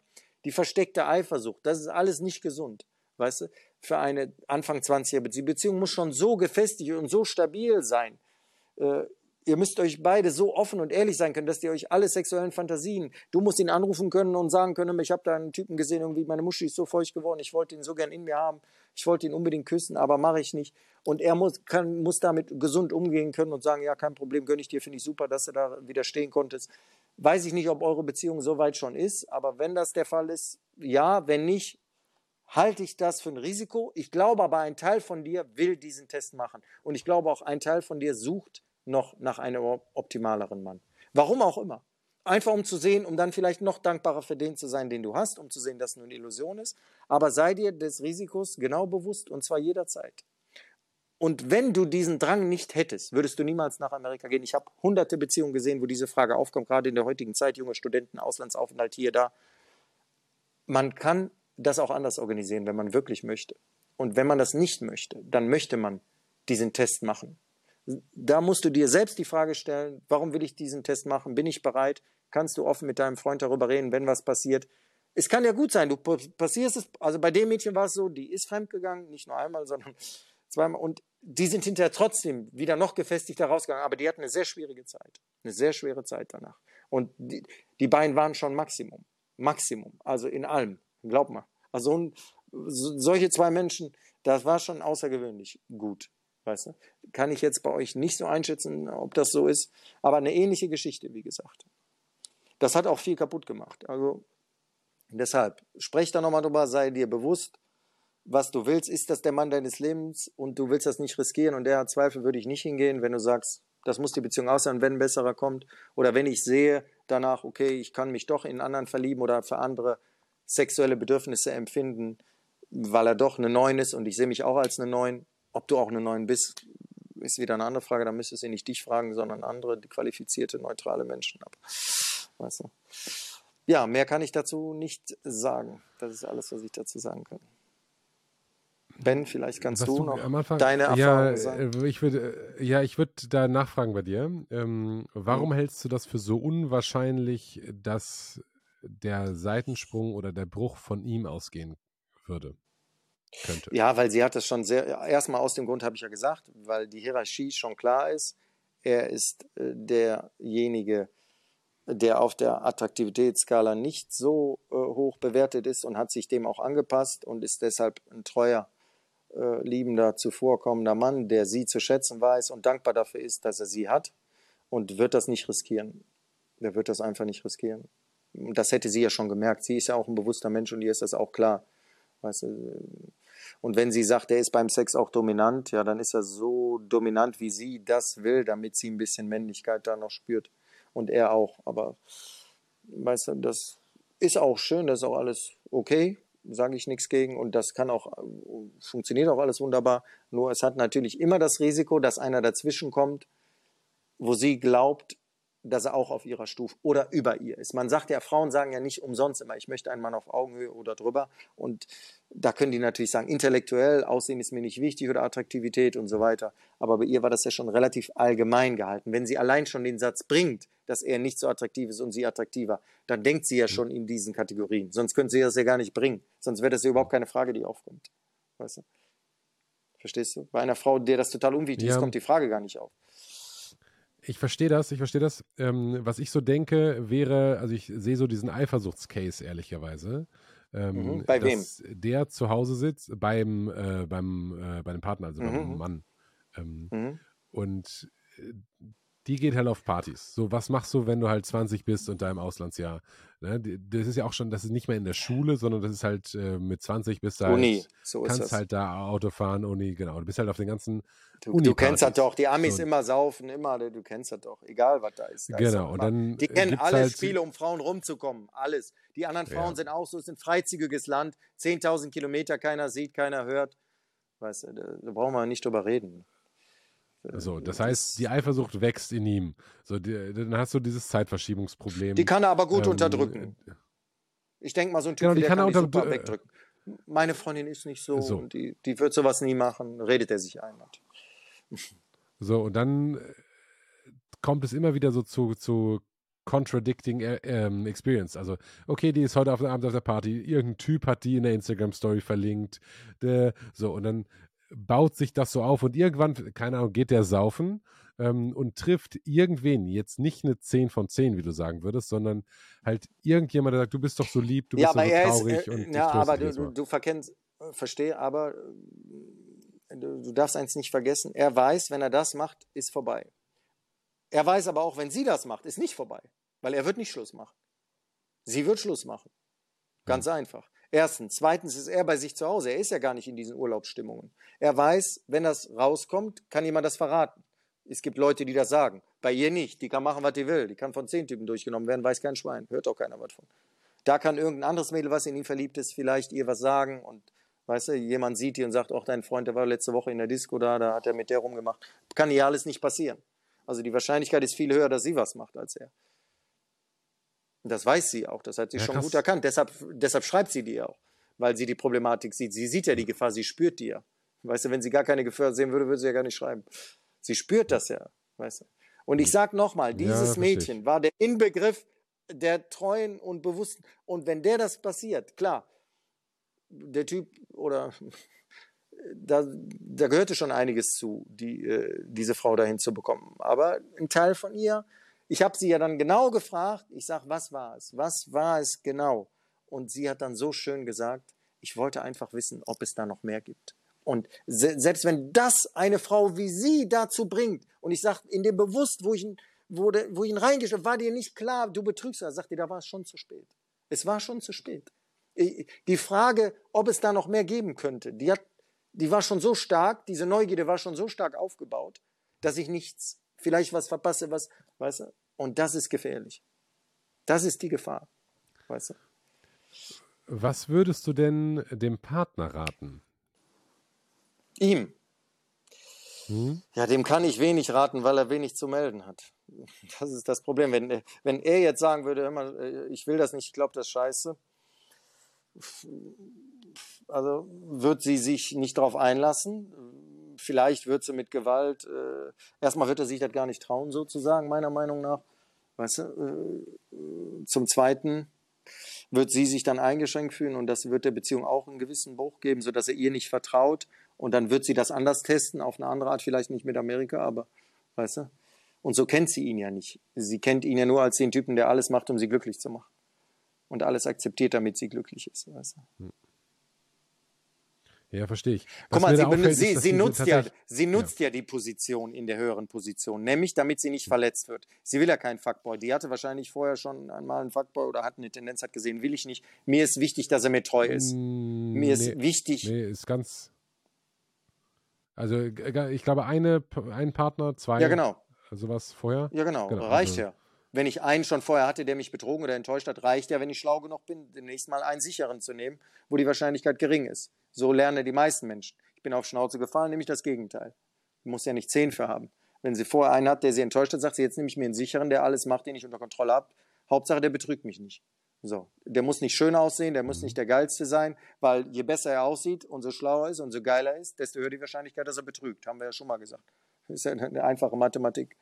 die versteckte Eifersucht, das ist alles nicht gesund, weißt du, für eine Anfang 20er Beziehung. Die Beziehung muss schon so gefestigt und so stabil sein, Äh, Ihr müsst euch beide so offen und ehrlich sein können, dass ihr euch alle sexuellen Fantasien, du musst ihn anrufen können und sagen können, ich habe da einen Typen gesehen, irgendwie meine Muschi ist so feucht geworden, ich wollte ihn so gern in mir haben, ich wollte ihn unbedingt küssen, aber mache ich nicht. Und er muss, kann, muss damit gesund umgehen können und sagen, ja, kein Problem, gönne ich dir, finde ich super, dass du da widerstehen konntest. Weiß ich nicht, ob eure Beziehung so weit schon ist, aber wenn das der Fall ist, ja, wenn nicht, halte ich das für ein Risiko. Ich glaube aber, ein Teil von dir will diesen Test machen. Und ich glaube auch, ein Teil von dir sucht noch nach einem optimaleren Mann. Warum auch immer. Einfach um zu sehen, um dann vielleicht noch dankbarer für den zu sein, den du hast, um zu sehen, dass es nur eine Illusion ist. Aber sei dir des Risikos genau bewusst und zwar jederzeit. Und wenn du diesen Drang nicht hättest, würdest du niemals nach Amerika gehen. Ich habe hunderte Beziehungen gesehen, wo diese Frage aufkommt, gerade in der heutigen Zeit, junge Studenten, Auslandsaufenthalt hier, da. Man kann das auch anders organisieren, wenn man wirklich möchte. Und wenn man das nicht möchte, dann möchte man diesen Test machen da musst du dir selbst die Frage stellen, warum will ich diesen Test machen? Bin ich bereit? Kannst du offen mit deinem Freund darüber reden, wenn was passiert? Es kann ja gut sein, du passierst es, also bei dem Mädchen war es so, die ist fremdgegangen, nicht nur einmal, sondern zweimal und die sind hinterher trotzdem wieder noch gefestigter rausgegangen, aber die hatten eine sehr schwierige Zeit, eine sehr schwere Zeit danach. Und die, die beiden waren schon Maximum, Maximum, also in allem, glaub mal. Also solche zwei Menschen, das war schon außergewöhnlich gut. Weißt du? Kann ich jetzt bei euch nicht so einschätzen, ob das so ist, aber eine ähnliche Geschichte, wie gesagt. Das hat auch viel kaputt gemacht. Also deshalb, sprech da nochmal drüber, sei dir bewusst, was du willst. Ist das der Mann deines Lebens und du willst das nicht riskieren und der hat Zweifel, würde ich nicht hingehen, wenn du sagst, das muss die Beziehung aus sein, wenn ein besserer kommt. Oder wenn ich sehe danach, okay, ich kann mich doch in anderen verlieben oder für andere sexuelle Bedürfnisse empfinden, weil er doch eine Neun ist und ich sehe mich auch als eine Neun, ob du auch eine Neun bist, ist wieder eine andere Frage. Da müsstest du nicht dich fragen, sondern andere qualifizierte, neutrale Menschen. Aber, weißt du. Ja, mehr kann ich dazu nicht sagen. Das ist alles, was ich dazu sagen kann. Ben, vielleicht kannst du, du, noch Anfang, deine Erfahrungen ja, sagen. Ich würde, ja, ich würde da nachfragen bei dir. Ähm, warum mhm. hältst du das für so unwahrscheinlich, dass der Seitensprung oder der Bruch von ihm ausgehen würde? könnte. Ja, weil sie hat das schon sehr, erstmal aus dem Grund habe ich ja gesagt, weil die Hierarchie schon klar ist. Er ist äh, derjenige, der auf der Attraktivitätsskala nicht so äh, hoch bewertet ist und hat sich dem auch angepasst und ist deshalb ein treuer, äh, liebender, zuvorkommender Mann, der sie zu schätzen weiß und dankbar dafür ist, dass er sie hat und wird das nicht riskieren. Der wird das einfach nicht riskieren. Das hätte sie ja schon gemerkt. Sie ist ja auch ein bewusster Mensch und ihr ist das auch klar. Weißt du, und wenn sie sagt, er ist beim Sex auch dominant, ja, dann ist er so dominant, wie sie das will, damit sie ein bisschen Männlichkeit da noch spürt. Und er auch. Aber, weißt du, das ist auch schön, das ist auch alles okay, sage ich nichts gegen. Und das kann auch, funktioniert auch alles wunderbar. Nur es hat natürlich immer das Risiko, dass einer dazwischen kommt, wo sie glaubt, dass er auch auf ihrer Stufe oder über ihr ist. Man sagt ja, Frauen sagen ja nicht umsonst immer, ich möchte einen Mann auf Augenhöhe oder drüber. Und da können die natürlich sagen, intellektuell, Aussehen ist mir nicht wichtig oder Attraktivität und so weiter. Aber bei ihr war das ja schon relativ allgemein gehalten. Wenn sie allein schon den Satz bringt, dass er nicht so attraktiv ist und sie attraktiver, dann denkt sie ja mhm. schon in diesen Kategorien. Sonst könnte sie das ja gar nicht bringen. Sonst wäre das ja überhaupt keine Frage, die aufkommt. Weißt du? Verstehst du? Bei einer Frau, der das total unwichtig ja. ist, kommt die Frage gar nicht auf. Ich verstehe das, ich verstehe das. Ähm, was ich so denke, wäre, also ich sehe so diesen Eifersuchtscase, ehrlicherweise. Ähm, mhm. Bei wem? Der zu Hause sitzt, beim, äh, beim, äh, bei dem Partner, also mhm. beim Mann. Ähm, mhm. Und äh, die geht halt auf Partys. So, was machst du, wenn du halt 20 bist und da im Auslandsjahr? Ne? Das ist ja auch schon, das ist nicht mehr in der Schule, sondern das ist halt äh, mit 20 bist du halt, Uni, so kannst das. halt da Auto fahren, Uni, genau. Du bist halt auf den ganzen Du, du kennst das doch, die Amis so. immer saufen, immer, du kennst das doch, egal was da ist. Da genau, ist und dann. Die kennen alle halt Spiele, um Frauen rumzukommen, alles. Die anderen Frauen ja. sind auch so, es ist ein freizügiges Land, 10.000 Kilometer, keiner sieht, keiner hört. Weißt du, da, da brauchen wir nicht drüber reden. So, das heißt, die Eifersucht wächst in ihm. So, die, dann hast du dieses Zeitverschiebungsproblem. Die kann er aber gut ähm, unterdrücken. Ich denke mal, so ein Typ, genau, die der kann, kann die super wegdrücken. Meine Freundin ist nicht so, so. Die, die wird sowas nie machen, redet er sich ein. So, und dann äh, kommt es immer wieder so zu, zu contradicting äh, ähm, Experience. Also, okay, die ist heute auf, Abend auf der Party, irgendein Typ hat die in der Instagram-Story verlinkt. Der, so, und dann baut sich das so auf und irgendwann, keine Ahnung, geht der saufen ähm, und trifft irgendwen, jetzt nicht eine 10 von 10, wie du sagen würdest, sondern halt irgendjemand, der sagt, du bist doch so lieb, du ja, bist doch so traurig. Ist, äh, und ja, aber du, du, du verkennst, äh, verstehe, aber äh, du, du darfst eins nicht vergessen, er weiß, wenn er das macht, ist vorbei. Er weiß aber auch, wenn sie das macht, ist nicht vorbei, weil er wird nicht Schluss machen. Sie wird Schluss machen. Ganz mhm. einfach. Erstens. Zweitens ist er bei sich zu Hause. Er ist ja gar nicht in diesen Urlaubsstimmungen. Er weiß, wenn das rauskommt, kann jemand das verraten. Es gibt Leute, die das sagen. Bei ihr nicht. Die kann machen, was die will. Die kann von zehn Typen durchgenommen werden, weiß kein Schwein. Hört auch keiner was von. Da kann irgendein anderes Mädel, was in ihn verliebt ist, vielleicht ihr was sagen und weißt du, jemand sieht die und sagt, auch dein Freund, der war letzte Woche in der Disco da, da hat er mit der rumgemacht. Kann ihr alles nicht passieren. Also die Wahrscheinlichkeit ist viel höher, dass sie was macht als er. Und das weiß sie auch, das hat sie ja, schon krass. gut erkannt. Deshalb, deshalb schreibt sie dir auch, weil sie die Problematik sieht. Sie sieht ja die Gefahr, sie spürt die ja. Weißt du, wenn sie gar keine Gefahr sehen würde, würde sie ja gar nicht schreiben. Sie spürt das ja, weißt du. Und ich sag nochmal, dieses ja, Mädchen war der Inbegriff der treuen und bewussten. Und wenn der das passiert, klar, der Typ oder da, da gehörte schon einiges zu, die, äh, diese Frau dahin zu bekommen. Aber ein Teil von ihr, ich habe sie ja dann genau gefragt, ich sage, was war es? Was war es genau? Und sie hat dann so schön gesagt, ich wollte einfach wissen, ob es da noch mehr gibt. Und se selbst wenn das eine Frau wie sie dazu bringt, und ich sage, in dem Bewusst, wo ich wo, wo ihn reingeschrieben war dir nicht klar, du betrügst, er sagt dir, da war es schon zu spät. Es war schon zu spät. Die Frage, ob es da noch mehr geben könnte, die, hat, die war schon so stark, diese Neugierde war schon so stark aufgebaut, dass ich nichts, vielleicht was verpasse, was, weißt du? Und das ist gefährlich. Das ist die Gefahr, weißt du? Was würdest du denn dem Partner raten? Ihm. Hm? Ja, dem kann ich wenig raten, weil er wenig zu melden hat. Das ist das Problem. Wenn, wenn er jetzt sagen würde, immer, äh, ich will das nicht, ich glaube, das ist scheiße, also wird sie sich nicht darauf einlassen. Vielleicht wird sie mit Gewalt, äh, erstmal wird er sich das gar nicht trauen, sozusagen, meiner Meinung nach. Weißt du, äh, zum Zweiten wird sie sich dann eingeschränkt fühlen und das wird der Beziehung auch einen gewissen Bruch geben, sodass er ihr nicht vertraut und dann wird sie das anders testen, auf eine andere Art, vielleicht nicht mit Amerika, aber weißt du? Und so kennt sie ihn ja nicht. Sie kennt ihn ja nur als den Typen, der alles macht, um sie glücklich zu machen. Und alles akzeptiert, damit sie glücklich ist. Weißt du? Hm. Ja, verstehe ich. Was Guck mal, sie, auffällt, sie, sie nutzt, ja, sie nutzt ja. ja. die Position in der höheren Position, nämlich damit sie nicht verletzt wird. Sie will ja keinen Fuckboy. Die hatte wahrscheinlich vorher schon einmal einen Fuckboy oder hat eine Tendenz, hat gesehen, will ich nicht. Mir ist wichtig, dass er mir treu ist. Mm, mir ist nee, wichtig. Nee, ist ganz, also ich glaube, eine, ein Partner, zwei. Ja, genau. Sowas vorher. Ja, genau. genau. Reicht also. ja. Wenn ich einen schon vorher hatte, der mich betrogen oder enttäuscht hat, reicht ja, wenn ich schlau genug bin, demnächst mal einen sicheren zu nehmen, wo die Wahrscheinlichkeit gering ist. So lernen die meisten Menschen. Ich bin auf Schnauze gefallen, nehme ich das Gegenteil. Ich muss ja nicht zehn für haben. Wenn sie vorher einen hat, der sie enttäuscht hat, sagt sie, jetzt nehme ich mir einen sicheren, der alles macht, den ich unter Kontrolle habe. Hauptsache, der betrügt mich nicht. So, der muss nicht schön aussehen, der muss nicht der geilste sein, weil je besser er aussieht und so schlauer ist und so geiler ist, desto höher die Wahrscheinlichkeit, dass er betrügt. Haben wir ja schon mal gesagt. Das ist ja eine einfache Mathematik.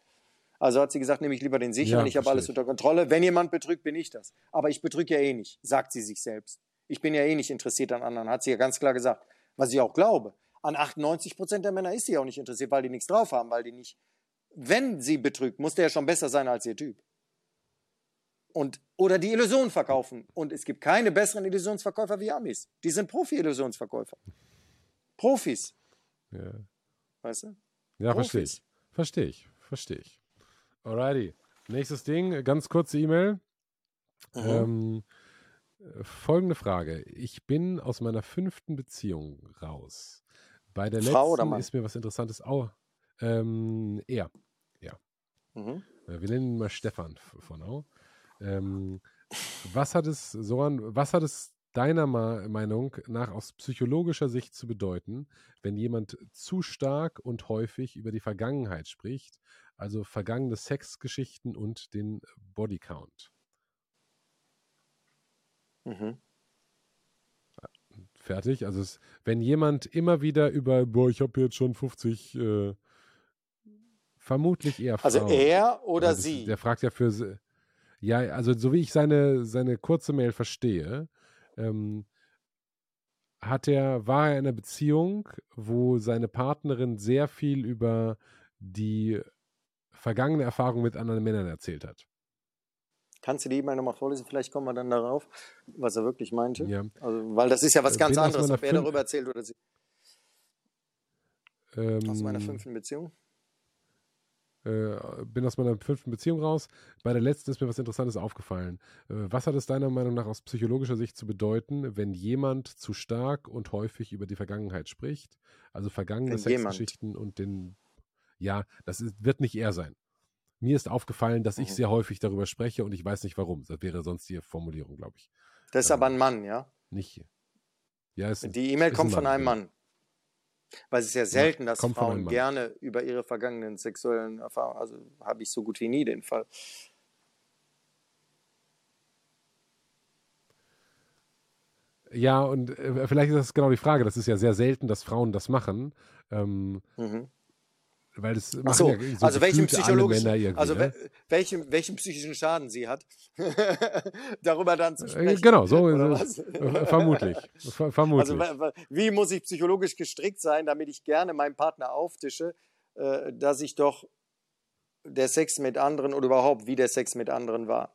Also hat sie gesagt, nehme ich lieber den sicheren, ja, ich habe alles unter Kontrolle. Wenn jemand betrügt, bin ich das. Aber ich betrüge ja eh nicht, sagt sie sich selbst. Ich bin ja eh nicht interessiert an anderen, hat sie ja ganz klar gesagt. Was ich auch glaube. An 98 Prozent der Männer ist sie auch nicht interessiert, weil die nichts drauf haben, weil die nicht. Wenn sie betrügt, muss der ja schon besser sein als ihr Typ und, oder die Illusion verkaufen. Und es gibt keine besseren Illusionsverkäufer wie Amis. Die sind Profi-Illusionsverkäufer. Profis. Ja. Weißt du? Ja, verstehe ich. Verstehe ich. Verstehe ich. Alrighty. Nächstes Ding, ganz kurze E-Mail. Mhm. Ähm, folgende Frage. Ich bin aus meiner fünften Beziehung raus. Bei der Frau letzten ist mir was Interessantes. Oh, ähm, er. Ja. Mhm. Wir nennen ihn mal Stefan von Au. Ähm, was hat es, Soran, was hat es deiner Meinung nach aus psychologischer Sicht zu bedeuten, wenn jemand zu stark und häufig über die Vergangenheit spricht, also vergangene Sexgeschichten und den Bodycount? Mhm. Fertig. Also es, wenn jemand immer wieder über, boah, ich habe jetzt schon 50, äh, vermutlich eher also Frauen. Also er oder das, sie? Der fragt ja für ja, also so wie ich seine, seine kurze Mail verstehe, ähm, hat er, war er in einer Beziehung, wo seine Partnerin sehr viel über die vergangene Erfahrung mit anderen Männern erzählt hat. Kannst du die E-Mail nochmal vorlesen? Vielleicht kommen wir dann darauf, was er wirklich meinte. Ja. Also, weil das ist ja was äh, ganz anderes, ob er darüber erzählt oder sie. Ähm, aus meiner fünften Beziehung? Äh, bin aus meiner fünften Beziehung raus. Bei der letzten ist mir was Interessantes aufgefallen. Äh, was hat es deiner Meinung nach aus psychologischer Sicht zu bedeuten, wenn jemand zu stark und häufig über die Vergangenheit spricht? Also vergangene Sexgeschichten und den. Ja, das ist, wird nicht er sein. Mir ist aufgefallen, dass ich mhm. sehr häufig darüber spreche und ich weiß nicht warum. Das wäre sonst die Formulierung, glaube ich. Das ist aber ein Mann, ja? Nicht. Ja, die E-Mail kommt ein von einem Mann. Weil es ist ja selten, ja, dass Frauen gerne über ihre vergangenen sexuellen Erfahrungen, also habe ich so gut wie nie den Fall. Ja, und äh, vielleicht ist das genau die Frage. Das ist ja sehr selten, dass Frauen das machen. Ähm, mhm. Weil das Ach so, ja so also welchen psychologischen, also ne? welchen, welchen psychischen Schaden sie hat, darüber dann zu äh, sprechen. Genau, so ist es. Vermutlich. Vermutlich. Also wie muss ich psychologisch gestrickt sein, damit ich gerne meinem Partner auftische, äh, dass ich doch der Sex mit anderen oder überhaupt wie der Sex mit anderen war.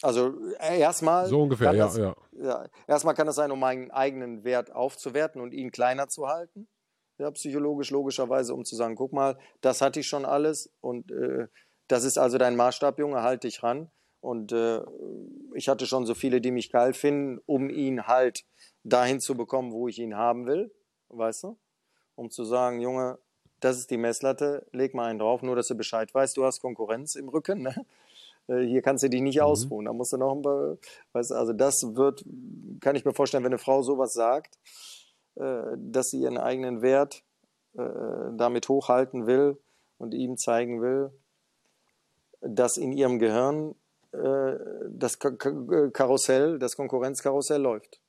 Also äh, erstmal. So ungefähr, ja, das, ja. ja. Erstmal kann es sein, um meinen eigenen Wert aufzuwerten und ihn kleiner zu halten ja, psychologisch logischerweise, um zu sagen, guck mal, das hatte ich schon alles und äh, das ist also dein Maßstab, Junge, halt dich ran. Und äh, ich hatte schon so viele, die mich geil finden, um ihn halt dahin zu bekommen, wo ich ihn haben will, weißt du? Um zu sagen, Junge, das ist die Messlatte, leg mal einen drauf, nur dass du Bescheid weißt, du hast Konkurrenz im Rücken, ne? Äh, hier kannst du dich nicht mhm. ausruhen, da musst du noch ein paar, weißt du, also das wird, kann ich mir vorstellen, wenn eine Frau sowas sagt, dass sie ihren eigenen Wert äh, damit hochhalten will und ihm zeigen will, dass in ihrem Gehirn äh, das Karussell, das Konkurrenzkarussell läuft.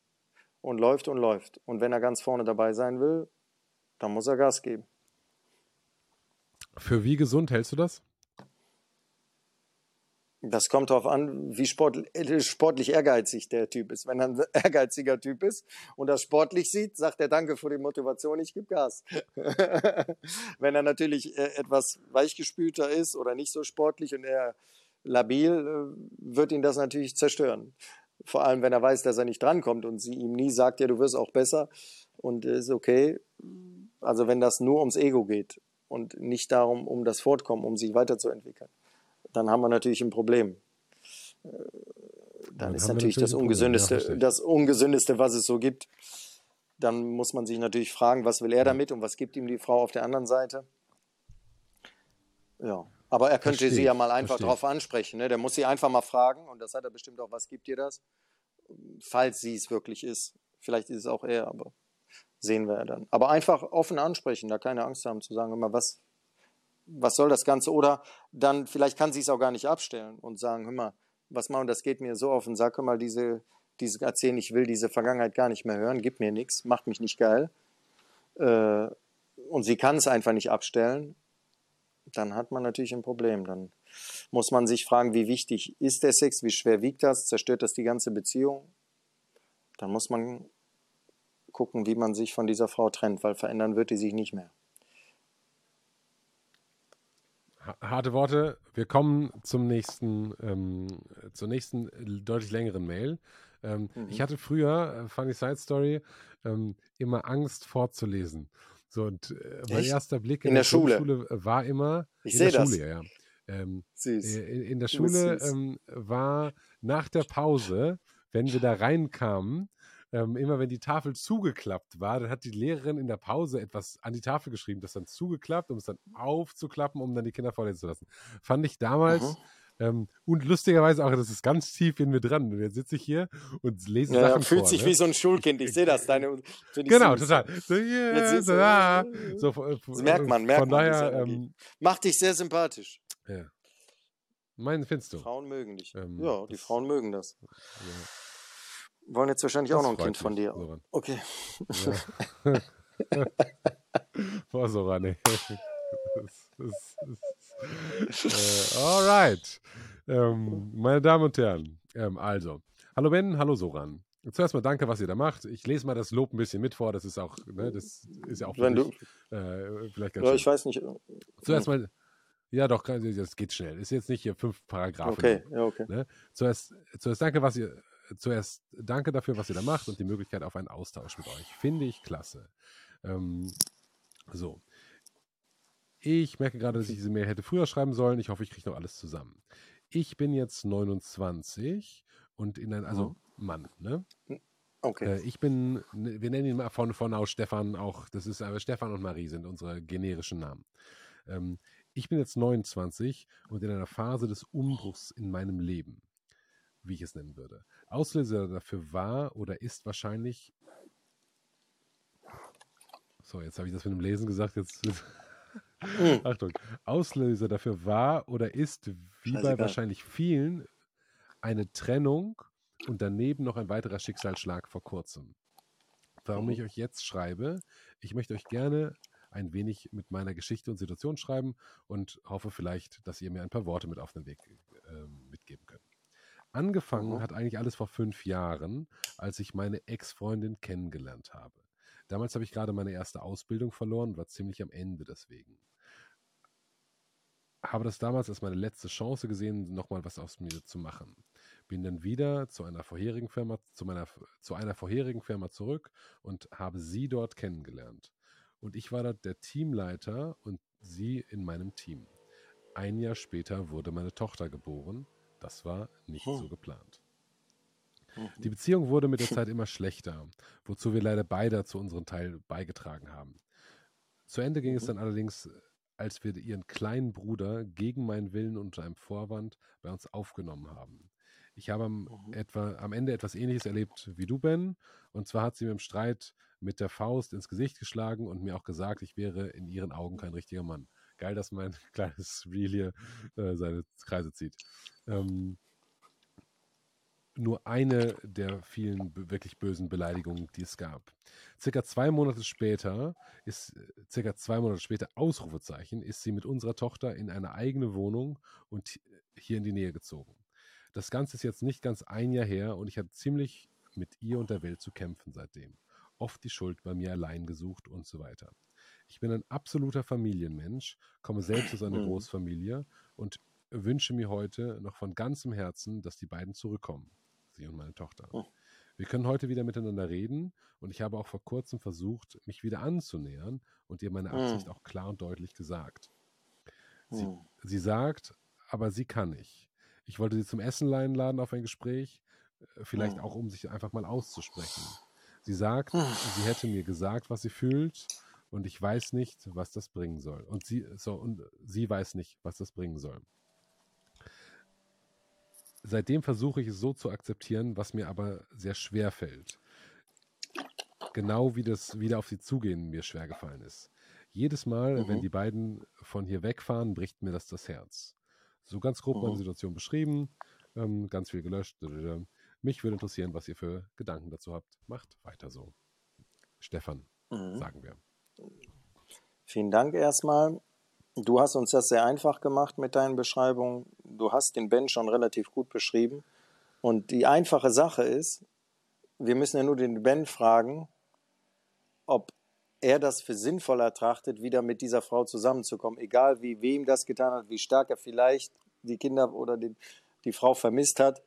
Und läuft und läuft. Und wenn er ganz vorne dabei sein will, dann muss er Gas geben. Für wie gesund hältst du das? Das kommt darauf an, wie sportlich, äh, sportlich ehrgeizig der Typ ist. Wenn er ein ehrgeiziger Typ ist und das sportlich sieht, sagt er Danke für die Motivation, ich gebe Gas. Wenn er natürlich äh, etwas weichgespülter ist oder nicht so sportlich und eher labil, äh, wird ihn das natürlich zerstören. Vor allem, wenn er weiß, dass er nicht drankommt und sie ihm nie sagt, ja, du wirst auch besser und ist okay. Also wenn das nur ums Ego geht und nicht darum, um das Fortkommen, um sich weiterzuentwickeln dann haben wir natürlich ein Problem. Dann, dann ist natürlich, das Ungesündeste, ja, das Ungesündeste, was es so gibt. Dann muss man sich natürlich fragen, was will er damit und was gibt ihm die Frau auf der anderen Seite. Ja, aber er könnte verstehe, sie ja mal einfach darauf ansprechen. Ne? Der muss sie einfach mal fragen und das hat er bestimmt auch, was gibt dir das? Falls sie es wirklich ist. Vielleicht ist es auch er, aber sehen wir ja dann. Aber einfach offen ansprechen, da keine Angst haben zu sagen, immer, was, was soll das Ganze? Oder dann, vielleicht kann sie es auch gar nicht abstellen und sagen, hör mal, was machen, das geht mir so auf den Sack, hör mal, diese, diese erzählen, ich will diese Vergangenheit gar nicht mehr hören, gibt mir nichts, macht mich nicht geil. Äh, und sie kann es einfach nicht abstellen, dann hat man natürlich ein Problem. Dann muss man sich fragen, wie wichtig ist der Sex, wie schwer wiegt das, zerstört das die ganze Beziehung? Dann muss man gucken, wie man sich von dieser Frau trennt, weil verändern wird die sich nicht mehr. Harte Worte. Wir kommen zum nächsten, ähm, zur nächsten deutlich längeren Mail. Ähm, mhm. Ich hatte früher, äh, funny Side Story, ähm, immer Angst vorzulesen. So, und äh, mein erster Blick in, in der, der Schule. Schule war immer. Ich sehe das. Schule, ja. Ähm, süß. Äh, in, in, der Schule ähm, war nach der Pause, wenn wir da reinkamen, ähm, immer wenn die Tafel zugeklappt war, dann hat die Lehrerin in der Pause etwas an die Tafel geschrieben, das dann zugeklappt, um es dann aufzuklappen, um dann die Kinder vorlesen zu lassen. Fand ich damals. Mhm. Ähm, und lustigerweise auch, das ist ganz tief in mir dran. Und jetzt sitze ich hier und lese ja, Sachen fühlt vor, sich ne? wie so ein Schulkind. Ich sehe das. Deine, genau, süß. total. So, yeah, so, ah. so, das merkt man, merkt von man. Daher, ähm, Macht dich sehr sympathisch. Ja. Meinen findest du? Frauen mögen dich. Ähm, ja, die Frauen mögen das. Ja. Wollen jetzt wahrscheinlich das auch noch ein Kind von dir. Soran. Okay. Ja. Boah, Soran, ey. Das, das, das, äh, alright. Ähm, meine Damen und Herren, ähm, also. Hallo Ben, hallo Soran. zuerst mal danke, was ihr da macht. Ich lese mal das Lob ein bisschen mit vor. Das ist auch, ne, das ist ja auch Wenn du, äh, vielleicht ganz ja, Ich weiß nicht. Zuerst mal, ja doch, das geht schnell. Ist jetzt nicht hier fünf Paragraphen. Okay, ja, okay. Ne? Zuerst, zuerst danke, was ihr, zuerst danke dafür, was ihr da macht und die Möglichkeit auf einen Austausch mit euch. Finde ich klasse. Ähm, so. Ich merke gerade, dass ich diese Mail hätte früher schreiben sollen. Ich hoffe, ich kriege noch alles zusammen. Ich bin jetzt 29 und in ein, also mhm. Mann, ne? Okay. Äh, ich bin, ne, wir nennen ihn mal von, von aus Stefan auch, das ist, aber Stefan und Marie sind unsere generischen Namen. Ähm, ich bin jetzt 29 und in einer Phase des Umbruchs in meinem Leben, wie ich es nennen würde. Auslöser dafür war oder ist wahrscheinlich. So, jetzt habe ich das mit dem Lesen gesagt, jetzt Mhm. Achtung. Auslöser dafür war oder ist, wie bei wahrscheinlich vielen, eine Trennung und daneben noch ein weiterer Schicksalsschlag vor kurzem. Warum ich mhm. euch jetzt schreibe, ich möchte euch gerne ein wenig mit meiner Geschichte und Situation schreiben und hoffe vielleicht, dass ihr mir ein paar Worte mit auf den Weg äh, mitgeben könnt. Angefangen mhm. hat eigentlich alles vor fünf Jahren, als ich meine Ex-Freundin kennengelernt habe. Damals habe ich gerade meine erste Ausbildung verloren und war ziemlich am Ende deswegen habe das damals als meine letzte Chance gesehen, nochmal was aus mir zu machen. Bin dann wieder zu einer vorherigen Firma, zu meiner, zu einer vorherigen Firma zurück und habe sie dort kennengelernt. Und ich war dort der Teamleiter und sie in meinem Team. Ein Jahr später wurde meine Tochter geboren. Das war nicht hm. so geplant. Mhm. Die Beziehung wurde mit der Zeit immer schlechter, wozu wir leider beide zu unserem Teil beigetragen haben. Zu Ende ging es mhm. dann allerdings als wir ihren kleinen Bruder gegen meinen Willen unter einem Vorwand bei uns aufgenommen haben. Ich habe am, mhm. etwa, am Ende etwas Ähnliches erlebt wie du, Ben. Und zwar hat sie mir im Streit mit der Faust ins Gesicht geschlagen und mir auch gesagt, ich wäre in ihren Augen kein richtiger Mann. Geil, dass mein kleines Reel hier äh, seine Kreise zieht. Ähm, nur eine der vielen wirklich bösen Beleidigungen, die es gab. Circa zwei Monate später ist, circa zwei Monate später, Ausrufezeichen, ist sie mit unserer Tochter in eine eigene Wohnung und hier in die Nähe gezogen. Das Ganze ist jetzt nicht ganz ein Jahr her und ich hatte ziemlich mit ihr und der Welt zu kämpfen seitdem. Oft die Schuld bei mir allein gesucht und so weiter. Ich bin ein absoluter Familienmensch, komme selbst aus einer mhm. Großfamilie und wünsche mir heute noch von ganzem Herzen, dass die beiden zurückkommen sie und meine Tochter. Oh. Wir können heute wieder miteinander reden und ich habe auch vor kurzem versucht, mich wieder anzunähern und ihr meine Absicht hm. auch klar und deutlich gesagt. Sie, hm. sie sagt, aber sie kann nicht. Ich wollte sie zum Essen einladen auf ein Gespräch, äh, vielleicht auch um sich einfach mal auszusprechen. Sie sagt, sie hätte mir gesagt, was sie fühlt und ich weiß nicht, was das bringen soll. Und sie, so, und sie weiß nicht, was das bringen soll seitdem versuche ich es so zu akzeptieren, was mir aber sehr schwer fällt. Genau wie das wieder auf sie zugehen mir schwer gefallen ist. Jedes Mal, mhm. wenn die beiden von hier wegfahren, bricht mir das das Herz. So ganz grob mhm. meine Situation beschrieben, ähm, ganz viel gelöscht. Mich würde interessieren, was ihr für Gedanken dazu habt. Macht weiter so. Stefan, mhm. sagen wir. Vielen Dank erstmal. Du hast uns das sehr einfach gemacht mit deinen Beschreibungen. Du hast den Ben schon relativ gut beschrieben. Und die einfache Sache ist, wir müssen ja nur den Ben fragen, ob er das für sinnvoll ertrachtet, wieder mit dieser Frau zusammenzukommen. Egal wie wem das getan hat, wie stark er vielleicht die Kinder oder den, die Frau vermisst hat.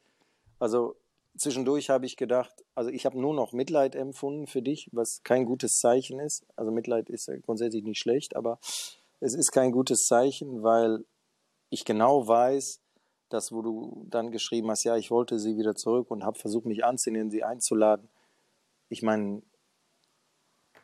Also zwischendurch habe ich gedacht, also ich habe nur noch Mitleid empfunden für dich, was kein gutes Zeichen ist. Also Mitleid ist grundsätzlich nicht schlecht, aber es ist kein gutes Zeichen, weil ich genau weiß, dass wo du dann geschrieben hast, ja, ich wollte sie wieder zurück und habe versucht, mich anzunehmen, sie einzuladen. Ich meine,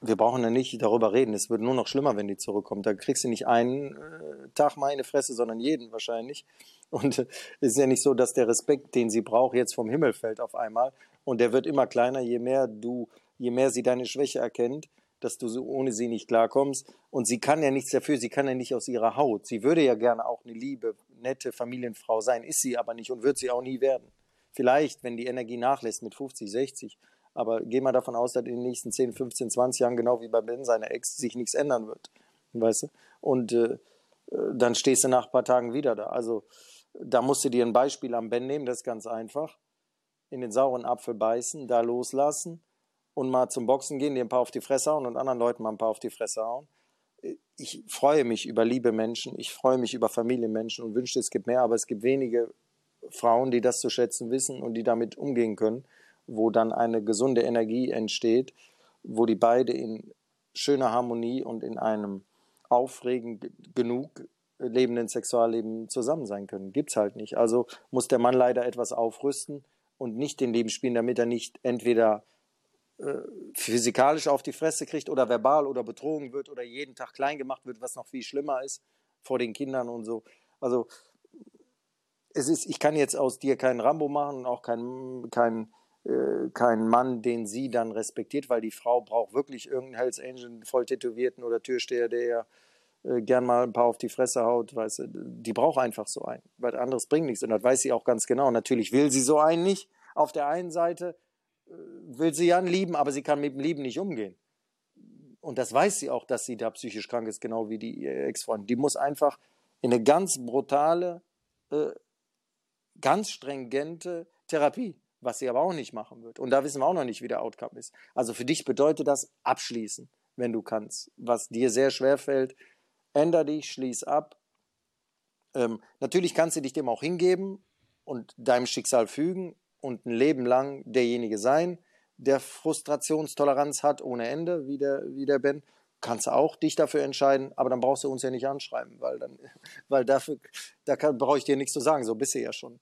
wir brauchen ja nicht darüber reden. Es wird nur noch schlimmer, wenn die zurückkommt. Da kriegst du nicht einen äh, Tag meine Fresse, sondern jeden wahrscheinlich. Und es äh, ist ja nicht so, dass der Respekt, den sie braucht, jetzt vom Himmel fällt auf einmal. Und der wird immer kleiner, je mehr du, je mehr sie deine Schwäche erkennt dass du so ohne sie nicht klarkommst. Und sie kann ja nichts dafür, sie kann ja nicht aus ihrer Haut. Sie würde ja gerne auch eine liebe, nette Familienfrau sein, ist sie aber nicht und wird sie auch nie werden. Vielleicht, wenn die Energie nachlässt mit 50, 60. Aber geh mal davon aus, dass in den nächsten 10, 15, 20 Jahren, genau wie bei Ben, seiner Ex, sich nichts ändern wird. Weißt du? Und äh, dann stehst du nach ein paar Tagen wieder da. Also da musst du dir ein Beispiel am Ben nehmen, das ist ganz einfach. in den sauren Apfel beißen, da loslassen und mal zum Boxen gehen, dir ein paar auf die Fresse hauen und anderen Leuten mal ein paar auf die Fresse hauen. Ich freue mich über liebe Menschen, ich freue mich über Familienmenschen und wünschte, es gibt mehr, aber es gibt wenige Frauen, die das zu schätzen wissen und die damit umgehen können, wo dann eine gesunde Energie entsteht, wo die beide in schöner Harmonie und in einem aufregend genug lebenden Sexualleben zusammen sein können. Gibt's halt nicht. Also muss der Mann leider etwas aufrüsten und nicht den Leben spielen, damit er nicht entweder äh, physikalisch auf die Fresse kriegt oder verbal oder betrogen wird oder jeden Tag klein gemacht wird, was noch viel schlimmer ist vor den Kindern und so. Also es ist, ich kann jetzt aus dir keinen Rambo machen und auch keinen kein, äh, kein Mann, den sie dann respektiert, weil die Frau braucht wirklich irgendeinen Hells Angel, voll tätowierten oder Türsteher, der äh, gern mal ein paar auf die Fresse haut, weißt du, die braucht einfach so einen, weil anderes bringt nichts und das weiß sie auch ganz genau. Natürlich will sie so einen nicht. Auf der einen Seite äh, will sie Jan lieben, aber sie kann mit dem Lieben nicht umgehen. Und das weiß sie auch, dass sie da psychisch krank ist, genau wie die Ex-Freundin. Die muss einfach in eine ganz brutale, äh, ganz stringente Therapie, was sie aber auch nicht machen wird. Und da wissen wir auch noch nicht, wie der Outcome ist. Also für dich bedeutet das abschließen, wenn du kannst. Was dir sehr schwer fällt, änder dich, schließ ab. Ähm, natürlich kannst du dich dem auch hingeben und deinem Schicksal fügen und ein Leben lang derjenige sein, der Frustrationstoleranz hat ohne Ende, wie der, wie der Ben. Kannst auch dich dafür entscheiden, aber dann brauchst du uns ja nicht anschreiben, weil dann, weil dafür, da brauche ich dir nichts zu sagen, so bist du ja schon.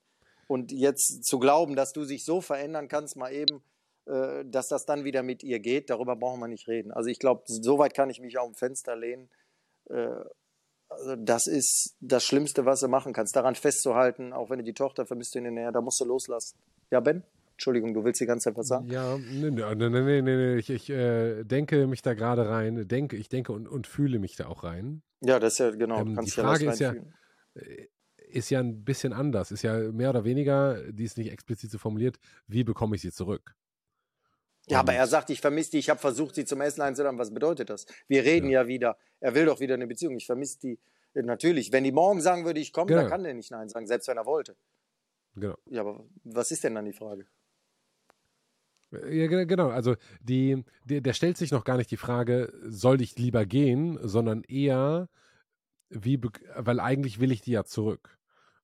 Und jetzt zu glauben, dass du dich so verändern kannst, mal eben, äh, dass das dann wieder mit ihr geht, darüber brauchen wir nicht reden. Also ich glaube, so weit kann ich mich auf dem Fenster lehnen. Äh, also das ist das Schlimmste, was du machen kannst. Daran festzuhalten, auch wenn du die Tochter vermisst in der Nähe, da musst du loslassen. Ja, Ben? Entschuldigung, du willst die ganze Zeit was sagen? Ja, nee, nee, nee, nee, nee. ich, ich äh, denke mich da gerade rein, denke, ich denke und, und fühle mich da auch rein. Ja, das ist ja genau. Ähm, die Frage ja ist ja, ist ja ein bisschen anders, ist ja mehr oder weniger, die ist nicht explizit so formuliert, wie bekomme ich sie zurück? Ja, aber er sagt, ich vermisse die, ich habe versucht, sie zum Essen einzuladen. Was bedeutet das? Wir reden ja. ja. wieder. Er will doch wieder eine Beziehung. Ich vermisse die. Natürlich, wenn die morgen sagen würde, ich komme, genau. dann kann der nicht Nein sagen, selbst wenn er wollte. Genau. Ja, aber was ist denn dann die Frage? Ja, genau. Also die, die, der stellt sich noch gar nicht die Frage, soll ich lieber gehen, sondern eher, wie, weil eigentlich will ich die ja zurück.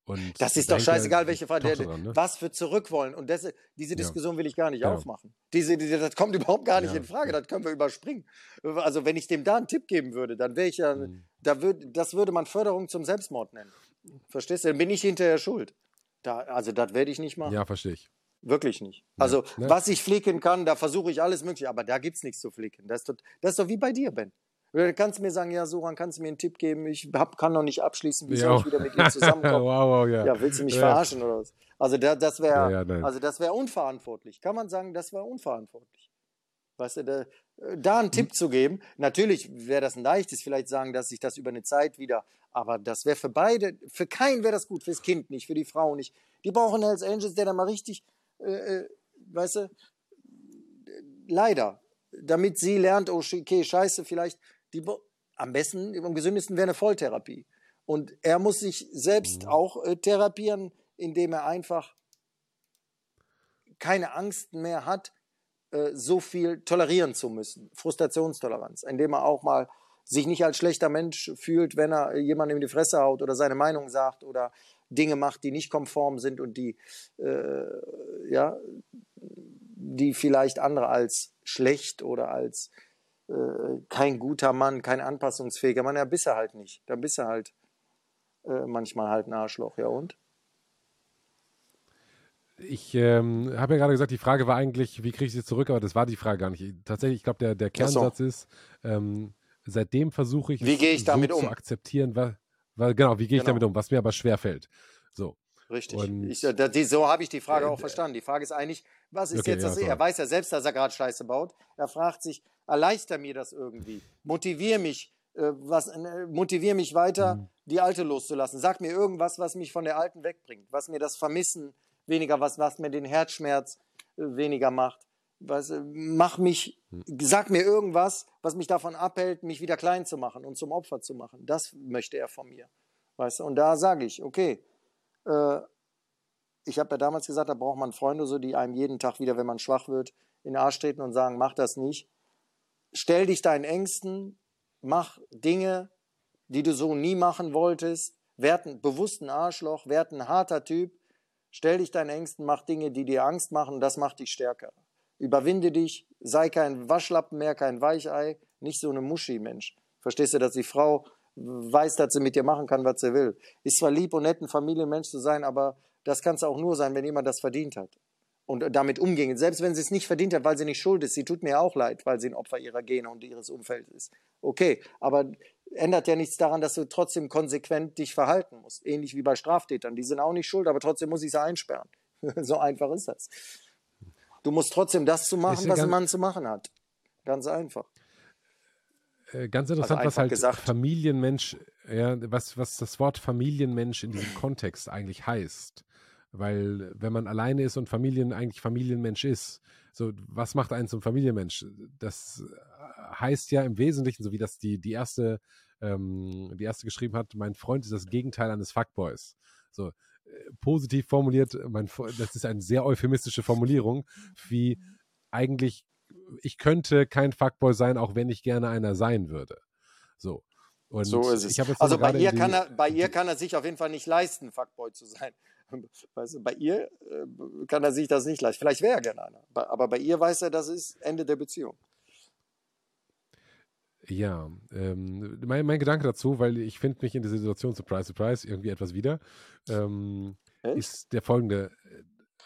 Und das ist doch scheißegal, welche Frage. Dran, ne? Was für zurückwollen. Und das, diese Diskussion will ich gar nicht ja. aufmachen. Diese, diese, das kommt überhaupt gar nicht ja. in Frage. Das können wir überspringen. Also, wenn ich dem da einen Tipp geben würde, dann wäre ich ja, mhm. da würd, das würde man Förderung zum Selbstmord nennen. Verstehst du? Dann bin ich hinterher schuld. Da, also, das werde ich nicht machen. Ja, verstehe ich. Wirklich nicht. Also, ja. was ich flicken kann, da versuche ich alles Mögliche. Aber da gibt es nichts zu flicken. Das ist, doch, das ist doch wie bei dir, Ben. Du kannst mir sagen, ja, Soran, kannst du mir einen Tipp geben? Ich hab, kann noch nicht abschließen, wie ja. soll ich wieder mit dir zusammenkommen? wow, wow, ja. ja, willst du mich ja. verarschen oder was? Also da, das wäre ja, also das unverantwortlich. Kann man sagen, das wäre unverantwortlich. Weißt du, da, da einen Tipp hm. zu geben, natürlich wäre das ein leichtes, vielleicht sagen, dass sich das über eine Zeit wieder, aber das wäre für beide, für keinen wäre das gut, fürs Kind nicht, für die Frau nicht. Die brauchen Hells Angels, der da mal richtig, äh, äh weißt du, leider, damit sie lernt, oh, okay, scheiße, vielleicht die, am besten, am gesündesten wäre eine Volltherapie. Und er muss sich selbst mhm. auch äh, therapieren, indem er einfach keine Angst mehr hat, äh, so viel tolerieren zu müssen. Frustrationstoleranz, indem er auch mal sich nicht als schlechter Mensch fühlt, wenn er jemandem in die Fresse haut oder seine Meinung sagt oder Dinge macht, die nicht konform sind und die, äh, ja, die vielleicht andere als schlecht oder als kein guter Mann, kein anpassungsfähiger Mann, ja, bist er halt nicht. Da bist er halt äh, manchmal halt ein Arschloch, ja und? Ich ähm, habe ja gerade gesagt, die Frage war eigentlich, wie kriege ich sie zurück, aber das war die Frage gar nicht. Tatsächlich, ich glaube, der, der Kernsatz so. ist, ähm, seitdem versuche ich, wie gehe ich damit so um? zu akzeptieren, weil, weil genau, wie gehe ich genau. damit um, was mir aber schwer fällt. So. Richtig. Ich, die, so habe ich die Frage äh, auch verstanden. Die Frage ist eigentlich, was ist okay, jetzt das? Ja, er weiß ja selbst, dass er gerade Scheiße baut. Er fragt sich, erleichter mir das irgendwie. Motivier mich, äh, was, äh, motivier mich weiter, mhm. die alte loszulassen. Sag mir irgendwas, was mich von der alten wegbringt, was mir das Vermissen weniger, was, was mir den Herzschmerz äh, weniger macht. Was, äh, mach mich, mhm. sag mir irgendwas, was mich davon abhält, mich wieder klein zu machen und zum Opfer zu machen. Das möchte er von mir. Weißt du? Und da sage ich, okay, äh, ich habe ja damals gesagt, da braucht man Freunde so, die einem jeden Tag wieder, wenn man schwach wird, in den Arsch treten und sagen, mach das nicht. Stell dich deinen Ängsten, mach Dinge, die du so nie machen wolltest, werd ein bewussten Arschloch, werd ein harter Typ, stell dich deinen Ängsten, mach Dinge, die dir Angst machen, das macht dich stärker. Überwinde dich, sei kein Waschlappen mehr, kein Weichei, nicht so eine Muschi-Mensch. Verstehst du, dass die Frau weiß, dass sie mit dir machen kann, was sie will. Ist zwar lieb und nett, ein Familienmensch zu sein, aber das kann es auch nur sein, wenn jemand das verdient hat und damit umgehen. Selbst wenn sie es nicht verdient hat, weil sie nicht schuld ist. Sie tut mir auch leid, weil sie ein Opfer ihrer Gene und ihres Umfelds ist. Okay, aber ändert ja nichts daran, dass du trotzdem konsequent dich verhalten musst. Ähnlich wie bei Straftätern. Die sind auch nicht schuld, aber trotzdem muss ich sie einsperren. so einfach ist das. Du musst trotzdem das zu machen, was ein Mann zu machen hat. Ganz einfach. Äh, ganz interessant, also was halt gesagt. Familienmensch, ja, was, was das Wort Familienmensch in diesem Kontext eigentlich heißt. Weil wenn man alleine ist und Familien eigentlich Familienmensch ist, so was macht einen zum Familienmensch? Das heißt ja im Wesentlichen, so wie das die, die erste, ähm, die erste geschrieben hat, mein Freund ist das Gegenteil eines Fuckboys. So, äh, positiv formuliert, mein, das ist eine sehr euphemistische Formulierung, wie eigentlich, ich könnte kein Fuckboy sein, auch wenn ich gerne einer sein würde. So. Und so ist es. also bei ihr, kann er, bei ihr kann er sich auf jeden Fall nicht leisten, Fuckboy zu sein. Weißt du, bei ihr äh, kann er sich das nicht leisten. Vielleicht wäre er gerne einer. Aber bei ihr weiß er, das ist Ende der Beziehung. Ja, ähm, mein, mein, Gedanke dazu, weil ich finde mich in der Situation, surprise, surprise, irgendwie etwas wieder, ähm, ist der folgende.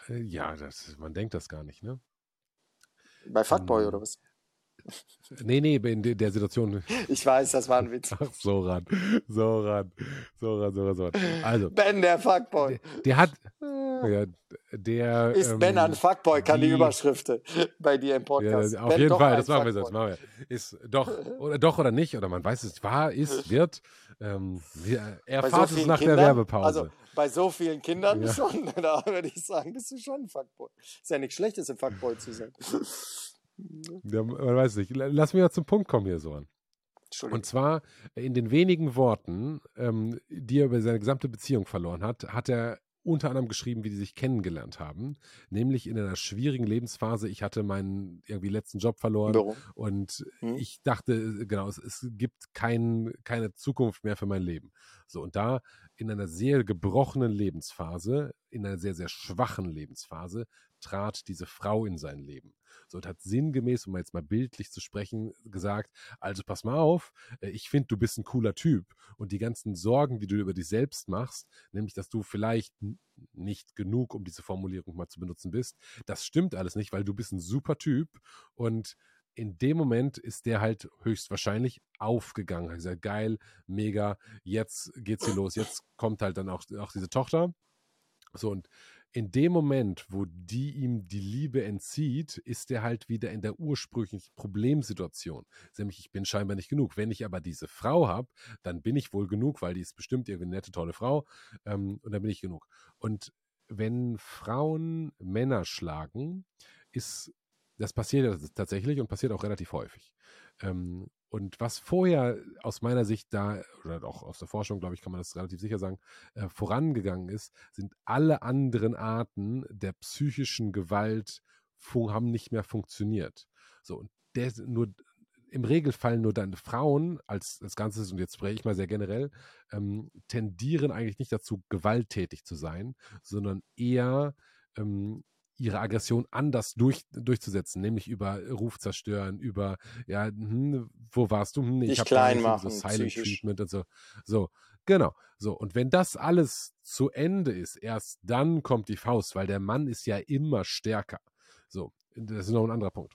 Äh, ja, das, man denkt das gar nicht, ne? Bei Fuckboy ähm, oder was? Nee, nee, in der Situation. Ich weiß, das war ein Witz. Ach, so ran. So ran. So ran, so ran, so ran. Also. Ben, der Fuckboy. Der, der hat. Ja, der, ist ähm, Ben ein Fuckboy, kann die, die Überschrift bei dir im Podcast. Ja, auf ben jeden Fall, das machen wir jetzt. Machen wir. Ist doch oder, doch oder nicht, oder man weiß es, war, ist, wird. Ähm, erfahrt so es nach Kindern, der Werbepause. Also bei so vielen Kindern ja. schon, da würde ich sagen, bist du schon ein Fuckboy. Ist ja nichts Schlechtes, ein Fuckboy zu sein. Ja, man weiß nicht. Lass mich mal zum Punkt kommen hier, Soran. Und zwar in den wenigen Worten, ähm, die er über seine gesamte Beziehung verloren hat, hat er unter anderem geschrieben, wie die sich kennengelernt haben, nämlich in einer schwierigen Lebensphase. Ich hatte meinen irgendwie letzten Job verloren Warum? und hm. ich dachte, genau, es, es gibt kein, keine Zukunft mehr für mein Leben. So, und da in einer sehr gebrochenen Lebensphase, in einer sehr, sehr schwachen Lebensphase, trat diese Frau in sein Leben. So, und hat sinngemäß, um jetzt mal bildlich zu sprechen, gesagt, also pass mal auf, äh, ich finde, du bist ein cooler Typ und die ganzen Sorgen, die du über dich selbst machst, nämlich, dass du vielleicht nicht genug, um diese Formulierung mal zu benutzen bist, das stimmt alles nicht, weil du bist ein super Typ und in dem Moment ist der halt höchstwahrscheinlich aufgegangen. Er gesagt, geil, mega, jetzt geht's hier los. Jetzt kommt halt dann auch, auch diese Tochter. So, und in dem Moment, wo die ihm die Liebe entzieht, ist er halt wieder in der ursprünglichen Problemsituation. Nämlich, ich bin scheinbar nicht genug. Wenn ich aber diese Frau habe, dann bin ich wohl genug, weil die ist bestimmt irgendwie eine nette, tolle Frau ähm, und dann bin ich genug. Und wenn Frauen Männer schlagen, ist das passiert tatsächlich und passiert auch relativ häufig. Ähm, und was vorher aus meiner Sicht da, oder auch aus der Forschung, glaube ich, kann man das relativ sicher sagen, äh, vorangegangen ist, sind alle anderen Arten der psychischen Gewalt haben nicht mehr funktioniert. So, und der, nur im Regelfall nur deine Frauen als, als Ganzes, und jetzt spreche ich mal sehr generell, ähm, tendieren eigentlich nicht dazu, gewalttätig zu sein, sondern eher ähm, ihre Aggression anders durch, durchzusetzen, nämlich über Ruf zerstören, über, ja, hm, wo warst du? Hm, ich habe klein machen, so Silent psychisch. Treatment und so. So, genau. So, und wenn das alles zu Ende ist, erst dann kommt die Faust, weil der Mann ist ja immer stärker. So, das ist noch ein anderer Punkt.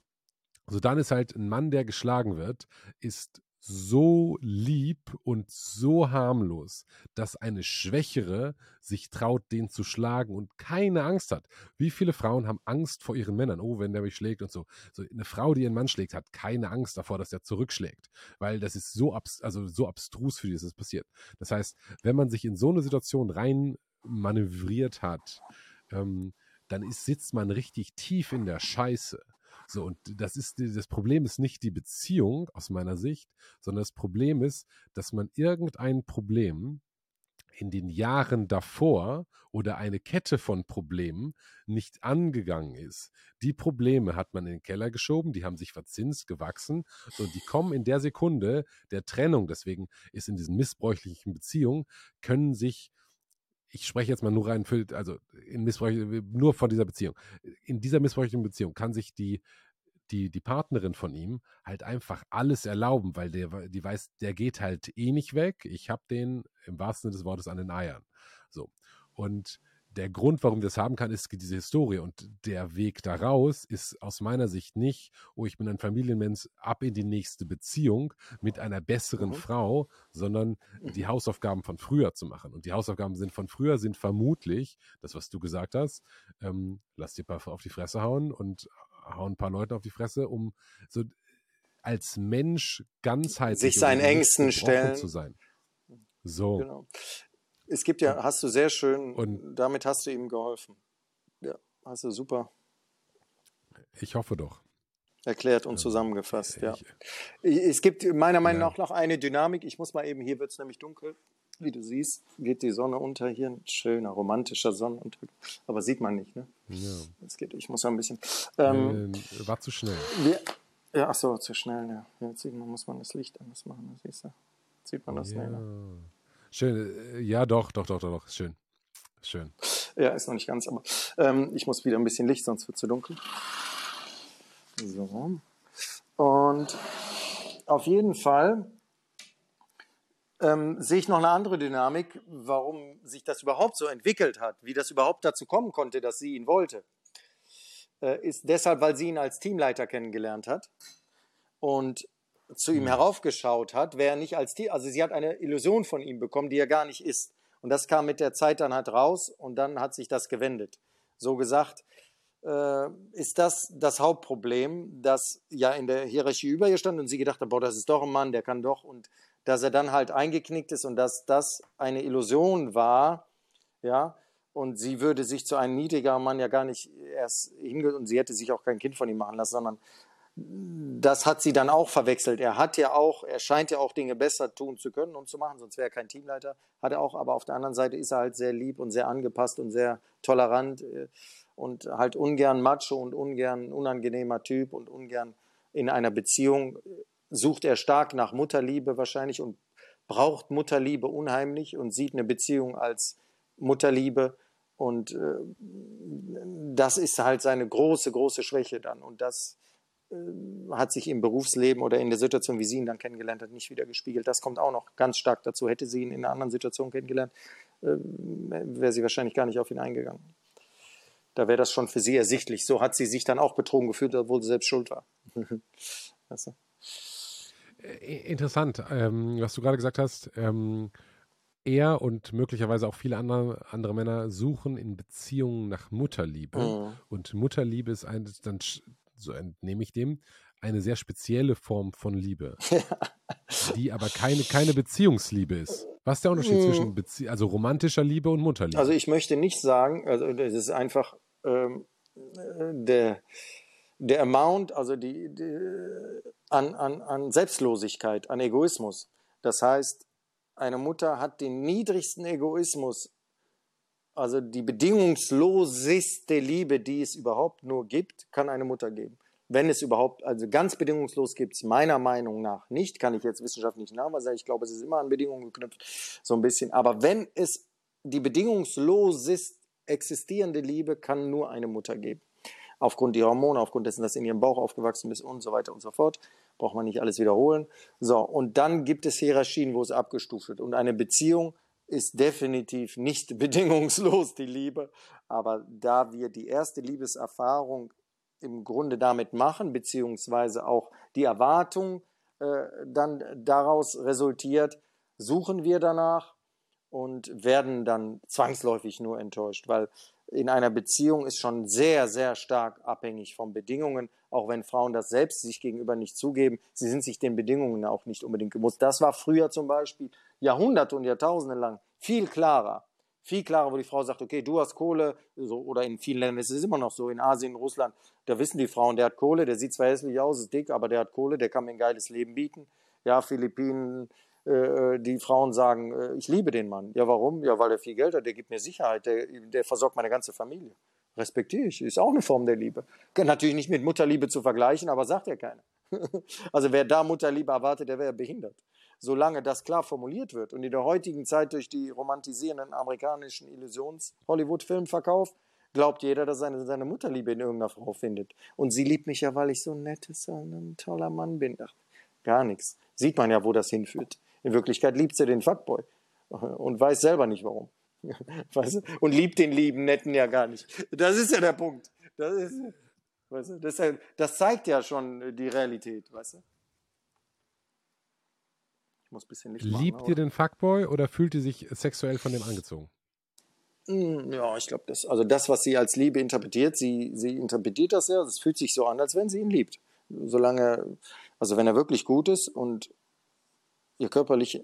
Also dann ist halt ein Mann, der geschlagen wird, ist so lieb und so harmlos, dass eine Schwächere sich traut, den zu schlagen und keine Angst hat. Wie viele Frauen haben Angst vor ihren Männern? Oh, wenn der mich schlägt und so. so eine Frau, die ihren Mann schlägt, hat keine Angst davor, dass er zurückschlägt, weil das ist so, abs also so abstrus für die, dass es passiert. Das heißt, wenn man sich in so eine Situation rein manövriert hat, ähm, dann ist, sitzt man richtig tief in der Scheiße. So, und das ist, das Problem ist nicht die Beziehung aus meiner Sicht, sondern das Problem ist, dass man irgendein Problem in den Jahren davor oder eine Kette von Problemen nicht angegangen ist. Die Probleme hat man in den Keller geschoben, die haben sich verzinst, gewachsen und die kommen in der Sekunde der Trennung. Deswegen ist in diesen missbräuchlichen Beziehungen, können sich ich spreche jetzt mal nur rein für, also in nur von dieser Beziehung. In dieser missbräuchlichen Beziehung kann sich die, die, die Partnerin von ihm halt einfach alles erlauben, weil der, die weiß, der geht halt eh nicht weg. Ich habe den im wahrsten Sinne des Wortes an den Eiern. So. Und der Grund, warum wir das haben kann, ist diese Historie. Und der Weg daraus ist aus meiner Sicht nicht, oh, ich bin ein Familienmensch, ab in die nächste Beziehung mit einer besseren mhm. Frau, sondern die Hausaufgaben von früher zu machen. Und die Hausaufgaben sind von früher sind vermutlich, das, was du gesagt hast, ähm, lass dir ein paar auf die Fresse hauen und hauen ein paar Leute auf die Fresse, um so als Mensch ganzheitlich sich seinen Ängsten stellen zu sein. So. Genau. Es gibt ja, hast du sehr schön, und damit hast du ihm geholfen. Ja, hast du super. Ich hoffe doch. Erklärt und zusammengefasst, ja. Es gibt meiner Meinung nach noch eine Dynamik. Ich muss mal eben, hier wird es nämlich dunkel. Wie du siehst, geht die Sonne unter hier. Ein schöner, romantischer Sonnenuntergang. Aber sieht man nicht, ne? Ja. Es geht, ich muss ein bisschen. Ähm, äh, war zu schnell. Wir, ja, ach so, zu schnell, ja. Jetzt sieht man, muss man das Licht anders machen, siehst du? Sieht man das ja. schneller. Schön, äh, ja, doch, doch, doch, doch, doch. Schön. Schön. Ja, ist noch nicht ganz, aber ähm, ich muss wieder ein bisschen Licht, sonst wird es zu dunkel. So. Und auf jeden Fall ähm, sehe ich noch eine andere Dynamik, warum sich das überhaupt so entwickelt hat, wie das überhaupt dazu kommen konnte, dass sie ihn wollte. Äh, ist deshalb, weil sie ihn als Teamleiter kennengelernt hat. Und zu ihm heraufgeschaut hat, wäre nicht als Tier, also sie hat eine Illusion von ihm bekommen, die er gar nicht ist. Und das kam mit der Zeit dann halt raus und dann hat sich das gewendet. So gesagt, äh, ist das das Hauptproblem, dass ja in der Hierarchie über ihr stand und sie gedacht hat, boah, das ist doch ein Mann, der kann doch und dass er dann halt eingeknickt ist und dass das eine Illusion war, ja, und sie würde sich zu einem niedrigeren Mann ja gar nicht erst hingehen und sie hätte sich auch kein Kind von ihm machen lassen, sondern das hat sie dann auch verwechselt. Er hat ja auch, er scheint ja auch Dinge besser tun zu können und zu machen, sonst wäre er kein Teamleiter. Hat er auch, aber auf der anderen Seite ist er halt sehr lieb und sehr angepasst und sehr tolerant äh, und halt ungern macho und ungern unangenehmer Typ und ungern in einer Beziehung sucht er stark nach Mutterliebe wahrscheinlich und braucht Mutterliebe unheimlich und sieht eine Beziehung als Mutterliebe und äh, das ist halt seine große, große Schwäche dann und das äh, hat sich im Berufsleben oder in der Situation, wie sie ihn dann kennengelernt hat, nicht wieder gespiegelt. Das kommt auch noch ganz stark dazu. Hätte sie ihn in einer anderen Situation kennengelernt, äh, wäre sie wahrscheinlich gar nicht auf ihn eingegangen. Da wäre das schon für sie ersichtlich. So hat sie sich dann auch betrogen gefühlt, obwohl sie selbst schuld war. weißt du? Äh, interessant, ähm, was du gerade gesagt hast. Ähm, er und möglicherweise auch viele andere, andere Männer suchen in Beziehungen nach Mutterliebe. Mhm. Und Mutterliebe ist ein, dann so entnehme ich dem, eine sehr spezielle Form von Liebe, die aber keine, keine Beziehungsliebe ist. Was ist der Unterschied zwischen Bezie also romantischer Liebe und Mutterliebe? Also ich möchte nicht sagen, also das ist einfach ähm, der, der Amount, also die, die, an, an, an Selbstlosigkeit, an Egoismus. Das heißt, eine Mutter hat den niedrigsten Egoismus, also die bedingungsloseste Liebe, die es überhaupt nur gibt, kann eine Mutter geben wenn es überhaupt, also ganz bedingungslos gibt es meiner Meinung nach nicht, kann ich jetzt wissenschaftlich nachweisen, ich glaube, es ist immer an Bedingungen geknüpft, so ein bisschen. Aber wenn es die bedingungslosest existierende Liebe kann nur eine Mutter geben. Aufgrund ihrer Hormone, aufgrund dessen, dass in ihrem Bauch aufgewachsen ist und so weiter und so fort. Braucht man nicht alles wiederholen. So, und dann gibt es Hierarchien, wo es abgestuft wird. Und eine Beziehung ist definitiv nicht bedingungslos die Liebe. Aber da wir die erste Liebeserfahrung im Grunde damit machen, beziehungsweise auch die Erwartung äh, dann daraus resultiert, suchen wir danach und werden dann zwangsläufig nur enttäuscht, weil in einer Beziehung ist schon sehr, sehr stark abhängig von Bedingungen, auch wenn Frauen das selbst sich gegenüber nicht zugeben. Sie sind sich den Bedingungen auch nicht unbedingt gemusst. Das war früher zum Beispiel Jahrhunderte und Jahrtausende lang viel klarer viel klarer, wo die Frau sagt, okay, du hast Kohle, so, oder in vielen Ländern ist es immer noch so, in Asien, Russland, da wissen die Frauen, der hat Kohle, der sieht zwar hässlich aus, ist dick, aber der hat Kohle, der kann mir ein geiles Leben bieten. Ja, Philippinen, äh, die Frauen sagen, äh, ich liebe den Mann. Ja, warum? Ja, weil er viel Geld hat, der gibt mir Sicherheit, der, der versorgt meine ganze Familie. Respektiere ich, ist auch eine Form der Liebe. Natürlich nicht mit Mutterliebe zu vergleichen, aber sagt ja keiner. also wer da Mutterliebe erwartet, der wäre behindert. Solange das klar formuliert wird und in der heutigen Zeit durch die romantisierenden amerikanischen Illusions-Hollywood-Filmverkauf glaubt jeder, dass er seine, Mutterliebe in irgendeiner Frau findet. Und sie liebt mich ja, weil ich so ein nettes, ein toller Mann bin. Ach, gar nichts. Sieht man ja, wo das hinführt. In Wirklichkeit liebt sie den Fuckboy und weiß selber nicht warum. Weißt du? Und liebt den lieben Netten ja gar nicht. Das ist ja der Punkt. Das, ist, weißt du? das, das zeigt ja schon die Realität, weißt du? Ich muss ein bisschen Licht Liebt machen, ihr den Fuckboy oder fühlt ihr sich sexuell von dem angezogen? Hm, ja, ich glaube, das, also das, was sie als Liebe interpretiert, sie, sie interpretiert das ja, es fühlt sich so an, als wenn sie ihn liebt. Solange, also wenn er wirklich gut ist und ihr körperlich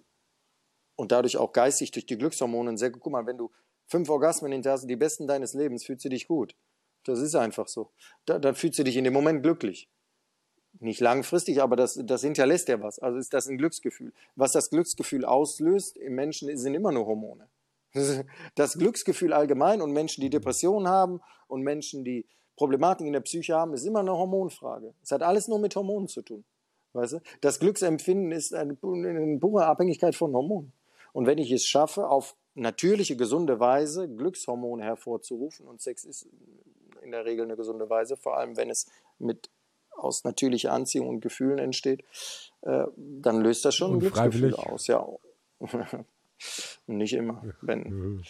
und dadurch auch geistig durch die Glückshormone sehr, guck mal, wenn du fünf Orgasmen hinterher hast, die besten deines Lebens, fühlst du dich gut. Das ist einfach so. Da, dann fühlst du dich in dem Moment glücklich. Nicht langfristig, aber das, das hinterlässt ja was. Also ist das ein Glücksgefühl. Was das Glücksgefühl auslöst im Menschen sind immer nur Hormone. Das Glücksgefühl allgemein und Menschen, die Depressionen haben und Menschen, die Problematiken in der Psyche haben, ist immer eine Hormonfrage. Es hat alles nur mit Hormonen zu tun. Weißt du? Das Glücksempfinden ist eine, eine pure Abhängigkeit von Hormonen. Und wenn ich es schaffe, auf natürliche, gesunde Weise Glückshormone hervorzurufen, und Sex ist in der Regel eine gesunde Weise, vor allem wenn es mit aus natürlicher Anziehung und Gefühlen entsteht, äh, dann löst das schon ein Glücksgefühl aus. Ja. Nicht immer. Wenn,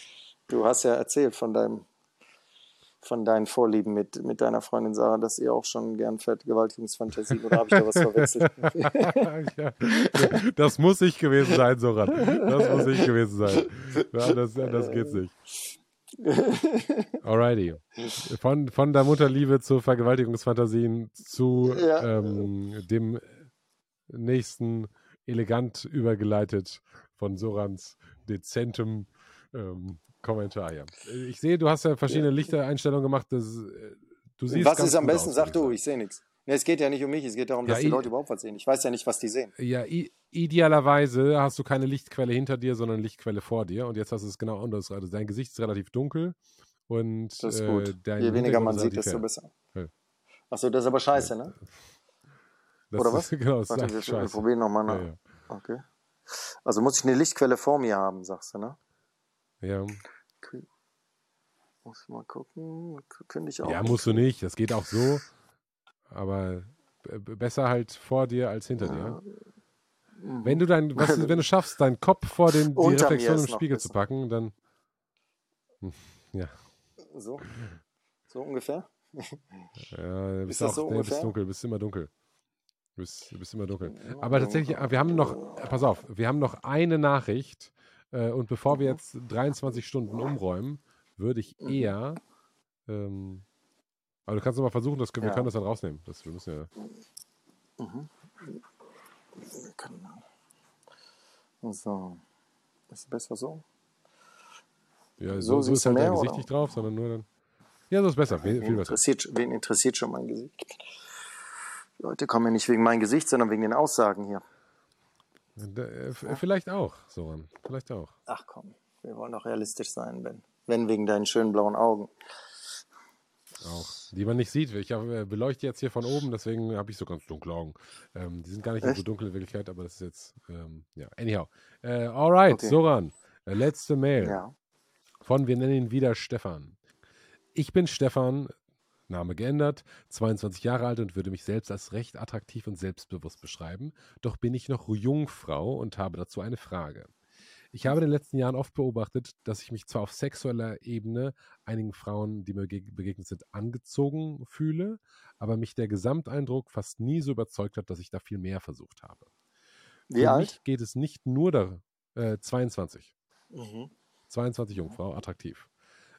du hast ja erzählt von deinem von deinen Vorlieben mit, mit deiner Freundin Sarah, dass ihr auch schon gern Vergewaltigungsfantasien oder habe ich da was verwechselt? ja, das muss ich gewesen sein, Soran. Das muss ich gewesen sein. Ja, das, das geht nicht. Alrighty. Von, von der Mutterliebe zu Vergewaltigungsfantasien zu ja. ähm, dem nächsten elegant übergeleitet von Sorans dezentem ähm, Kommentar, ja. Ich sehe, du hast ja verschiedene. Lichtereinstellungen gemacht. Das, äh, du siehst was ist am besten? Aus, Sag du, ich sehe nichts. Nee, es geht ja nicht um mich, es geht darum, dass ja, die Leute überhaupt was sehen. Ich weiß ja nicht, was die sehen. Ja, idealerweise hast du keine Lichtquelle hinter dir, sondern Lichtquelle vor dir. Und jetzt hast du es genau anders. Also dein Gesicht ist relativ dunkel. Und das ist gut. Äh, Je weniger man sieht, desto besser. Ja. Achso, das ist aber scheiße, ne? Das Oder was? genau, das Warte, wir, wir probieren nochmal nach. Ja. Okay. Also muss ich eine Lichtquelle vor mir haben, sagst du, ne? Ja. Muss ich mal gucken. Finde ich auch. Ja, musst du nicht. Das geht auch so. Aber besser halt vor dir als hinter dir. Mhm. Wenn du dein, was, wenn du schaffst, deinen Kopf vor den, die Reflexion im Spiegel zu packen, dann. Hm, ja. So. So ungefähr? Ja, bist ist auch, so nee, bist dunkel, bist immer dunkel. Du bist, du bist immer dunkel. Aber tatsächlich, wir haben noch, pass auf, wir haben noch eine Nachricht. Äh, und bevor wir jetzt 23 Stunden umräumen, würde ich mhm. eher. Ähm, aber du kannst mal versuchen, dass, wir ja. können das dann rausnehmen. Das, wir müssen ja. Mhm. Wir können. So. Ist es besser so? Ja, so, so, so ist halt dein Gesicht nicht drauf, sondern nur dann. Ja, so ist besser. Viel, viel besser. Interessiert, wen interessiert schon mein Gesicht? Die Leute kommen ja nicht wegen meinem Gesicht, sondern wegen den Aussagen hier. Äh, vielleicht auch, Soran. Vielleicht auch. Ach komm, wir wollen doch realistisch sein, Ben wenn wegen deinen schönen blauen Augen. Auch, die man nicht sieht. Ich äh, beleuchte jetzt hier von oben, deswegen habe ich so ganz dunkle Augen. Ähm, die sind gar nicht so dunkel in Wirklichkeit, aber das ist jetzt, ähm, ja, anyhow. Äh, alright, okay. Soran, äh, letzte Mail. Ja. Von, wir nennen ihn wieder Stefan. Ich bin Stefan, Name geändert, 22 Jahre alt und würde mich selbst als recht attraktiv und selbstbewusst beschreiben. Doch bin ich noch Jungfrau und habe dazu eine Frage. Ich habe in den letzten Jahren oft beobachtet, dass ich mich zwar auf sexueller Ebene einigen Frauen, die mir begegnet sind, angezogen fühle, aber mich der Gesamteindruck fast nie so überzeugt hat, dass ich da viel mehr versucht habe. Wie Für alt? mich geht es nicht nur da, äh, 22. Mhm. 22 Jungfrau, attraktiv,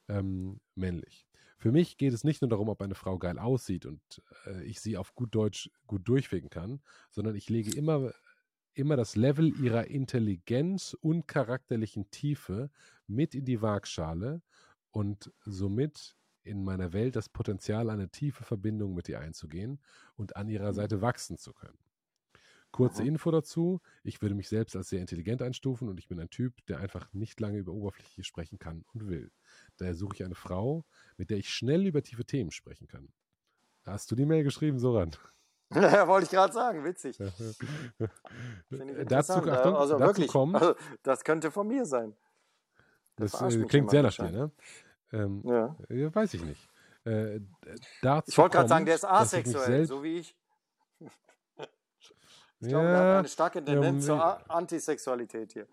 ähm, männlich. Für mich geht es nicht nur darum, ob eine Frau geil aussieht und äh, ich sie auf gut Deutsch gut durchwegen kann, sondern ich lege immer immer das Level ihrer Intelligenz und charakterlichen Tiefe mit in die Waagschale und somit in meiner Welt das Potenzial, eine tiefe Verbindung mit ihr einzugehen und an ihrer mhm. Seite wachsen zu können. Kurze mhm. Info dazu. Ich würde mich selbst als sehr intelligent einstufen und ich bin ein Typ, der einfach nicht lange über Oberfläche sprechen kann und will. Daher suche ich eine Frau, mit der ich schnell über tiefe Themen sprechen kann. Hast du die Mail geschrieben, Soran? Ja, wollte ich gerade sagen, witzig. dazu, Achtung, also dazu wirklich, kommt, also das könnte von mir sein. Das, das äh, klingt sehr nach dir, ne? Ähm, ja. Weiß ich nicht. Äh, ich wollte gerade sagen, der ist asexuell, so wie ich. Ich glaube, er hat eine starke Tendenz ja, zur Antisexualität hier.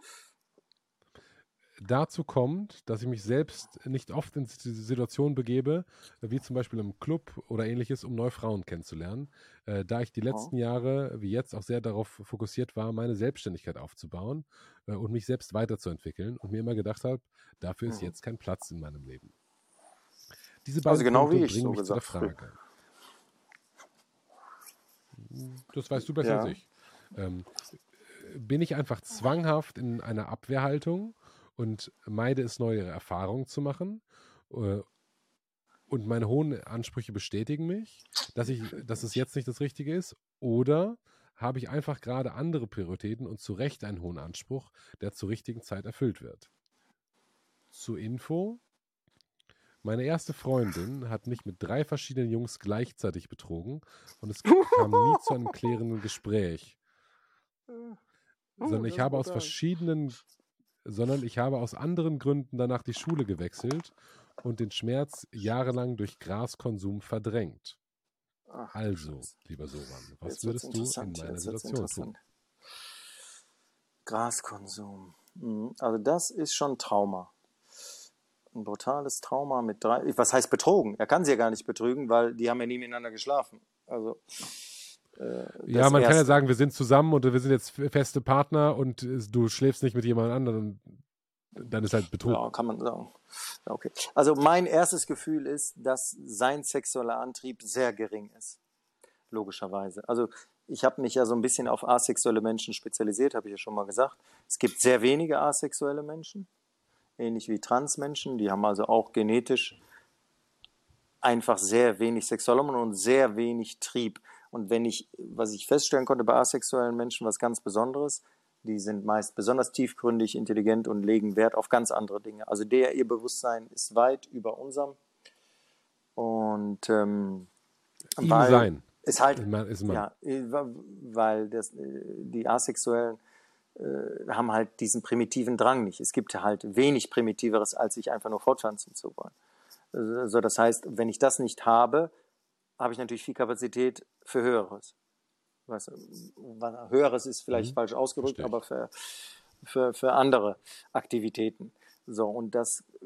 Dazu kommt, dass ich mich selbst nicht oft in diese Situation begebe, wie zum Beispiel im Club oder ähnliches, um neue Frauen kennenzulernen, äh, da ich die letzten. Jahre, wie jetzt, auch sehr darauf fokussiert war, meine Selbstständigkeit aufzubauen äh, und mich selbst weiterzuentwickeln und mir immer gedacht habe, dafür ist mhm. jetzt kein Platz in meinem Leben. Diese beiden also genau Punkte wie ich, bringen so mich gesagt. zu der Frage. Das weißt du besser ja. als ich. Ähm, bin ich einfach zwanghaft in einer Abwehrhaltung und meide es, neue Erfahrungen zu machen? Äh, und meine hohen Ansprüche bestätigen mich, dass, ich, dass es jetzt nicht das Richtige ist? Oder habe ich einfach gerade andere Prioritäten und zu Recht einen hohen Anspruch, der zur richtigen Zeit erfüllt wird? Zur Info, meine erste Freundin hat mich mit drei verschiedenen Jungs gleichzeitig betrogen und es kam nie zu einem klärenden Gespräch. Oh, sondern ich habe aus verschiedenen, sondern ich habe aus anderen Gründen danach die Schule gewechselt und den Schmerz jahrelang durch Graskonsum verdrängt. Ach, also, lieber Soran, was Jetzt würdest du in meiner Situation tun? Graskonsum. Mhm, also das ist schon Trauma. Ein brutales Trauma mit drei. Was heißt betrogen? Er kann sie ja gar nicht betrügen, weil die haben ja nie miteinander geschlafen. Also ja, man erste. kann ja sagen, wir sind zusammen und wir sind jetzt feste Partner und du schläfst nicht mit jemand anderem. Dann ist halt Betrug. Ja, kann man sagen. Okay. Also mein erstes Gefühl ist, dass sein sexueller Antrieb sehr gering ist. Logischerweise. Also ich habe mich ja so ein bisschen auf asexuelle Menschen spezialisiert, habe ich ja schon mal gesagt. Es gibt sehr wenige asexuelle Menschen, ähnlich wie Transmenschen. Die haben also auch genetisch einfach sehr wenig Sexualhormone und sehr wenig Trieb. Und wenn ich, was ich feststellen konnte bei asexuellen Menschen, was ganz Besonderes, die sind meist besonders tiefgründig, intelligent und legen Wert auf ganz andere Dinge. Also der ihr Bewusstsein ist weit über unserem. Und ähm, Ihm weil sein. Ist halt, ist man. ja, weil das, die Asexuellen äh, haben halt diesen primitiven Drang nicht. Es gibt halt wenig Primitiveres, als sich einfach nur fortpflanzen zu wollen. Also das heißt, wenn ich das nicht habe, habe ich natürlich viel Kapazität für Höheres. Du, Höheres ist vielleicht mhm. falsch ausgedrückt, aber für, für, für andere Aktivitäten. So, und das äh,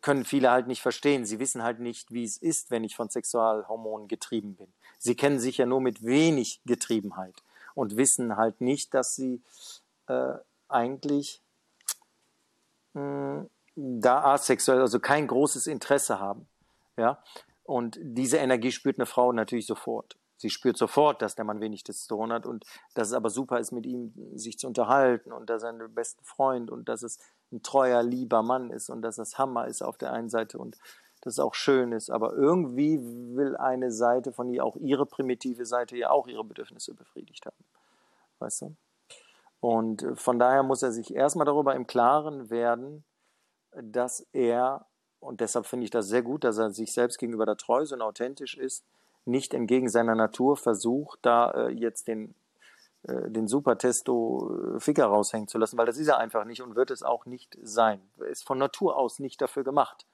können viele halt nicht verstehen. Sie wissen halt nicht, wie es ist, wenn ich von Sexualhormonen getrieben bin. Sie kennen sich ja nur mit wenig Getriebenheit und wissen halt nicht, dass sie äh, eigentlich mh, da asexuell, also kein großes Interesse haben. Ja, und diese Energie spürt eine Frau natürlich sofort. Sie spürt sofort, dass der Mann wenig Testosteron hat und dass es aber super ist, mit ihm sich zu unterhalten und dass er ein bester Freund und dass es ein treuer, lieber Mann ist und dass das Hammer ist auf der einen Seite und dass es auch schön ist. Aber irgendwie will eine Seite von ihr, auch ihre primitive Seite, ja auch ihre Bedürfnisse befriedigt haben. Weißt du? Und äh, von daher muss er sich erstmal darüber im Klaren werden, dass er und deshalb finde ich das sehr gut, dass er sich selbst gegenüber da treu und authentisch ist, nicht entgegen seiner Natur versucht, da äh, jetzt den, äh, den Super-Testo-Ficker äh, raushängen zu lassen, weil das ist er einfach nicht und wird es auch nicht sein. Er ist von Natur aus nicht dafür gemacht.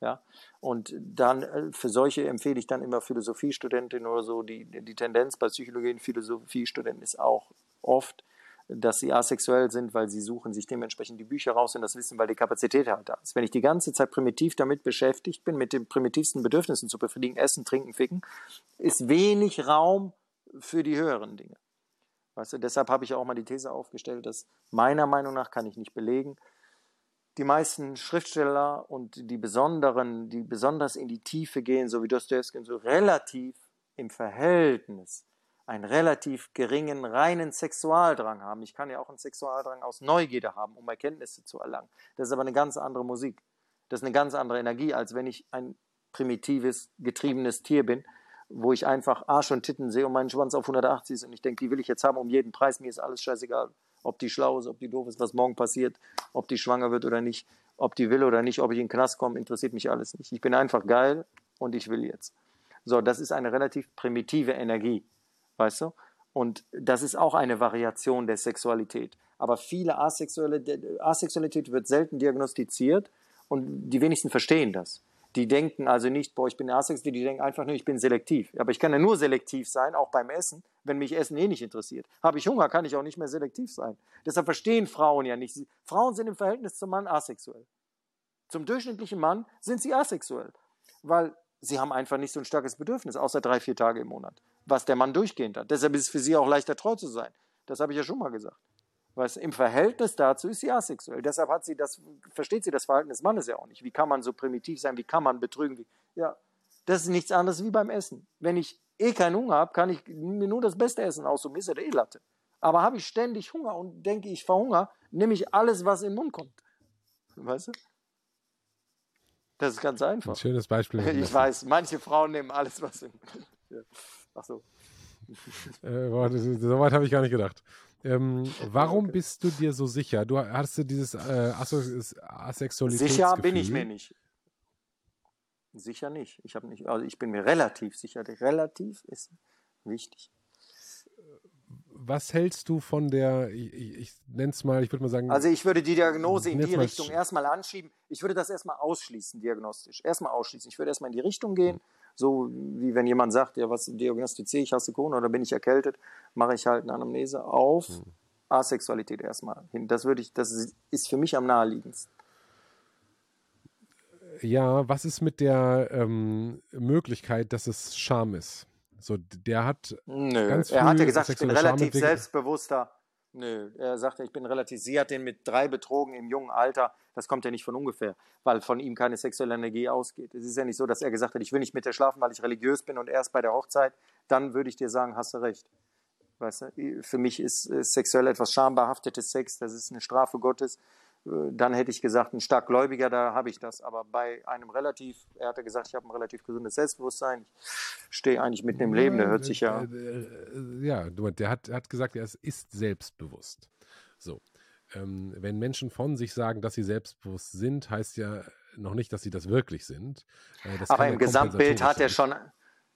Ja, und dann äh, für solche empfehle ich dann immer Philosophiestudentinnen oder so. Die, die Tendenz bei Psychologie und Philosophiestudenten ist auch oft, dass sie asexuell sind, weil sie suchen sich dementsprechend die Bücher raus und das Wissen, weil die Kapazität halt da ist. Wenn ich die ganze Zeit primitiv damit beschäftigt bin, mit den primitivsten Bedürfnissen zu befriedigen, essen, trinken, ficken, ist wenig Raum für die höheren Dinge. Weißt du, deshalb habe ich auch mal die These aufgestellt, dass meiner Meinung nach, kann ich nicht belegen, die meisten Schriftsteller und die besonderen, die besonders in die Tiefe gehen, so wie Dostoevsky, so relativ im Verhältnis einen relativ geringen reinen Sexualdrang haben. Ich kann ja auch einen Sexualdrang aus Neugierde haben, um Erkenntnisse zu erlangen. Das ist aber eine ganz andere Musik. Das ist eine ganz andere Energie, als wenn ich ein primitives, getriebenes Tier bin wo ich einfach Arsch und Titten sehe und meinen Schwanz auf 180 ist und ich denke, die will ich jetzt haben um jeden Preis, mir ist alles scheißegal. Ob die schlau ist, ob die doof ist, was morgen passiert, ob die schwanger wird oder nicht, ob die will oder nicht, ob ich in den Knast komme, interessiert mich alles nicht. Ich bin einfach geil und ich will jetzt. So, das ist eine relativ primitive Energie, weißt du? Und das ist auch eine Variation der Sexualität. Aber viele Asexuelle, Asexualität wird selten diagnostiziert und die wenigsten verstehen das. Die denken also nicht, boah, ich bin asexuell, die denken einfach nur, ich bin selektiv. Aber ich kann ja nur selektiv sein, auch beim Essen, wenn mich Essen eh nicht interessiert. Habe ich Hunger, kann ich auch nicht mehr selektiv sein. Deshalb verstehen Frauen ja nicht. Frauen sind im Verhältnis zum Mann asexuell. Zum durchschnittlichen Mann sind sie asexuell, weil sie haben einfach nicht so ein starkes Bedürfnis, außer drei, vier Tage im Monat, was der Mann durchgehend hat. Deshalb ist es für sie auch leichter treu zu sein. Das habe ich ja schon mal gesagt. Weißt, Im Verhältnis dazu ist sie asexuell. Deshalb hat sie das, versteht sie das Verhalten des Mannes ja auch nicht. Wie kann man so primitiv sein? Wie kann man betrügen? Wie, ja, das ist nichts anderes wie beim Essen. Wenn ich eh keinen Hunger habe, kann ich mir nur das Beste essen, aus so ist ja eh Latte. Aber habe ich ständig Hunger und denke, ich verhungere, nehme ich alles, was in den Mund kommt. Weißt du? Das ist ganz einfach. Ein schönes Beispiel. Ich weiß, manche Frauen nehmen alles, was in. Ja. Ach so. Äh, so weit habe ich gar nicht gedacht. Ähm, warum okay. bist du dir so sicher? Du hast du dieses äh, Asexualität. Sicher bin ich mir nicht. Sicher nicht. Ich habe nicht. Also ich bin mir relativ sicher. Relativ ist wichtig. Was hältst du von der, ich, ich nenne es mal, ich würde mal sagen. Also ich würde die Diagnose in die Richtung erstmal anschieben. Ich würde das erstmal ausschließen, diagnostisch. Erstmal ausschließen. Ich würde erstmal in die Richtung gehen. So wie wenn jemand sagt, ja, was diagnostiziere ich, hast du Corona oder bin ich erkältet, mache ich halt eine Anamnese auf mhm. Asexualität erstmal hin. Das würde ich, das ist für mich am naheliegendsten. Ja, was ist mit der ähm, Möglichkeit, dass es Scham ist? So, der hat Nö, er hat ja gesagt, ich bin relativ selbstbewusster Nö, er sagte, ich bin relativ. Sie hat den mit drei betrogen im jungen Alter. Das kommt ja nicht von ungefähr, weil von ihm keine sexuelle Energie ausgeht. Es ist ja nicht so, dass er gesagt hat, ich will nicht mit dir schlafen, weil ich religiös bin und erst bei der Hochzeit. Dann würde ich dir sagen, hast du recht. Weißt du, für mich ist sexuell etwas schambehaftetes Sex, das ist eine Strafe Gottes. Äh, dann hätte ich gesagt, ein stark Gläubiger, da habe ich das. Aber bei einem relativ, er hatte gesagt, ich habe ein relativ gesundes Selbstbewusstsein, ich stehe eigentlich mitten im Leben, der hört sich ja. Äh, äh, ja, der hat, hat gesagt, er ist selbstbewusst. So. Ähm, wenn Menschen von sich sagen, dass sie selbstbewusst sind, heißt ja noch nicht, dass sie das wirklich sind. Das Aber im Gesamtbild hat er schon,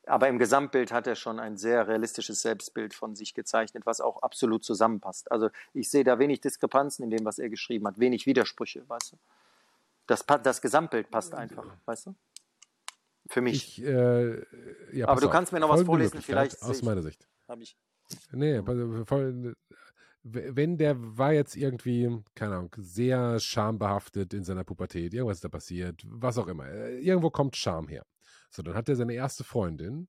aber im Gesamtbild hat er schon ein sehr realistisches Selbstbild von sich gezeichnet, was auch absolut zusammenpasst. Also ich sehe da wenig Diskrepanzen in dem, was er geschrieben hat, wenig Widersprüche, weißt du. Das, das Gesamtbild passt einfach, weißt du? Für mich. Ich, äh, ja, aber du auf. kannst mir noch was vorlesen, vielleicht. Aus meiner Sicht. Habe ich. Nee, wenn der war jetzt irgendwie, keine Ahnung, sehr schambehaftet in seiner Pubertät, irgendwas ist da passiert, was auch immer. Äh, irgendwo kommt Scham her. So, dann hat er seine erste Freundin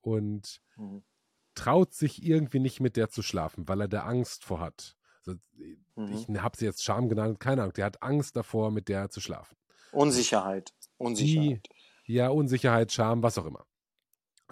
und mhm. traut sich irgendwie nicht mit der zu schlafen, weil er da Angst vor hat. Also, mhm. Ich habe sie jetzt Scham genannt, keine Ahnung. Der hat Angst davor, mit der zu schlafen. Unsicherheit. Unsicherheit. Die, ja, Unsicherheit, Scham, was auch immer.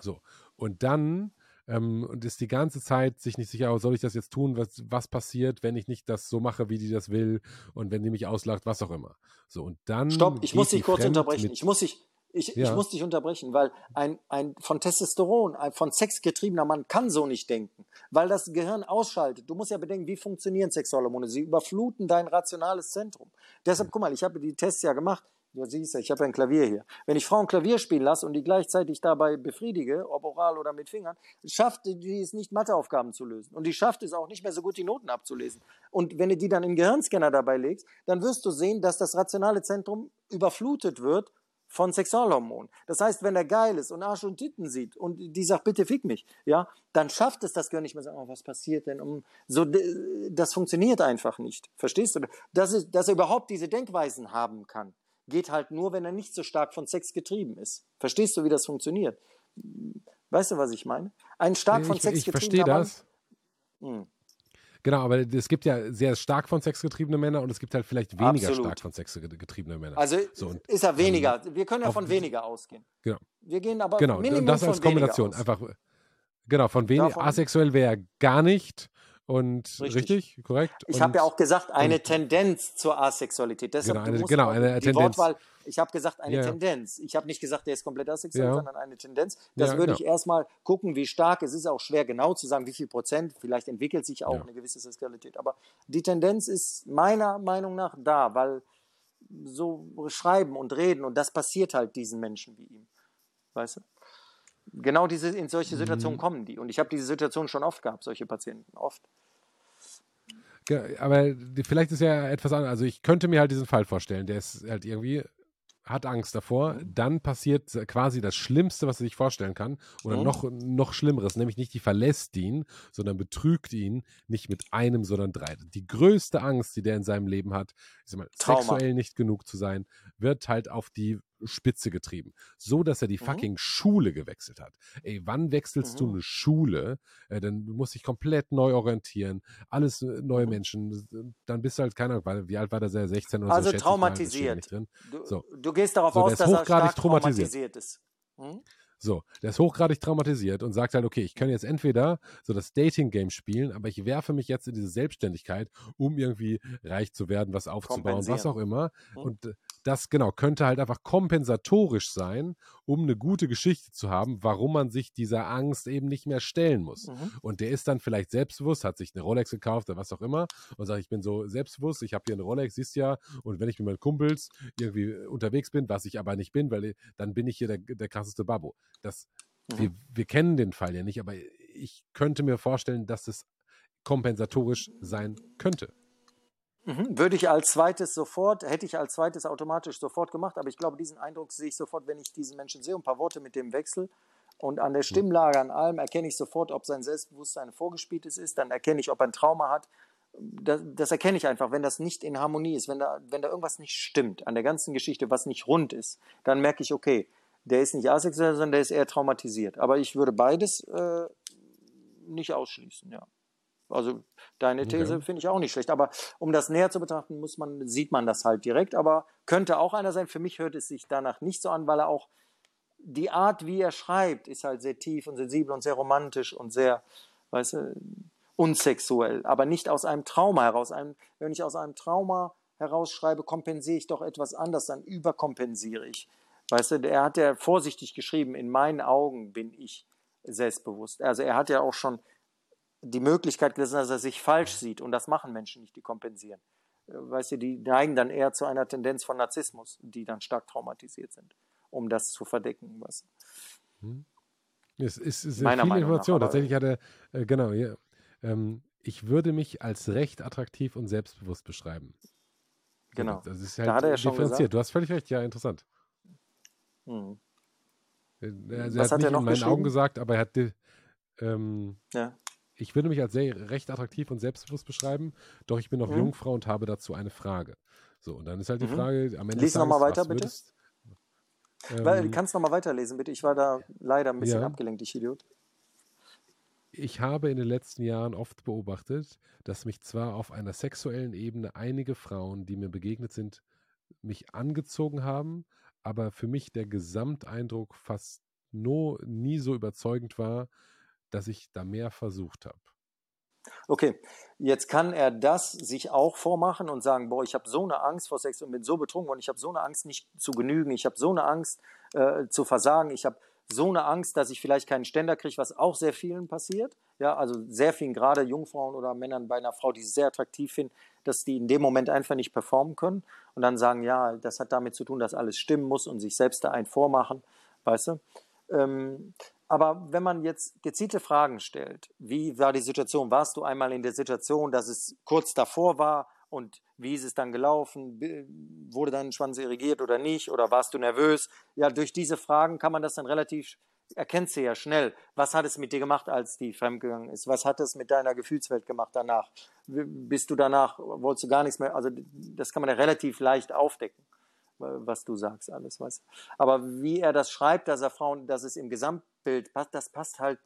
So. Und dann ähm, und ist die ganze Zeit sich nicht sicher, oh, soll ich das jetzt tun? Was, was passiert, wenn ich nicht das so mache, wie die das will? Und wenn die mich auslacht, was auch immer. So, und dann. Stopp, ich muss dich kurz unterbrechen. Ich muss dich, ich, ja. ich muss dich unterbrechen, weil ein, ein von Testosteron, ein von Sex getriebener Mann kann so nicht denken, weil das Gehirn ausschaltet. Du musst ja bedenken, wie funktionieren Sexualhormone? Sie überfluten dein rationales Zentrum. Deshalb, guck mal, ich habe die Tests ja gemacht. Du siehst ja, ich habe ja ein Klavier hier. Wenn ich Frauen Klavier spielen lasse und die gleichzeitig dabei befriedige, ob oral oder mit Fingern, schafft die es nicht, Matheaufgaben zu lösen. Und die schafft es auch nicht mehr so gut, die Noten abzulesen. Und wenn du die dann in den Gehirnscanner dabei legst, dann wirst du sehen, dass das rationale Zentrum überflutet wird von Sexualhormonen. Das heißt, wenn er geil ist und Arsch und Titten sieht und die sagt, bitte fick mich, ja, dann schafft es das Gehirn nicht mehr sagen, oh, was passiert denn? Um, so, das funktioniert einfach nicht. Verstehst du? Dass, es, dass er überhaupt diese Denkweisen haben kann, geht halt nur, wenn er nicht so stark von Sex getrieben ist. Verstehst du, wie das funktioniert? Weißt du, was ich meine? Ein stark von ich, Sex getriebener Ich verstehe das. Mann, hm. Genau, aber es gibt ja sehr stark von Sex getriebene Männer und es gibt halt vielleicht weniger Absolut. stark von Sex getriebene Männer. Also so, ist er weniger. Ähm, Wir können ja von weniger ausgehen. Genau. Wir gehen aber genau. Minimum und das als Kombination. Einfach, genau, von weniger. Asexuell wäre gar nicht Und richtig, richtig korrekt. Ich habe ja auch gesagt, eine Tendenz zur Asexualität. Deshalb genau, eine, genau, eine die Tendenz. Wortwahl, ich habe gesagt, eine ja. Tendenz. Ich habe nicht gesagt, der ist komplett asexuell, ja. sondern eine Tendenz. Das ja, würde ich erstmal gucken, wie stark. Es ist auch schwer genau zu sagen, wie viel Prozent. Vielleicht entwickelt sich auch eine gewisse Sexualität. Aber die Tendenz ist meiner Meinung nach da, weil so schreiben und reden und das passiert halt diesen Menschen wie ihm. Weißt du? Genau diese, in solche Situationen mhm. kommen die. Und ich habe diese Situation schon oft gehabt, solche Patienten, oft. Aber vielleicht ist ja etwas anderes. Also ich könnte mir halt diesen Fall vorstellen, der ist halt irgendwie hat Angst davor, mhm. dann passiert quasi das Schlimmste, was er sich vorstellen kann, oder mhm. noch, noch Schlimmeres, nämlich nicht die verlässt ihn, sondern betrügt ihn nicht mit einem, sondern drei. Die größte Angst, die der in seinem Leben hat, ist mal, sexuell nicht genug zu sein, wird halt auf die Spitze getrieben. So, dass er die mhm. fucking. Schule gewechselt hat. Ey, wann wechselst mhm. du eine Schule? Äh, dann musst du dich komplett neu orientieren. Alles äh, neue mhm. Menschen. Dann bist du halt, keine Ahnung, wie alt war der? 16 oder also so? Also traumatisiert. Du, so. du, gehst darauf so, aus, dass er stark traumatisiert, traumatisiert ist. Hm? So, der ist hochgradig traumatisiert und sagt halt, okay, ich kann jetzt entweder so das Dating-Game spielen, aber ich werfe mich jetzt in diese Selbstständigkeit, um irgendwie reich zu werden, was aufzubauen, was auch immer. Hm. Und äh, das genau könnte halt einfach kompensatorisch sein, um eine gute Geschichte zu haben, warum man sich dieser Angst eben nicht mehr stellen muss. Mhm. Und der ist dann vielleicht selbstbewusst, hat sich eine Rolex gekauft oder was auch immer und sagt, ich bin so selbstbewusst, ich habe hier eine Rolex, siehst ja, und wenn ich mit meinen Kumpels irgendwie unterwegs bin, was ich aber nicht bin, weil dann bin ich hier der, der krasseste Babbo. Das, mhm. wir, wir kennen den Fall ja nicht, aber ich könnte mir vorstellen, dass es kompensatorisch sein könnte. Mhm. Würde ich als zweites sofort, hätte ich als zweites automatisch sofort gemacht, aber ich glaube, diesen Eindruck sehe ich sofort, wenn ich diesen Menschen sehe, ein paar Worte mit dem Wechsel. Und an der Stimmlage, an allem erkenne ich sofort, ob sein Selbstbewusstsein vorgespieltes ist, dann erkenne ich, ob er ein Trauma hat. Das, das, erkenne ich einfach, wenn das nicht in Harmonie ist, wenn da, wenn da irgendwas nicht stimmt an der ganzen Geschichte, was nicht rund ist, dann merke ich, okay, der ist nicht asexuell, sondern der ist eher traumatisiert. Aber ich würde beides äh, nicht ausschließen, ja. Also deine These okay. finde ich auch nicht schlecht. Aber um das näher zu betrachten, muss man, sieht man das halt direkt. Aber könnte auch einer sein. Für mich hört es sich danach nicht so an, weil er auch die Art, wie er schreibt, ist halt sehr tief und sensibel und sehr romantisch und sehr, weißt du, unsexuell. Aber nicht aus einem Trauma heraus. Wenn ich aus einem Trauma herausschreibe, kompensiere ich doch etwas anders, dann überkompensiere ich. Weißt du, er hat ja vorsichtig geschrieben, in meinen Augen bin ich selbstbewusst. Also er hat ja auch schon die Möglichkeit gelassen, dass er sich falsch sieht. Und das machen Menschen nicht, die kompensieren. Weißt du, die neigen dann eher zu einer Tendenz von Narzissmus, die dann stark traumatisiert sind, um das zu verdecken. Weißt du. Hm. Es ist, ist Meiner viel Meinung Information. Nach, Tatsächlich hatte, äh, genau, ja, ähm, ich würde mich als recht attraktiv und selbstbewusst beschreiben. Genau. Das ist halt da hat er ja schon differenziert. Gesagt. Du hast völlig recht, ja, interessant. Hm. Äh, also Was er hat, hat nicht er noch in meinen Augen gesagt, aber er hat ähm, ja ich würde mich als sehr recht attraktiv und selbstbewusst beschreiben, doch ich bin noch mhm. Jungfrau und habe dazu eine Frage. So, und dann ist halt die mhm. Frage am Ende. Lies nochmal weiter, bitte. Würdest, ähm, kannst du nochmal weiterlesen, bitte. Ich war da leider ein bisschen ja. abgelenkt, ich Idiot. Ich habe in den letzten Jahren oft beobachtet, dass mich zwar auf einer sexuellen Ebene einige Frauen, die mir begegnet sind, mich angezogen haben, aber für mich der Gesamteindruck fast no, nie so überzeugend war, dass ich da mehr versucht habe. Okay, jetzt kann er das sich auch vormachen und sagen, boah, ich habe so eine Angst vor Sex und bin so betrunken und ich habe so eine Angst, nicht zu genügen, ich habe so eine Angst äh, zu versagen, ich habe so eine Angst, dass ich vielleicht keinen Ständer kriege, was auch sehr vielen passiert. Ja, also sehr vielen, gerade Jungfrauen oder Männern bei einer Frau, die sie sehr attraktiv finden, dass die in dem Moment einfach nicht performen können und dann sagen, ja, das hat damit zu tun, dass alles stimmen muss und sich selbst da ein vormachen, weißt du? Ähm, aber wenn man jetzt gezielte Fragen stellt, wie war die Situation? Warst du einmal in der Situation, dass es kurz davor war und wie ist es dann gelaufen? Wurde dein Schwanz irrigiert oder nicht? Oder warst du nervös? Ja, durch diese Fragen kann man das dann relativ, erkennst du ja schnell, was hat es mit dir gemacht, als die fremdgegangen ist? Was hat es mit deiner Gefühlswelt gemacht danach? Bist du danach, wolltest du gar nichts mehr? Also das kann man ja relativ leicht aufdecken was du sagst, alles, was. Aber wie er das schreibt, dass er Frauen, dass es im Gesamtbild passt, das passt halt,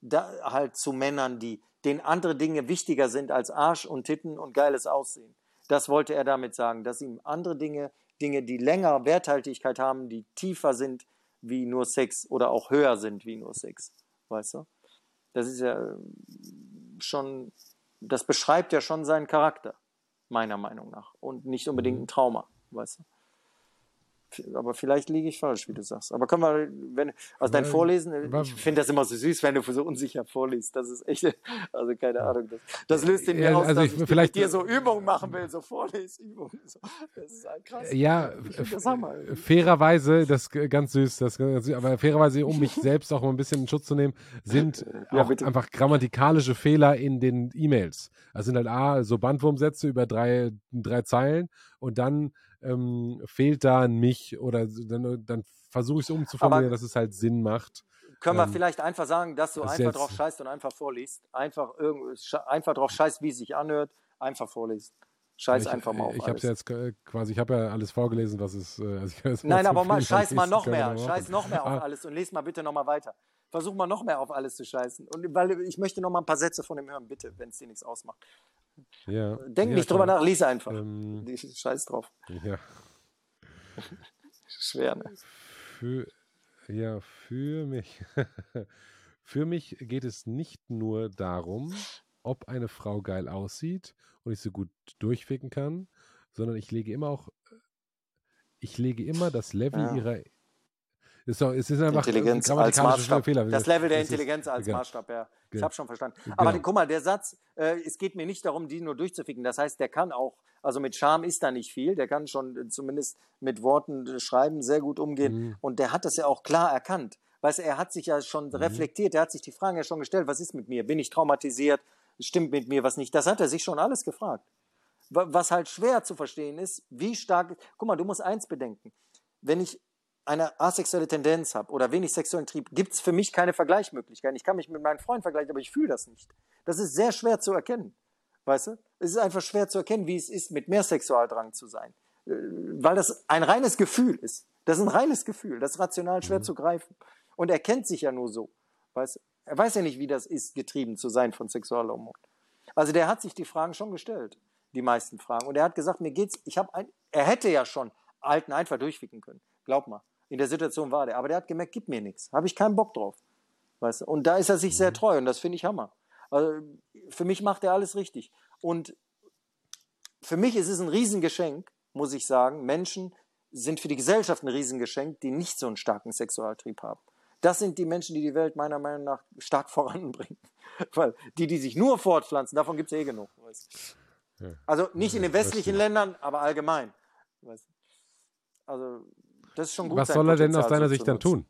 da, halt zu Männern, die, denen andere Dinge wichtiger sind als Arsch und Titten und geiles Aussehen. Das wollte er damit sagen, dass ihm andere Dinge, Dinge, die länger Werthaltigkeit haben, die tiefer sind wie nur Sex oder auch höher sind wie nur Sex. Weißt du? Das ist ja schon das beschreibt ja schon seinen Charakter, meiner Meinung nach. Und nicht unbedingt mhm. ein Trauma, weißt du aber vielleicht liege ich falsch, wie du sagst. Aber können wir, wenn, also dein Vorlesen, ich finde das immer so süß, wenn du so unsicher vorliest. Das ist echt, also keine Ahnung. Das, das löst in mir ja, aus, also dass ich, ich vielleicht, dir so Übungen machen will, so Vorlesübungen. So. Das ist halt krass. Ja, das Hammer. fairerweise, das ganz süß, das ganz süß, aber fairerweise, um mich selbst auch mal ein bisschen in Schutz zu nehmen, sind ja, auch bitte. einfach grammatikalische Fehler in den E-Mails. Also sind halt A, so Bandwurmsätze über drei, drei Zeilen und dann ähm, fehlt da ein mich oder dann, dann versuche ich es umzuformulieren, dass es halt Sinn macht. Können wir ähm, vielleicht einfach sagen, dass du das einfach drauf scheißt und einfach vorliest? Einfach, einfach drauf scheißt, wie es sich anhört, einfach vorliest. Scheiß ich, einfach mal auf Ich habe jetzt quasi, ich habe ja alles vorgelesen, was es. Äh, also Nein, aber mal, scheiß mal noch mehr, scheiß noch mehr auf ah. alles und lese mal bitte noch mal weiter. Versuch mal noch mehr auf alles zu scheißen. Und weil ich möchte noch mal ein paar Sätze von ihm hören, bitte, wenn es dir nichts ausmacht. Ja. Denk ja, nicht drüber nach, lies einfach. Ähm, Scheiß drauf. Ja. Schwer, ne? Für, ja, für mich. für mich geht es nicht nur darum, ob eine Frau geil aussieht und ich so gut durchficken kann, sondern ich lege immer auch, ich lege immer das Level ja. ihrer ist doch, es ist einfach Intelligenz als Maßstab. Fehler. Das Level der Intelligenz als genau. Maßstab, ja. Ich habe schon verstanden. Genau. Aber guck mal, der Satz, äh, es geht mir nicht darum, die nur durchzuficken. Das heißt, der kann auch, also mit Charme ist da nicht viel. Der kann schon äh, zumindest mit Worten äh, schreiben sehr gut umgehen. Mhm. Und der hat das ja auch klar erkannt. Weißt er hat sich ja schon mhm. reflektiert, er hat sich die Fragen ja schon gestellt, was ist mit mir? Bin ich traumatisiert? Stimmt mit mir was nicht? Das hat er sich schon alles gefragt. Was halt schwer zu verstehen ist, wie stark, guck mal, du musst eins bedenken. Wenn ich eine asexuelle Tendenz habe oder wenig sexuellen Trieb, gibt es für mich keine Vergleichsmöglichkeiten. Ich kann mich mit meinen Freunden vergleichen, aber ich fühle das nicht. Das ist sehr schwer zu erkennen. Weißt du? Es ist einfach schwer zu erkennen, wie es ist, mit mehr Sexualdrang zu sein. Äh, weil das ein reines Gefühl ist. Das ist ein reines Gefühl. Das ist rational schwer mhm. zu greifen. Und er kennt sich ja nur so. Weißt? Er weiß ja nicht, wie das ist, getrieben zu sein von Sexualhormonen. Also der hat sich die Fragen schon gestellt. Die meisten Fragen. Und er hat gesagt, mir geht's, ich habe ein, er hätte ja schon alten einfach durchficken können. Glaub mal. In der Situation war der. Aber der hat gemerkt, gib mir nichts. Habe ich keinen Bock drauf. Weißt du? Und da ist er sich sehr mhm. treu und das finde ich Hammer. Also für mich macht er alles richtig. Und für mich ist es ein Riesengeschenk, muss ich sagen. Menschen sind für die Gesellschaft ein Riesengeschenk, die nicht so einen starken Sexualtrieb haben. Das sind die Menschen, die die Welt meiner Meinung nach stark voranbringen. Weil die, die sich nur fortpflanzen, davon gibt es eh genug. Also nicht in den westlichen Ländern, aber allgemein. Also das ist schon gut. Was soll er denn aus deiner Sicht dann tun?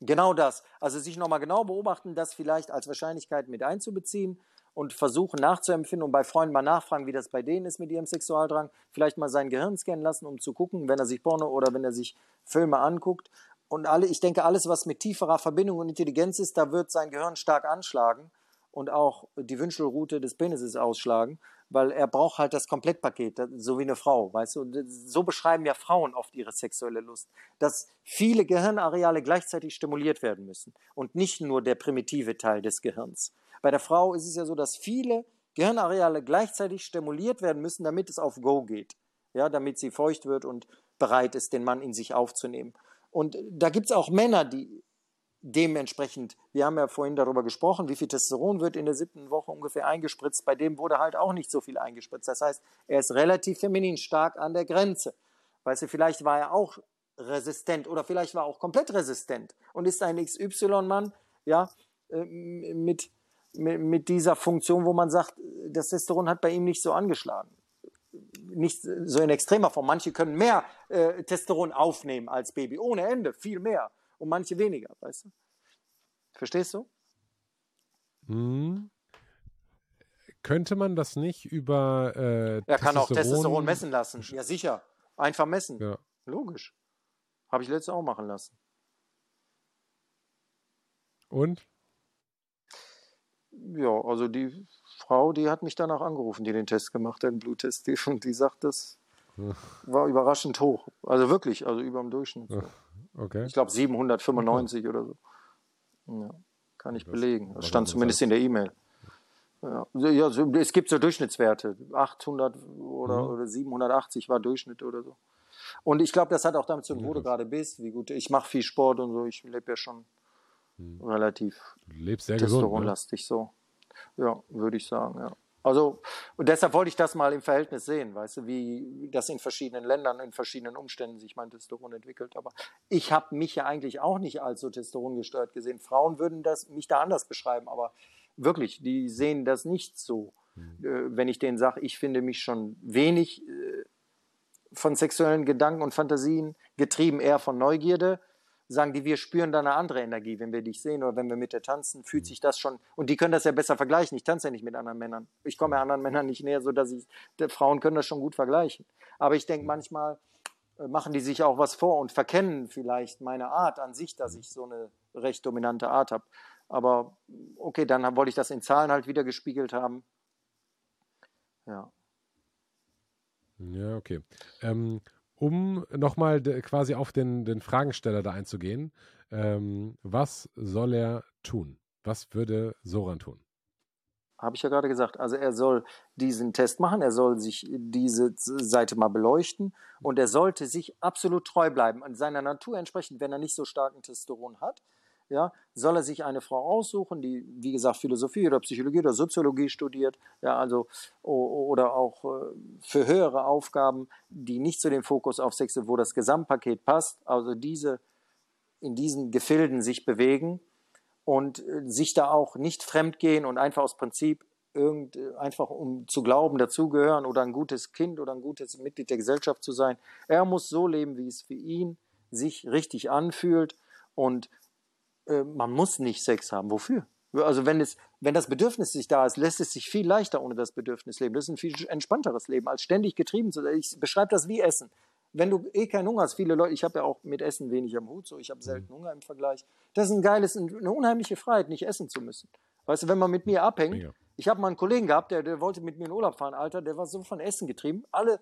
Genau das. Also sich nochmal genau beobachten, das vielleicht als Wahrscheinlichkeit mit einzubeziehen und versuchen nachzuempfinden und bei Freunden mal nachfragen, wie das bei denen ist mit ihrem Sexualdrang. Vielleicht mal sein Gehirn scannen lassen, um zu gucken, wenn er sich Porno oder wenn er sich Filme anguckt. Und alle, ich denke, alles, was mit tieferer Verbindung und Intelligenz ist, da wird sein Gehirn stark anschlagen und auch die Wünschelroute des Penises ausschlagen weil er braucht halt das Komplettpaket, so wie eine Frau, weißt du? So beschreiben ja Frauen oft ihre sexuelle Lust, dass viele Gehirnareale gleichzeitig stimuliert werden müssen und nicht nur der primitive Teil des Gehirns. Bei der Frau ist es ja so, dass viele Gehirnareale gleichzeitig stimuliert werden müssen, damit es auf Go geht, ja, damit sie feucht wird und bereit ist, den Mann in sich aufzunehmen. Und da gibt es auch Männer, die dementsprechend, wir haben ja vorhin darüber gesprochen, wie viel Testosteron wird in der siebten Woche ungefähr eingespritzt. Bei dem wurde halt auch nicht so viel eingespritzt. Das heißt, er ist relativ feminin stark an der Grenze. Weißt du, vielleicht war er auch resistent oder vielleicht war er auch komplett resistent und ist ein XY-Mann, ja, äh, mit, mit, mit dieser Funktion, wo man sagt, das Testosteron hat bei ihm nicht so angeschlagen. Nicht so in extremer Form. Manche können mehr äh, Testosteron aufnehmen als Baby, ohne Ende, viel mehr und manche weniger, weißt du? Verstehst du? Hm. Könnte man das nicht über. Äh, er kann auch Testosteron messen lassen. Ja, sicher. Einfach messen. Ja. Logisch. Habe ich letztes auch machen lassen. Und? Ja, also die Frau, die hat mich danach angerufen, die den Test gemacht hat, den Bluttest, und die sagt, das war überraschend hoch. Also wirklich, also über dem Durchschnitt. Okay. Ich glaube 795 okay. oder so. Ja, kann ich das belegen. Das stand zumindest in der E-Mail. Ja. ja, es gibt so Durchschnittswerte. 800 oder, mhm. oder 780 war Durchschnitt oder so. Und ich glaube, das hat auch damit zu tun, wo du gerade bist, wie gut. Ich mache viel Sport und so. Ich lebe ja schon mhm. relativ du lebst sehr testosteronlastig gesund, ne? so. Ja, würde ich sagen, ja. Also, und deshalb wollte ich das mal im Verhältnis sehen, weißt du, wie das in verschiedenen Ländern, in verschiedenen Umständen sich mein Testosteron entwickelt. Aber ich habe mich ja eigentlich auch nicht als so Testosteron gesehen. Frauen würden das, mich da anders beschreiben, aber wirklich, die sehen das nicht so. Mhm. Äh, wenn ich denen sage, ich finde mich schon wenig äh, von sexuellen Gedanken und Fantasien getrieben, eher von Neugierde, sagen die, wir spüren da eine andere Energie, wenn wir dich sehen oder wenn wir mit dir tanzen, fühlt mhm. sich das schon, und die können das ja besser vergleichen. Ich tanze ja nicht mit anderen Männern. Ich komme ja anderen Männern nicht näher, so dass ich, Frauen können das schon gut vergleichen. Aber ich denke manchmal, äh, machen die sich auch was vor und verkennen vielleicht meine Art an sich, dass ich so eine recht dominante Art habe. Aber okay, dann wollte ich das in Zahlen halt wieder gespiegelt haben. Ja. Ja, okay. Ähm, um nochmal quasi auf den, den Fragensteller da einzugehen, ähm, was soll er tun? Was würde Soran tun? Habe ich ja gerade gesagt. Also er soll diesen Test machen, er soll sich diese Seite mal beleuchten und er sollte sich absolut treu bleiben. An seiner Natur entsprechend, wenn er nicht so starken Testosteron hat, ja, soll er sich eine Frau aussuchen, die, wie gesagt, Philosophie oder Psychologie oder Soziologie studiert, ja, also, oder auch äh, für höhere Aufgaben, die nicht zu dem Fokus auf Sex sind, wo das Gesamtpaket passt, also diese, in diesen Gefilden sich bewegen und äh, sich da auch nicht fremdgehen und einfach aus Prinzip irgend, einfach um zu glauben, dazugehören oder ein gutes Kind oder ein gutes Mitglied der Gesellschaft zu sein. Er muss so leben, wie es für ihn sich richtig anfühlt und äh, man muss nicht Sex haben. Wofür? Also wenn, es, wenn das Bedürfnis nicht da ist, lässt es sich viel leichter ohne das Bedürfnis leben. Das ist ein viel entspannteres Leben, als ständig getrieben zu sein. Ich beschreibe das wie Essen. Wenn du eh keinen Hunger hast, viele Leute, ich habe ja auch mit Essen wenig am Hut, so ich habe selten mhm. Hunger im Vergleich. Das ist ein geiles, eine unheimliche Freiheit, nicht essen zu müssen. Weißt du, wenn man mit mir abhängt, Mega. ich habe mal einen Kollegen gehabt, der, der wollte mit mir in Urlaub fahren, Alter, der war so von Essen getrieben. Alle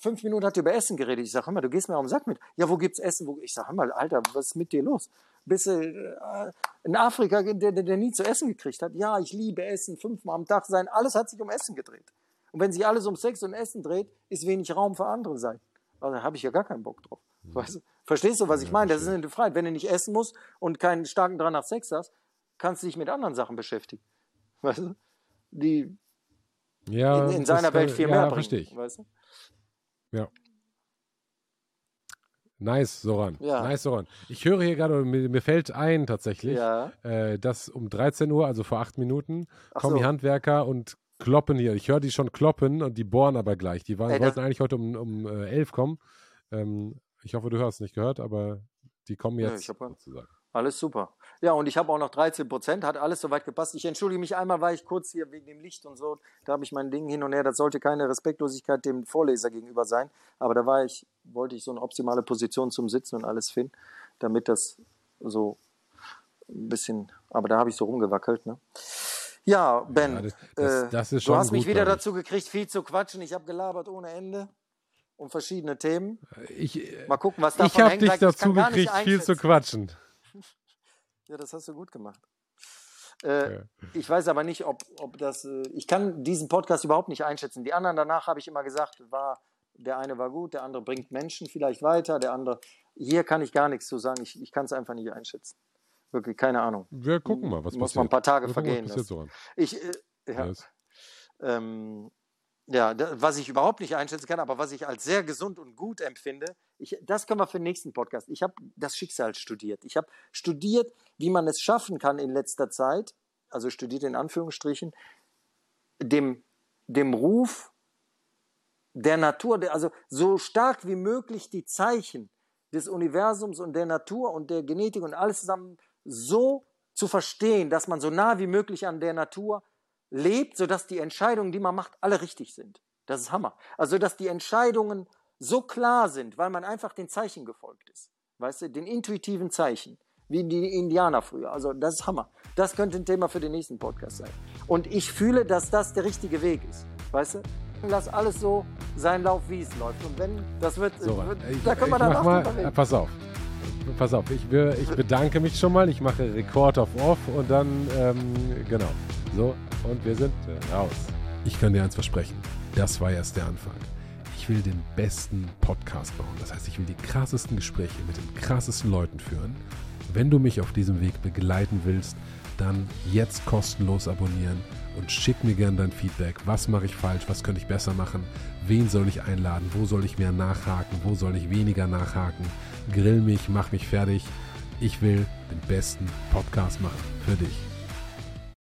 fünf Minuten hat er über Essen geredet. Ich sage, hör mal, du gehst mir auf den Sack mit. Ja, wo gibt's Essen? Wo? Ich sage, hör mal, Alter, was ist mit dir los? Bist du äh, in Afrika, der, der, der nie zu essen gekriegt hat? Ja, ich liebe Essen, fünfmal am Tag sein. Alles hat sich um Essen gedreht. Und wenn sich alles um Sex und Essen dreht, ist wenig Raum für andere sein. Also da habe ich ja gar keinen Bock drauf. Mhm. Weißt du? Verstehst du, was ich meine? Das ist eine Freiheit. Wenn du nicht essen musst und keinen starken Drang nach Sex hast, kannst du dich mit anderen Sachen beschäftigen. Weißt du? Die ja, in, in seiner Welt viel ja, mehr bringen. Verstehe ich. Weißt du? Ja. Nice, Soran. Ja. Nice, Soran. Ich höre hier gerade, mir, mir, fällt ein tatsächlich, ja. äh, dass um 13 Uhr, also vor acht Minuten, Ach kommen so. die Handwerker und kloppen hier. Ich höre die schon kloppen und die bohren aber gleich. Die waren, Ey, wollten eigentlich heute um, um äh, 11 kommen. Ähm, ich hoffe, du hast es nicht gehört, aber die kommen jetzt. Ja, sozusagen. Alles super. Ja, und ich habe auch noch 13 Prozent, hat alles soweit gepasst. Ich entschuldige mich einmal, weil ich kurz hier wegen dem Licht und so, da habe ich mein Ding hin und her. Das sollte keine Respektlosigkeit dem Vorleser gegenüber sein. Aber da war ich, wollte ich so eine optimale Position zum Sitzen und alles finden, damit das so ein bisschen, aber da habe ich so rumgewackelt. Ne? Ja, Ben, ja, das, das, das äh, du hast mich wieder dazu gekriegt, viel zu quatschen. Ich habe gelabert ohne Ende um verschiedene Themen. Ich, Mal gucken, was davon Ich habe dich dazu gekriegt, viel zu quatschen. Ja, das hast du gut gemacht. Äh, ja. Ich weiß aber nicht, ob, ob das. Äh, ich kann diesen Podcast überhaupt nicht einschätzen. Die anderen danach habe ich immer gesagt, war der eine war gut, der andere bringt Menschen vielleicht weiter, der andere. Hier kann ich gar nichts zu sagen. Ich, ich kann es einfach nicht einschätzen. Wirklich, keine Ahnung. Wir gucken mal, was Muss passiert. man ein paar Tage vergehen. Was so ich, äh, ja. Ähm, ja, was ich überhaupt nicht einschätzen kann, aber was ich als sehr gesund und gut empfinde, ich, das können wir für den nächsten Podcast. Ich habe das Schicksal studiert. Ich habe studiert, wie man es schaffen kann in letzter Zeit, also studiert in Anführungsstrichen, dem, dem Ruf der Natur, also so stark wie möglich die Zeichen des Universums und der Natur und der Genetik und alles zusammen so zu verstehen, dass man so nah wie möglich an der Natur lebt, sodass die Entscheidungen, die man macht, alle richtig sind. Das ist Hammer. Also, dass die Entscheidungen so klar sind, weil man einfach den Zeichen gefolgt ist. Weißt du, den intuitiven Zeichen, wie die Indianer früher. Also, das ist Hammer. Das könnte ein Thema für den nächsten Podcast sein. Und ich fühle, dass das der richtige Weg ist. Weißt du? Lass alles so seinen Lauf, wie es läuft. Und wenn das wird, so, wird ich, da können wir dann mal, reden. Pass auf. Pass auf, ich, ich bedanke mich schon mal. Ich mache Rekord auf Off und dann, ähm, genau. So, und wir sind raus. Ich kann dir eins versprechen. Das war erst der Anfang. Ich will den besten Podcast bauen. Das heißt, ich will die krassesten Gespräche mit den krassesten Leuten führen. Wenn du mich auf diesem Weg begleiten willst, dann jetzt kostenlos abonnieren und schick mir gerne dein Feedback. Was mache ich falsch? Was könnte ich besser machen? Wen soll ich einladen? Wo soll ich mehr nachhaken? Wo soll ich weniger nachhaken? Grill mich, mach mich fertig. Ich will den besten Podcast machen für dich.